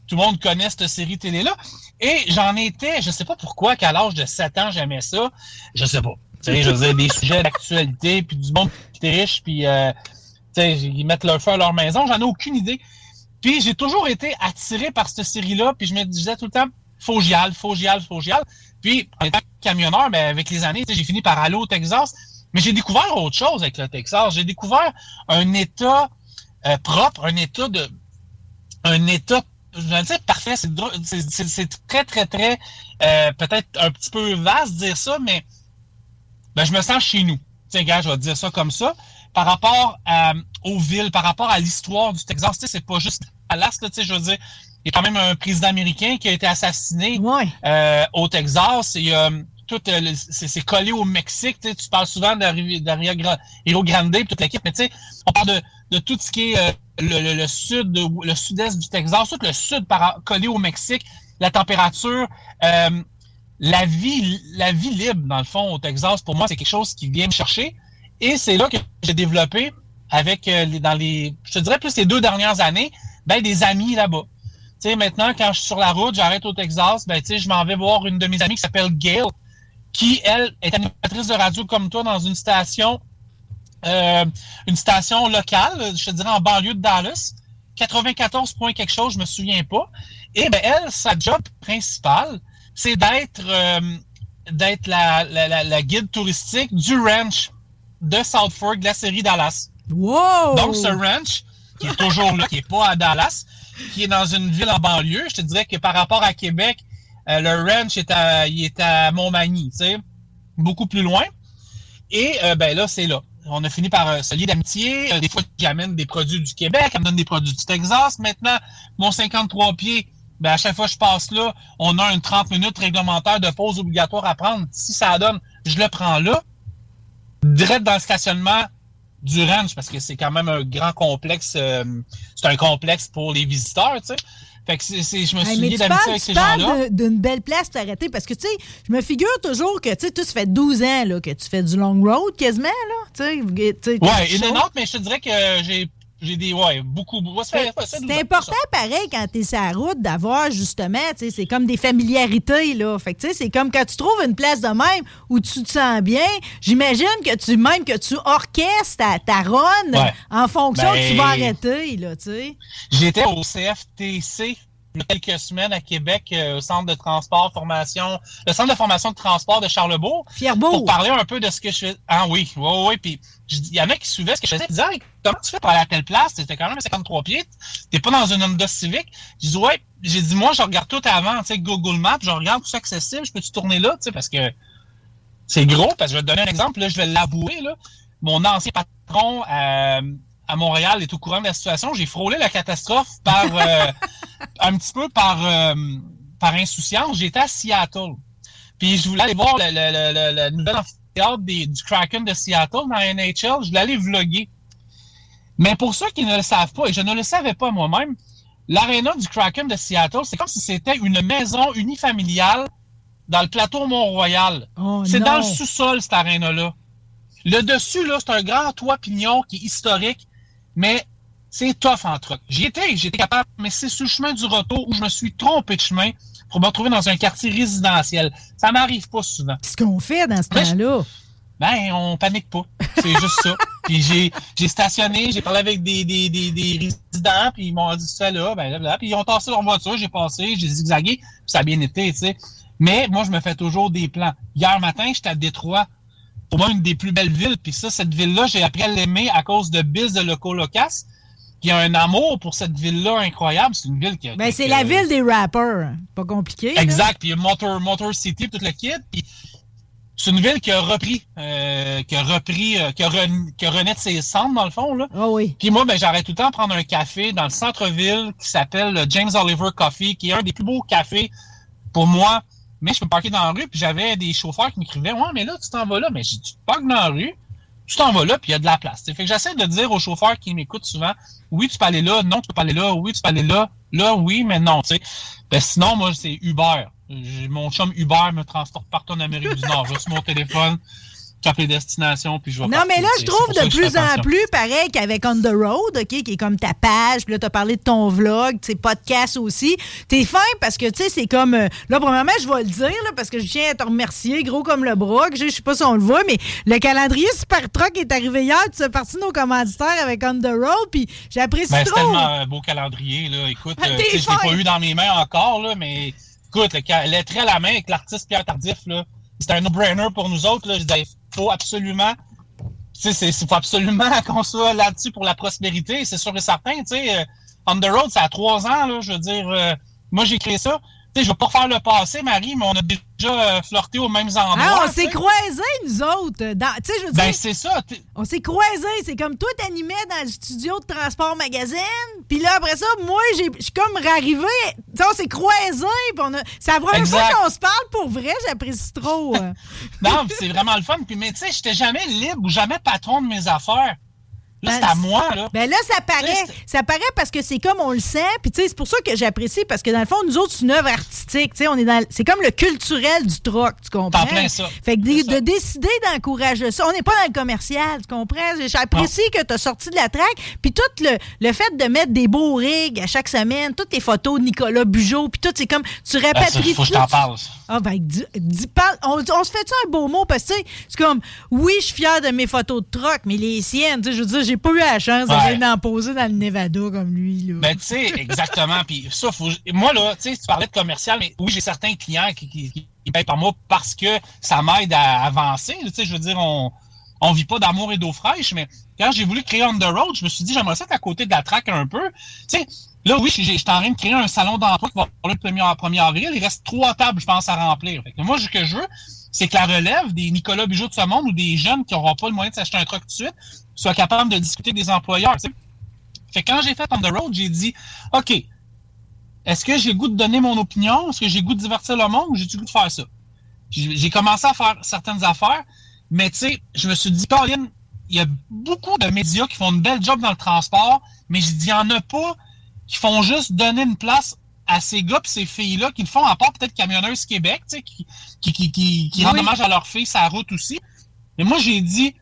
Tout le monde connaît cette série télé-là. Et j'en étais, je sais pas pourquoi, qu'à l'âge de 7 ans, j'aimais ça. Je sais pas. Tu sais, je veux dire, des sujets d'actualité, puis du monde qui est riche, puis euh, ils mettent leur feu à leur maison. J'en ai aucune idée. Puis j'ai toujours été attiré par cette série-là, puis je me disais tout le temps, faut j'y aille, faut j'y aille, faut. Puis, en étant camionneur, ben, avec les années, j'ai fini par aller au Texas. Mais j'ai découvert autre chose avec le Texas. J'ai découvert un État euh, propre, un État de. Un État. Je vais dire parfait, c'est très, très, très. euh, Peut-être un petit peu vaste dire ça, mais ben, je me sens chez nous. Tiens, gars, je vais dire ça comme ça. Par rapport à- aux villes, par rapport à l'histoire du Texas, tu sais, c'est pas juste Dallas, tu sais, je veux dire, il y a quand même un président américain qui a été assassiné euh, au Texas. A, euh, tout, euh, c'est c'est collé au Mexique. Tu, sais, tu parles souvent de, Ri- de Rio Gra- Rio Grande et toute l'équipe, mais tu sais, on parle de, de tout ce qui est euh, le, le- le sud, le sud-est du Texas, tout le sud par, collé au Mexique, la température, euh, la vie, la vie libre, dans le fond, au Texas, pour moi, c'est quelque chose qui vient me chercher. Et c'est là que j'ai développé avec euh, dans les, je te dirais plus les deux dernières années, ben, des amis là-bas. Tu sais, maintenant, quand je suis sur la route, j'arrête au Texas, ben, tu sais, je m'en vais voir une de mes amies qui s'appelle Gail, qui, elle, est animatrice de radio comme toi dans une station, euh, une station locale, je te dirais en banlieue de Dallas. 94 points quelque chose, je me souviens pas. Et ben, elle, sa job principale, c'est d'être euh, d'être la guide touristique du ranch de South Fork de la série Dallas. Wow! Donc, ce ranch, qui est toujours là, qui est pas à Dallas, qui est dans une ville en banlieue, je te dirais que par rapport à Québec, euh, le ranch est à, il est à Montmagny, tu sais, beaucoup plus loin. Et euh, ben là, c'est là. On a fini par euh, se lier d'amitié. Euh, des fois, j'amène des produits du Québec, elle me donne des produits du Texas. Maintenant, mon 53 pieds, ben, à chaque fois que je passe là, on a une 30 minutes réglementaire de pause obligatoire à prendre. Si ça donne, je le prends là, direct dans le stationnement du ranch, parce que c'est quand même un grand complexe. euh, c'est un complexe pour les visiteurs, tu sais. Fait que c'est, je me Hey, suis mais lié tu d'amitié avec tu ces gens-là. de- d'une belle place pour t'arrêter parce que, tu sais, je me figure toujours que, tu sais, ça fait 12 ans là, que tu fais du long road quasiment, là. Tu sais, tu sais, Ouais, tu shows. autre, mais je te dirais que j'ai, j'ai des, ouais, beaucoup, beaucoup. ça fait- ça fait 12 ans, C'est important, pareil, quand t'es sur la route, d'avoir justement, tu sais, c'est comme des familiarités, là. Fait que, tu sais, c'est comme quand tu trouves une place de même où tu te sens bien, j'imagine que tu, même que tu orchestres ta, ta run Ouais. en fonction Ben- que tu vas arrêter, là, tu sais. J'étais au CFTC quelques semaines à Québec, euh, au centre de transport, formation, le centre de formation de transport de Charlebourg. Fierbourg. Pour parler un peu de ce que je fais. Ah oui, oui, oui. Puis il y en a qui suivaient ce que je faisais. Ils disaient, Hey, comment tu fais pour aller à telle place? T'étais quand même à 53 pieds. T'es pas dans une Honda Civic. Je dis, ouais. J'ai dit, moi, je regarde tout avant, tu sais, Google Maps, je regarde tout ça accessible. Je peux-tu tourner là, tu sais, parce que c'est gros. Parce que je vais te donner un exemple, là, je vais l'avouer, là. Mon ancien patron euh, à Montréal est au courant de la situation. J'ai frôlé la catastrophe par euh, un petit peu par, euh, par insouciance. J'étais à Seattle. Puis je voulais aller voir le, le, le, le, le nouvel amphithéâtre du Kraken de Seattle dans la NHL. Je voulais aller vlogger. Mais pour ceux qui ne le savent pas, et je ne le savais pas moi-même, l'aréna du Kraken de Seattle, c'est comme si c'était une maison unifamiliale dans le plateau Mont-Royal. Oh, c'est dans le sous-sol, cette aréna-là. Le dessus, là, c'est un grand toit pignon qui est historique, mais c'est tough en truck. J'y étais, j'étais capable, mais c'est sur le chemin du retour où je me suis trompé de chemin pour me retrouver dans un quartier résidentiel. Ça m'arrive pas souvent. Qu'est-ce qu'on fait dans ce temps-là? Ben, on panique pas. C'est juste ça. Puis j'ai, j'ai stationné, j'ai parlé avec des, des, des, des résidents, puis ils m'ont dit ça là, ben là, là. Puis ils ont tassé leur voiture, j'ai passé, j'ai zigzagué, puis ça a bien été, tu sais. Mais moi, je me fais toujours des plans. Hier matin, j'étais à Détroit. Pour moi une des plus belles villes. Puis ça, cette ville-là, j'ai appris à l'aimer à cause de Biz de Loco Locas. Qui a un amour pour cette ville-là incroyable. C'est une ville qui a. Ben, c'est la ville des rappers. Pas compliqué. Exact. Puis il y a Motor, Motor City, tout le kit. Puis c'est une ville qui a repris, euh, qui a repris, euh, qui, a re- qui a renaît de ses cendres, dans le fond. Là. Ah oui. Puis moi, ben, j'arrête tout le temps de prendre un café dans le centre-ville qui s'appelle le James Oliver Coffee, qui est un des plus beaux cafés pour moi. Mais je peux parquer dans la rue, puis j'avais des chauffeurs qui m'écrivaient Ouais, mais là, tu t'en vas là. Mais j'ai tu parques dans la rue, tu t'en vas là, puis il y a de la place. Fait que j'essaie de dire aux chauffeurs qui m'écoutent souvent Oui, tu peux aller là, non, tu peux pas aller là, oui, tu peux aller là, là, oui, mais non. tu sais. Ben, sinon, moi, c'est Uber. Mon chum Uber me transporte partout en Amérique du Nord. Je sur mon téléphone, tape les destinations, puis je vais Non, partir, mais là, je trouve C'est de plus en plus, pareil qu'avec On the Road, OK, qui est comme ta page, puis là, tu as parlé de ton vlog, tes podcasts aussi. T'es fin parce que, tu sais, c'est comme. euh, là, premièrement, je vais le dire, là, parce que je tiens à te remercier, gros comme le bras, que je sais pas si on le voit, mais le calendrier Super Truck est arrivé hier, tu es parti nos commanditaires avec On the Road, puis j'apprécie Ben, c'est trop. tellement un beau calendrier, là. Écoute, Ah, euh, je l'ai pas eu dans mes mains encore, là, mais écoute, le, le trait à la main avec l'artiste Pierre Tardif, là, c'était un no-brainer pour nous autres, là. Je faut absolument, c'est- faut absolument qu'on soit là-dessus pour la prospérité, c'est sûr et certain, sais. euh, On the road, ça a trois ans, je veux dire, euh, moi, j'ai créé ça. Tu sais, je veux pas refaire le passé, Marie, mais on a déjà euh, flirté aux mêmes endroits. Ah, on s'est croisés, nous autres. dans- je veux Ben, c'est ça. On s'est croisés. C'est comme toi, t'animais dans le studio de Transport Magazine. Puis là, après ça, moi, j'ai- je suis comme arrivé. Tu sais, on s'est croisés. On a... C'est la première Exact. fois qu'on se parle pour vrai. J'apprécie trop. euh. Non, c'est vraiment le fun. Puis, mais tu sais, j'étais jamais libre ou jamais patron de mes affaires. Là, Ben, c'est à moi, là. Ben là, ça paraît. Ça paraît parce que c'est comme on le sent. Puis tu sais, c'est pour ça que j'apprécie parce que dans le fond, nous autres, c'est une œuvre artistique. Tu sais, on est dans. C'est comme le culturel du troc, tu comprends? T'en plein ça. Fait que de, de décider d'encourager ça. On n'est pas dans le commercial, tu comprends? J'apprécie que tu as sorti de la traque. Puis tout le, le fait de mettre des beaux rigs à chaque semaine, toutes tes photos de Nicolas Bugeaud, puis tout, c'est comme tu ça, rapatries faut que je t'en parle. ça. Ah ben, dis- dis- parle- on, on se fait ça un beau mot? Parce que tu sais, c'est comme, oui, je suis fier de mes photos de troc, mais les siennes, tu sais, je veux dire, j'ai pas eu la chance Ouais. d'aller d'en poser dans le Nevada comme lui. Là. Ben, tu sais, exactement. Puis ça, faut. Moi, là, tu sais, tu parlais de commercial, mais oui, j'ai certains clients qui, qui, qui- qui payent par moi parce que ça m'aide à avancer. Tu sais, je veux dire, on. On vit pas d'amour et d'eau fraîche, mais quand j'ai voulu créer On the Road, je me suis dit, j'aimerais ça être à côté de la traque un peu. Tu sais, là, oui, j'étais en train de créer un salon d'emploi qui va avoir le 1er, 1er avril. Il reste trois tables, je pense, à remplir. Fait que moi, ce que je veux, c'est que la relève des Nicolas Bugeaud de ce monde ou des jeunes qui n'auront pas le moyen de s'acheter un truck tout de suite soient capables de discuter des employeurs. Fait quand j'ai fait On the Road, j'ai dit, OK, est-ce que j'ai le goût de donner mon opinion? Est-ce que j'ai le goût de divertir le monde ou j'ai le goût de faire ça? J'ai commencé à faire certaines affaires, mais tu sais, je me suis dit, Colin, il y a beaucoup de médias qui font une belle job dans le transport, mais je dis, il n'y en a pas qui font juste donner une place à ces gars et ces filles-là qui le font, à part peut-être Camionneuses Québec, tu sais, qui, qui, qui, qui, qui rendent hommage à leurs filles sur la route aussi. Mais moi, j'ai dit,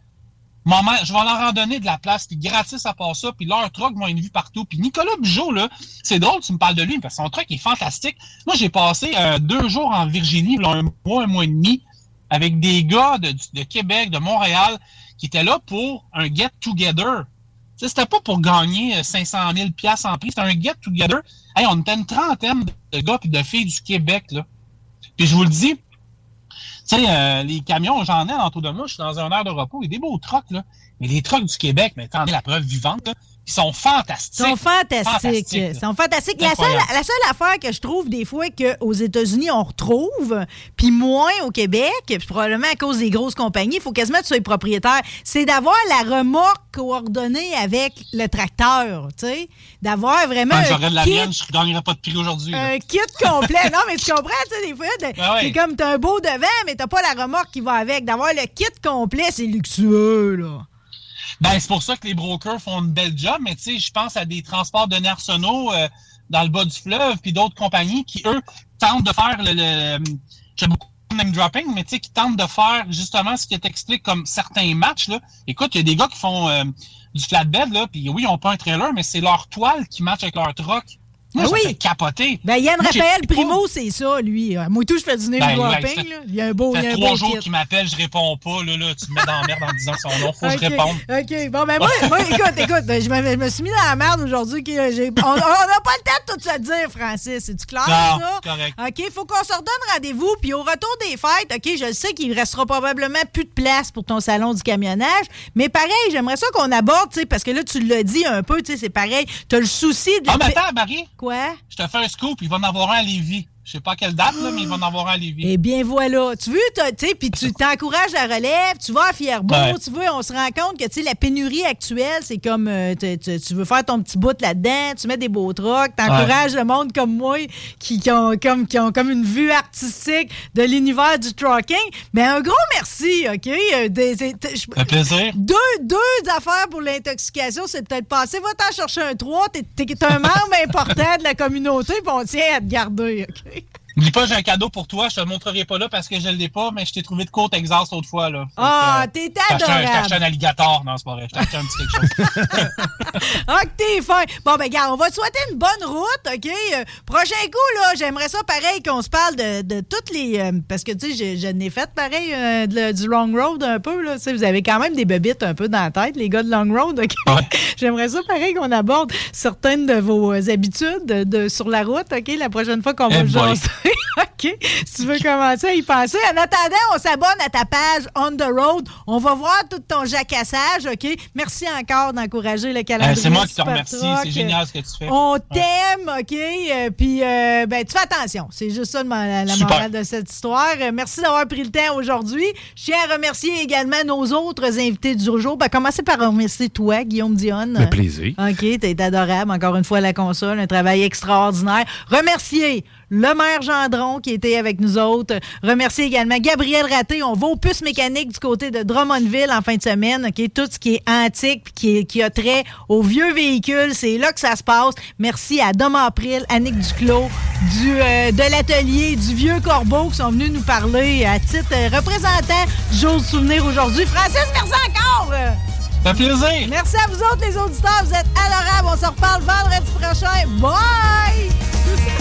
Maman, je vais leur en donner de la place, puis gratis à part ça, puis leur truck vont être vus partout. Puis Nicolas Bugeaud, là, c'est drôle, tu me parles de lui, parce que son truck est fantastique. Moi, j'ai passé euh, deux jours en Virginie, là, un mois, un mois et demi, avec des gars de, de Québec, de Montréal, qui étaient là pour un get-together. C'était pas pour gagner euh, 500 000 piastres en prix, c'était un get-together. Hey, on était une trentaine de gars puis de filles du Québec, là. Puis je vous le dis, tu sais, euh, les camions, j'en ai autour de moi, je suis dans un air de repos, il y a des beaux trucks, là. Mais les trucks du Québec, mais attendez la preuve vivante, là, ils sont fantastiques. Ils sont fantastiques. Fantastiques, Ils sont fantastiques. La seule, la seule affaire que je trouve des fois qu'aux États-Unis, on retrouve, puis moins au Québec, puis probablement à cause des grosses compagnies, il faut quasiment que tu sois propriétaire, c'est d'avoir la remorque coordonnée avec le tracteur, tu sais. D'avoir vraiment Quand j'aurais de la kit mienne, je ne gagnerais pas de prix aujourd'hui. un kit complet. non, mais tu comprends, tu sais, des fois, Ah ouais. c'est comme t'as un beau devant, mais t'as pas la remorque qui va avec. D'avoir le kit complet, c'est luxueux, là. Ben, c'est pour ça que les brokers font une belle job, mais tu sais, je pense à des transports de Arsenault euh, dans le bas du fleuve, puis d'autres compagnies qui, eux, tentent de faire le... le J'aime beaucoup le name dropping, mais tu sais, qui tentent de faire justement ce qui t'explique comme certains matchs, là. Écoute, il y a des gars qui font euh, du flatbed, là, puis oui, ils n'ont pas un trailer, mais c'est leur toile qui match avec leur truck. Moi, Ah ça oui. fait capoter. Ben, Yann Moi, Raphaël Primo, c'est ça, lui. Euh, Moi, tout, je fais du name Ben, ouais, là. Il y a un beau, Ça il y a un trois jours qu'il m'appelle, je réponds pas. Là, là, tu me mets dans la merde en disant son nom. Faut que je réponde. OK. Bon, ben moi, moi écoute, écoute, je me, je me suis mis dans la merde aujourd'hui. On n'a pas le temps de tout se dire, Francis. C'est-tu clair, Non, ça? correct. OK, faut qu'on se redonne rendez-vous. Puis au retour des fêtes, OK, je sais qu'il restera probablement plus de place pour ton salon du camionnage. Mais pareil, j'aimerais ça qu'on aborde, tu sais, parce que là, tu l'as dit un peu, tu sais, c'est pareil. Tu as le souci de... Ah, mais attends, Marie. Quoi? Je te fais un scoop. Il va en avoir un à Lévis. Je sais pas à quelle date, là, mais il va en avoir un à Lévis. Eh bien, voilà. Tu veux, tu sais, puis tu t'encourages la relève, tu vas à Fierbourg, Ouais. tu veux, on se rend compte que, tu sais, la pénurie actuelle, c'est comme, euh, tu- veux faire ton petit bout là-dedans, tu mets des beaux trucks, t'encourages le monde comme moi, qui, qui ont, comme, qui ont comme une vue artistique de l'univers du trucking. Mais un gros merci, OK? Euh, des- des- Ça fait plaisir. deux, deux affaires pour l'intoxication, c'est peut-être passé. Va t'en chercher un trois. T'es, t'es un membre important de la communauté, puis on tient à te garder, OK? N'oublie pas, j'ai un cadeau pour toi. Je te le montrerai pas là parce que je l'ai pas, mais je t'ai trouvé de côte Texas l'autre fois. Là. Ah, euh, t'es je t'ai acheté un- Je t'ai adorable. acheté un alligator. Non, c'est pas vrai. Je t'ai un petit quelque chose. Ah, que t'es fin. Bon, ben, regarde, on va te souhaiter une bonne route, OK? Euh, prochain coup, là, j'aimerais ça pareil qu'on se parle de, de toutes les. euh, parce que, tu sais, je, je n'ai fait pareil euh, de- du long road un peu, là. Tu sais, vous avez quand même des bebites un peu dans la tête, les gars de long road, OK? J'aimerais ça pareil qu'on aborde certaines de vos habitudes de, sur la route, OK? La prochaine fois qu'on va Eh boy. jaser. OK? Si tu veux commencer à y penser. En attendant, on s'abonne à ta page On the Road. On va voir tout ton jacassage, OK? Merci encore d'encourager le calendrier. Euh, c'est moi qui te remercie. C'est génial ce que tu fais. On Ouais. t'aime, OK? Euh, Puis, euh, ben, tu fais attention. C'est juste ça la, la Super. morale de cette histoire. Euh, merci d'avoir pris le temps aujourd'hui. Je tiens à remercier également nos autres invités du jour. Ben, commencer par remercier toi, Guillaume Dionne. Le plaisir. OK, t'es adorable. Encore une fois, à la console, un travail extraordinaire. Remercier le maire Gendron qui était avec nous autres. Remercier également Gabriel Raté. On va aux puces mécaniques du côté de Drummondville en fin de semaine. Tout ce qui est antique puis qui, est- qui a trait aux vieux véhicules, c'est là que ça se passe. Merci à Dom April, Annick Duclos, du, euh, de l'atelier du Vieux Corbeau qui sont venus nous parler à titre représentant du jour du souvenir aujourd'hui. Francis, merci encore! Ça fait plaisir. Merci à vous autres, les auditeurs. Vous êtes adorables. On se reparle vendredi prochain. Bye!